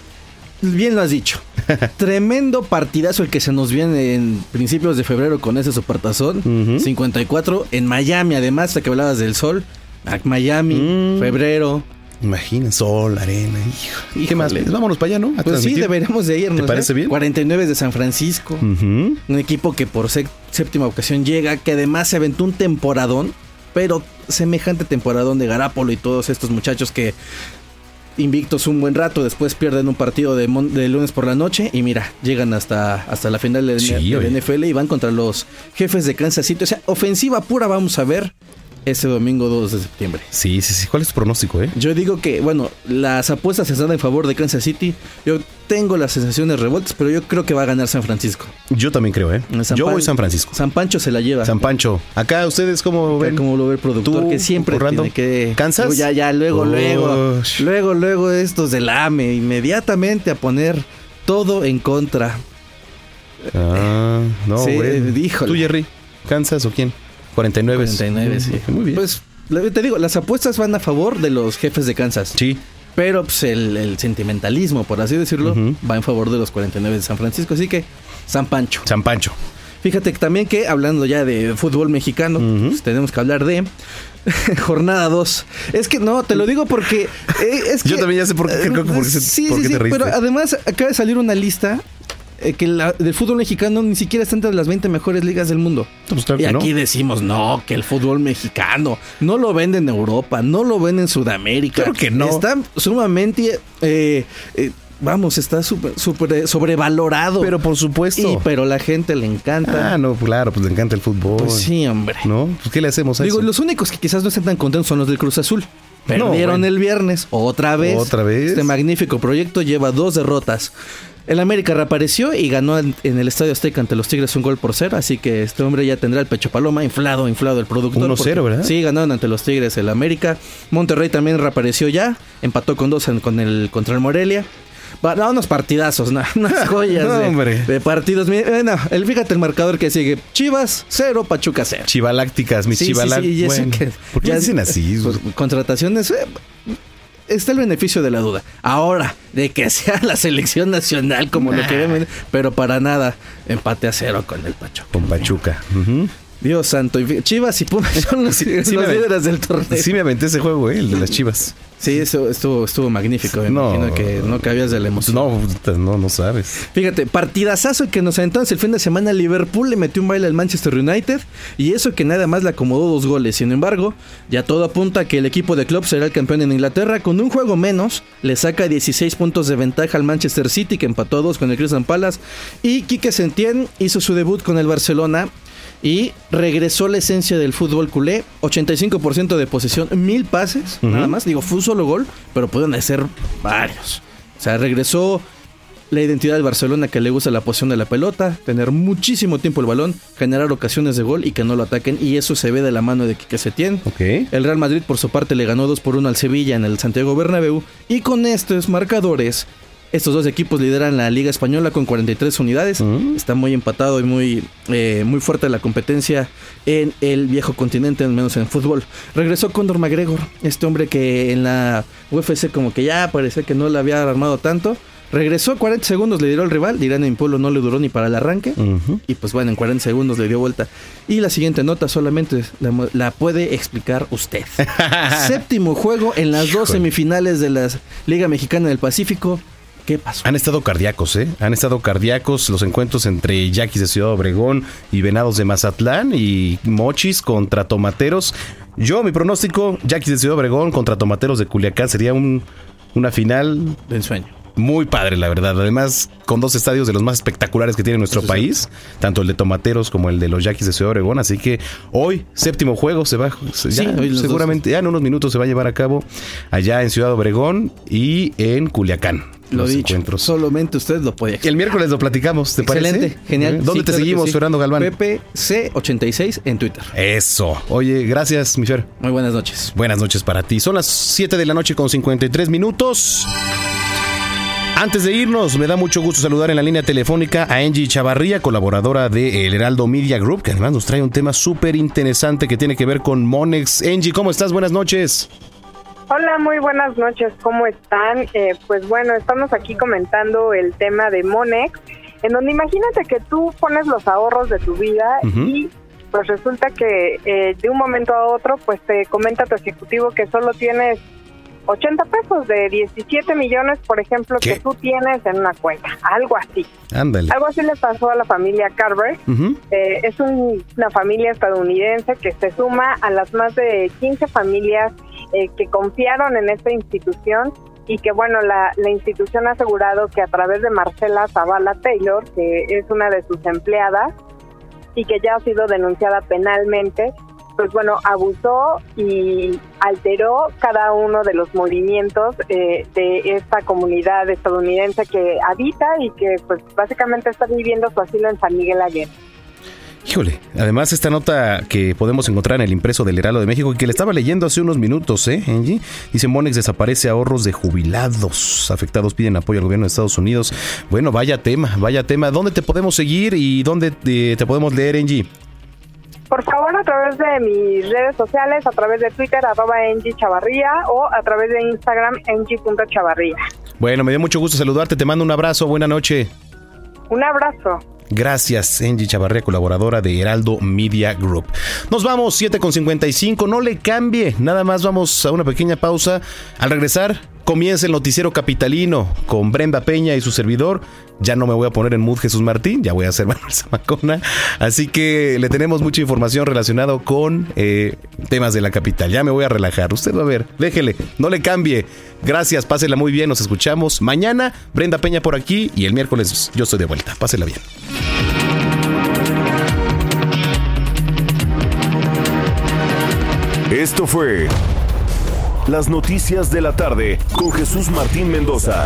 bien lo has dicho. Tremendo partidazo el que se nos viene en principios de febrero con ese supertazón. 54 en Miami, además, hasta que hablabas del sol. Ah, Miami, febrero. Imagina, sol, arena, hijo. ¿Y qué más? Pues vámonos para allá, ¿no? A Pues sí, deberíamos de irnos. ¿Te parece ¿eh? bien? 49 de San Francisco. Un equipo que por sé- séptima ocasión llega, que además se aventó un temporadón, pero semejante temporadón de Garapolo y todos estos muchachos que invictos un buen rato, después pierden un partido de, lunes por la noche y mira, llegan hasta, hasta la final del Sí, de. NFL y van contra los jefes de Kansas City. O sea, ofensiva pura vamos a ver este domingo 2 de septiembre. Sí, sí, sí. ¿Cuál es tu pronóstico, eh? Yo digo que, bueno, las apuestas están en favor de Kansas City. Yo tengo las sensaciones revueltas, pero yo creo que va a ganar San Francisco. Yo también creo, ¿eh? San Yo Pan- voy San Francisco. San Pancho se la lleva. San Pancho. Acá ustedes cómo ven. Como lo ve el productor, ¿Tú, que siempre tiene que... ¿Kansas? Ya, ya, luego, luego. Ush. Luego, luego estos del AME, inmediatamente a poner todo en contra. Ah, no, Sí, güey. híjole. ¿Tú, Jerry? ¿Kansas o quién? 49. 49, sí. Muy bien. Pues, te digo, las apuestas van a favor de los jefes de Kansas. Sí. Pero pues, el, el sentimentalismo, por así decirlo, va en favor de los 49 de San Francisco. Así que, San Pancho. San Pancho. Fíjate que también que, hablando ya de fútbol mexicano, pues, tenemos que hablar de jornada 2. Es que no, te lo digo porque... eh, es Yo también ya sé por qué, creo que por qué Sí, por sí, qué sí, te reíste. pero además acaba de salir una lista eh, que la, del fútbol mexicano ni siquiera está entre las 20 mejores ligas del mundo. Pues claro y no. aquí decimos, no, que el fútbol mexicano no lo venden en Europa, no lo venden en Sudamérica. Claro que no. Está sumamente... eh, eh, Vamos, está súper súper sobrevalorado. Pero por supuesto. Y, pero la gente le encanta. Ah, no, claro, pues le encanta el fútbol. Pues sí, hombre. ¿No? Pues ¿qué le hacemos a Digo, eso? los únicos que quizás no estén tan contentos son los del Cruz Azul. No, Perdieron bueno. el viernes, otra vez. Otra vez. Este magnífico proyecto lleva dos derrotas. El América reapareció y ganó en en el Estadio Azteca ante los Tigres un gol por cero, así que este hombre ya tendrá el pecho paloma inflado, inflado el productor. 1-0, porque- ¿verdad? Sí, ganaron ante los Tigres el América. Monterrey también reapareció ya, empató con dos en- con el contra el Morelia. No, unos partidazos, no, unas joyas No, de, partidos. Eh, no, el, fíjate el marcador que sigue. Chivas 0, Pachuca 0. Chivalácticas, mis Sí, ¿Por qué ya- dicen así? pues, contrataciones. eh, está el beneficio de la duda. Ahora, de que sea la selección nacional como lo Nah. queremos, pero para nada, empate a cero con el Pachuca. Con Pachuca. Ujú. Dios santo, Chivas y Pumas son los, Sí líderes del torneo. Sí me aventé ese juego, eh, el de las chivas. Sí, eso estuvo, estuvo magnífico. Me No. imagino que no cabías de la emoción. No, no, no sabes. Fíjate, partidazazo que nos aventamos el fin de semana. Liverpool le metió un baile al Manchester United. Y eso que nada más le acomodó dos goles. Sin embargo, ya todo apunta a que el equipo de Klopp será el campeón en Inglaterra. Con un juego menos, le saca 16 puntos de ventaja al Manchester City, que empató dos con el Crystal Palace. Y Quique Setién hizo su debut con el Barcelona. Y regresó la esencia del fútbol culé. 85% de posesión, mil pases, nada más. Digo, fue un solo gol, pero pueden ser varios. O sea, regresó la identidad del Barcelona que le gusta la posición de la pelota, tener muchísimo tiempo el balón, generar ocasiones de gol y que no lo ataquen. Y eso se ve de la mano de Quique Setién. El Real Madrid, por su parte, le ganó 2 por 1 al Sevilla en el Santiago Bernabéu. Y con estos marcadores, estos dos equipos lideran la Liga Española con 43 unidades. Está muy empatado y muy, eh, muy fuerte la competencia en el viejo continente, al menos en fútbol. Regresó Condor McGregor, este hombre que en la UFC como que ya parecía que no le había armado tanto. Regresó 40 segundos, le dio al rival. Dirán en Pueblo no le duró ni para el arranque. Y pues bueno, en 40 segundos le dio vuelta. Y la siguiente nota solamente la, puede explicar usted. Séptimo juego en las dos semifinales de la Liga Mexicana del Pacífico. ¿Qué pasó? Han estado cardíacos, ¿eh? Han estado cardíacos los encuentros entre Yaquis de Ciudad Obregón y Venados de Mazatlán y Mochis contra Tomateros. Yo, mi pronóstico, Yaquis de Ciudad Obregón contra Tomateros de Culiacán sería un, una final De ensueño. muy padre, la verdad. Además, con dos estadios de los más espectaculares que tiene nuestro país, tanto el de Tomateros como el de los Yaquis de Ciudad Obregón. Así que hoy, séptimo juego, se va, se- Sí, ya, seguramente ya en unos minutos se va a llevar a cabo allá en Ciudad Obregón y en Culiacán. Lo los dicho, encuentros. solamente usted lo puede El miércoles lo platicamos, ¿te Excelente, parece? genial. ¿Eh? ¿Dónde Sí, te claro seguimos, sí. Fernando Galván? PPC86 en Twitter. Eso. Oye, gracias, mi Fer. Muy buenas noches. Buenas noches para ti. Son las 7 de la noche con 53 minutos. Antes de irnos, me da mucho gusto saludar en la línea telefónica a Angie Chavarría, colaboradora de El Heraldo Media Group, que además nos trae un tema súper interesante que tiene que ver con Monex. Angie, ¿cómo estás? Buenas noches. Hola, muy buenas noches, ¿cómo están? Eh, pues bueno, estamos aquí comentando el tema de Monex, en donde imagínate que tú pones los ahorros de tu vida y pues resulta que eh, de un momento a otro pues te comenta tu ejecutivo que solo tienes 80 pesos de 17 millones, por ejemplo, ¿Qué? que tú tienes en una cuenta, algo así. Ándale. Algo así le pasó a la familia Carver. Ujú. Eh, es un- una familia estadounidense que se suma a las más de 15 familias eh, que confiaron en esta institución y que, bueno, la, la institución ha asegurado que a través de Marcela Zavala Taylor, que es una de sus empleadas y que ya ha sido denunciada penalmente, pues bueno, abusó y alteró cada uno de los movimientos eh, de esta comunidad estadounidense que habita y que pues básicamente está viviendo su asilo en San Miguel Allende. Híjole, además esta nota que podemos encontrar en el impreso del Heraldo de México y que le estaba leyendo hace unos minutos, ¿eh, Angie? Dice Monex desaparece ahorros de jubilados. Afectados piden apoyo al gobierno de Estados Unidos. Bueno, vaya tema, vaya tema. ¿Dónde te podemos seguir y dónde te, te podemos leer, Angie? Por favor, a través de mis redes sociales, a través de Twitter, arroba Chavarría, o a través de Instagram, Angie.chavarría. Bueno, me dio mucho gusto saludarte, te mando un abrazo, buena noche. Un abrazo. Gracias, Angie Chavarría, colaboradora de Heraldo Media Group. Nos vamos, 7 con 55, no le cambie, nada más vamos a una pequeña pausa. Al regresar, comienza el noticiero capitalino con Brenda Peña y su servidor. Ya no me voy a poner en mood Jesús Martín, ya voy a hacer Manuel Zamacona. Así que le tenemos mucha información relacionada con eh, temas de la capital. Ya me voy a relajar. Usted va a ver, déjele, no le cambie. Gracias, pásela muy bien, nos escuchamos. Mañana Brenda Peña por aquí y el miércoles yo estoy de vuelta. Pásela bien. Esto fue Las Noticias de la Tarde con Jesús Martín Mendoza.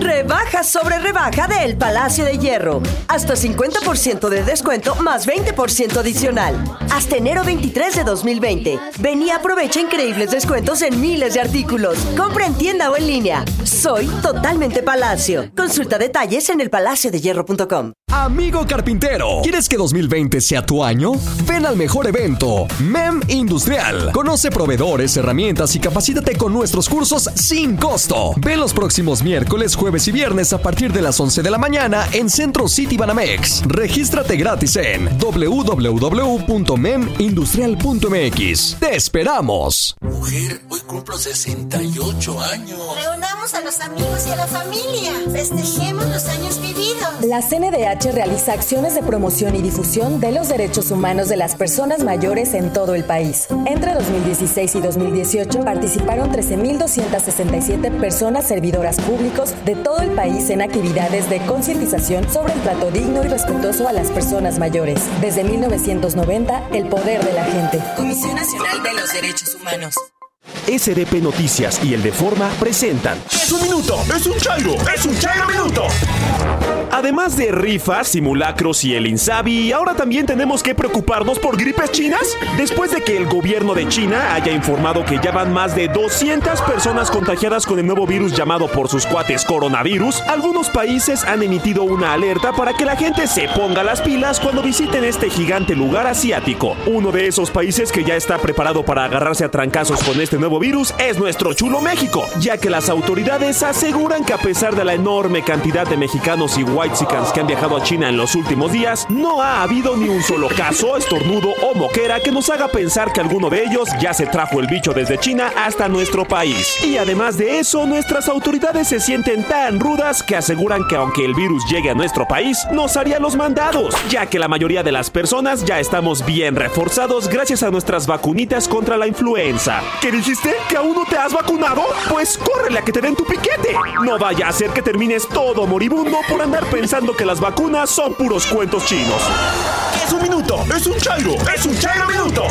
Rebaja sobre rebaja del Palacio de Hierro. Hasta 50% de descuento más 20% adicional. Hasta enero 23 de 2020. Ven y aprovecha increíbles descuentos en miles de artículos. Compra en tienda o en línea. Soy totalmente Palacio. Consulta detalles en elpalaciodehierro.com. Amigo carpintero, ¿quieres que 2020 sea tu año? Ven al mejor evento, MEM Industrial. Conoce proveedores, herramientas y capacítate con nuestros cursos sin costo. Ven los próximos miércoles, jueves y viernes a partir de las 11 de la mañana en Centro City Banamex. Regístrate gratis en www.memindustrial.mx. ¡Te esperamos! Mujer, hoy cumplo 68 años. Reunamos a los amigos y a la familia. Festejemos los años vividos. La CNDH realiza acciones de promoción y difusión de los derechos humanos de las personas mayores en todo el país. Entre 2016 y 2018 participaron 13.267 personas servidoras públicos de todo el país en actividades de concientización sobre el trato digno y respetuoso a las personas mayores. Desde 1990, el poder de la gente. Comisión Nacional de los Derechos Humanos. SDP Noticias y el de Forma presentan. ¡Es un minuto! ¡Es un chairo! ¡Es un chairo minuto! Además de rifas, simulacros y el Insabi, ahora también tenemos que preocuparnos por gripes chinas. Después de que el gobierno de China haya informado que ya van más de 200 personas contagiadas con el nuevo virus llamado por sus cuates coronavirus, algunos países han emitido una alerta para que la gente se ponga las pilas cuando visiten este gigante lugar asiático. Uno de esos países que ya está preparado para agarrarse a trancazos con este nuevo virus es nuestro chulo México, ya que las autoridades aseguran que a pesar de la enorme cantidad de mexicanos y whitesicans que han viajado a China en los últimos días, no ha habido ni un solo caso, estornudo o moquera que nos haga pensar que alguno de ellos ya se trajo el bicho desde China hasta nuestro país. Y además de eso, nuestras autoridades se sienten tan rudas que aseguran que aunque el virus llegue a nuestro país, nos haría los mandados, ya que la mayoría de las personas ya estamos bien reforzados gracias a nuestras vacunitas contra la influenza. ¿Qué dijiste? ¿Que aún no te has vacunado? Pues córrele a que te den tu piquete. No vaya a ser que termines todo moribundo por andar pensando que las vacunas son puros cuentos chinos. ¡Es un minuto! ¡Es un chairo! ¡Es un chairo minuto!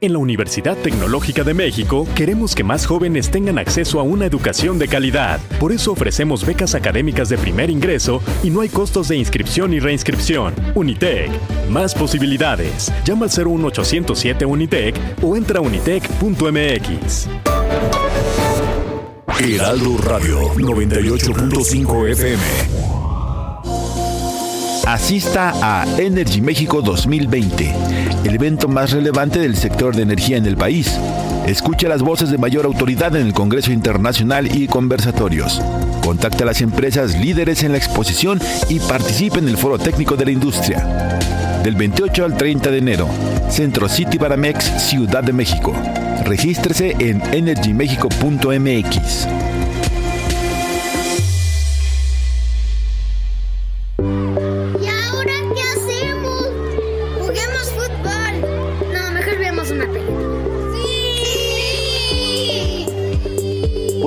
En la Universidad Tecnológica de México queremos que más jóvenes tengan acceso a una educación de calidad. Por eso ofrecemos becas académicas de primer ingreso y no hay costos de inscripción y reinscripción. Unitec, más posibilidades. Llama al 01807 Unitec o entra a unitec.mx. Heraldo Radio 98.5 FM. Asista a Energy México 2020, el evento más relevante del sector de energía en el país. Escucha las voces de mayor autoridad en el Congreso Internacional y conversatorios. Contacta a las empresas líderes en la exposición y participe en el foro técnico de la industria. Del 28 al 30 de enero, Centro City Baramex, Ciudad de México. Regístrese en energymexico.mx.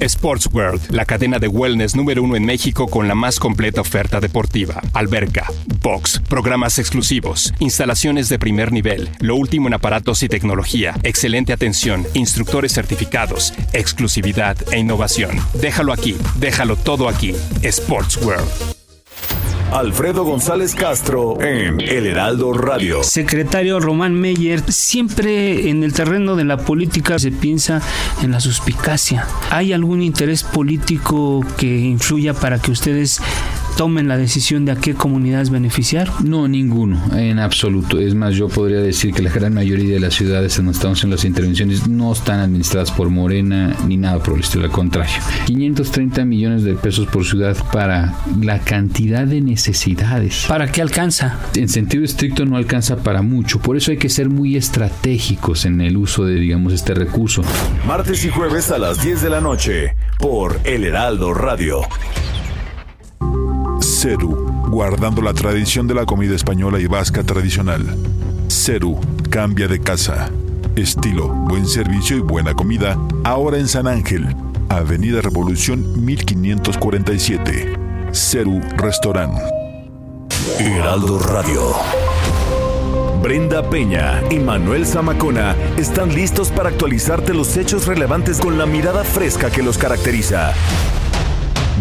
Sports World, la cadena de wellness número uno en México con la más completa oferta deportiva. Alberca, box, programas exclusivos, instalaciones de primer nivel, lo último en aparatos y tecnología, excelente atención, instructores certificados, exclusividad e innovación. Déjalo aquí, déjalo todo aquí. Sports World. Alfredo González Castro en El Heraldo Radio. Secretario Román Meyer, siempre en el terreno de la política se piensa en la suspicacia. ¿Hay algún interés político que influya para que ustedes tomen la decisión de a qué comunidades beneficiar? No, ninguno, en absoluto. Es más, yo podría decir que la gran mayoría de las ciudades en donde estamos en las intervenciones no están administradas por Morena ni nada por el estilo, al contrario. 530 millones de pesos por ciudad para la cantidad de necesidades. ¿Para qué alcanza? En sentido estricto no alcanza para mucho, por eso hay que ser muy estratégicos en el uso de, digamos, este recurso. Martes y jueves a las 10 de la noche por El Heraldo Radio. Ceru, guardando la tradición de la comida española y vasca tradicional. Ceru, cambia de casa. Estilo, buen servicio y buena comida, ahora en San Ángel, Avenida Revolución 1547. Ceru Restaurant. Heraldo Radio. Brenda Peña y Manuel Zamacona están listos para actualizarte los hechos relevantes con la mirada fresca que los caracteriza.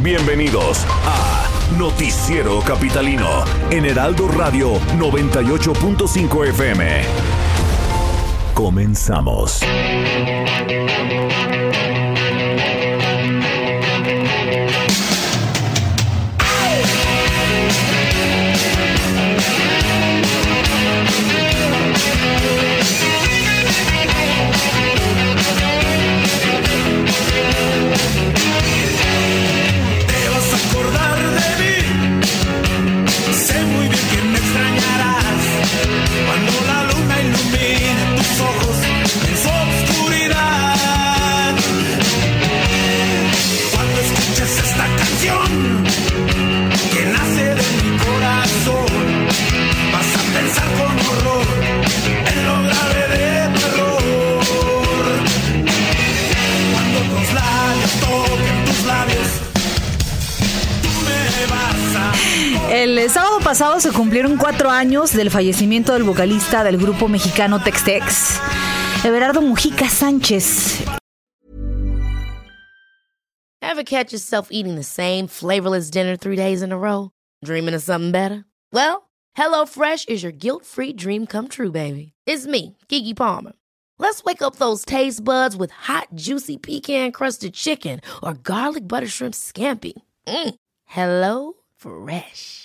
Bienvenidos a Noticiero Capitalino en Heraldo Radio 98.5 FM. Comenzamos. Pasado se cumplieron cuatro años del fallecimiento del vocalista del grupo mexicano Tex-Tex, Everardo Mujica Sánchez. Ever catch yourself eating the same flavorless dinner three days in a row? Dreaming of something better? Well, HelloFresh is your guilt-free dream come true, baby. It's me, Kiki Palmer. Let's wake up those taste buds with hot, juicy pecan-crusted chicken or garlic butter shrimp scampi. Mm. Hello Fresh.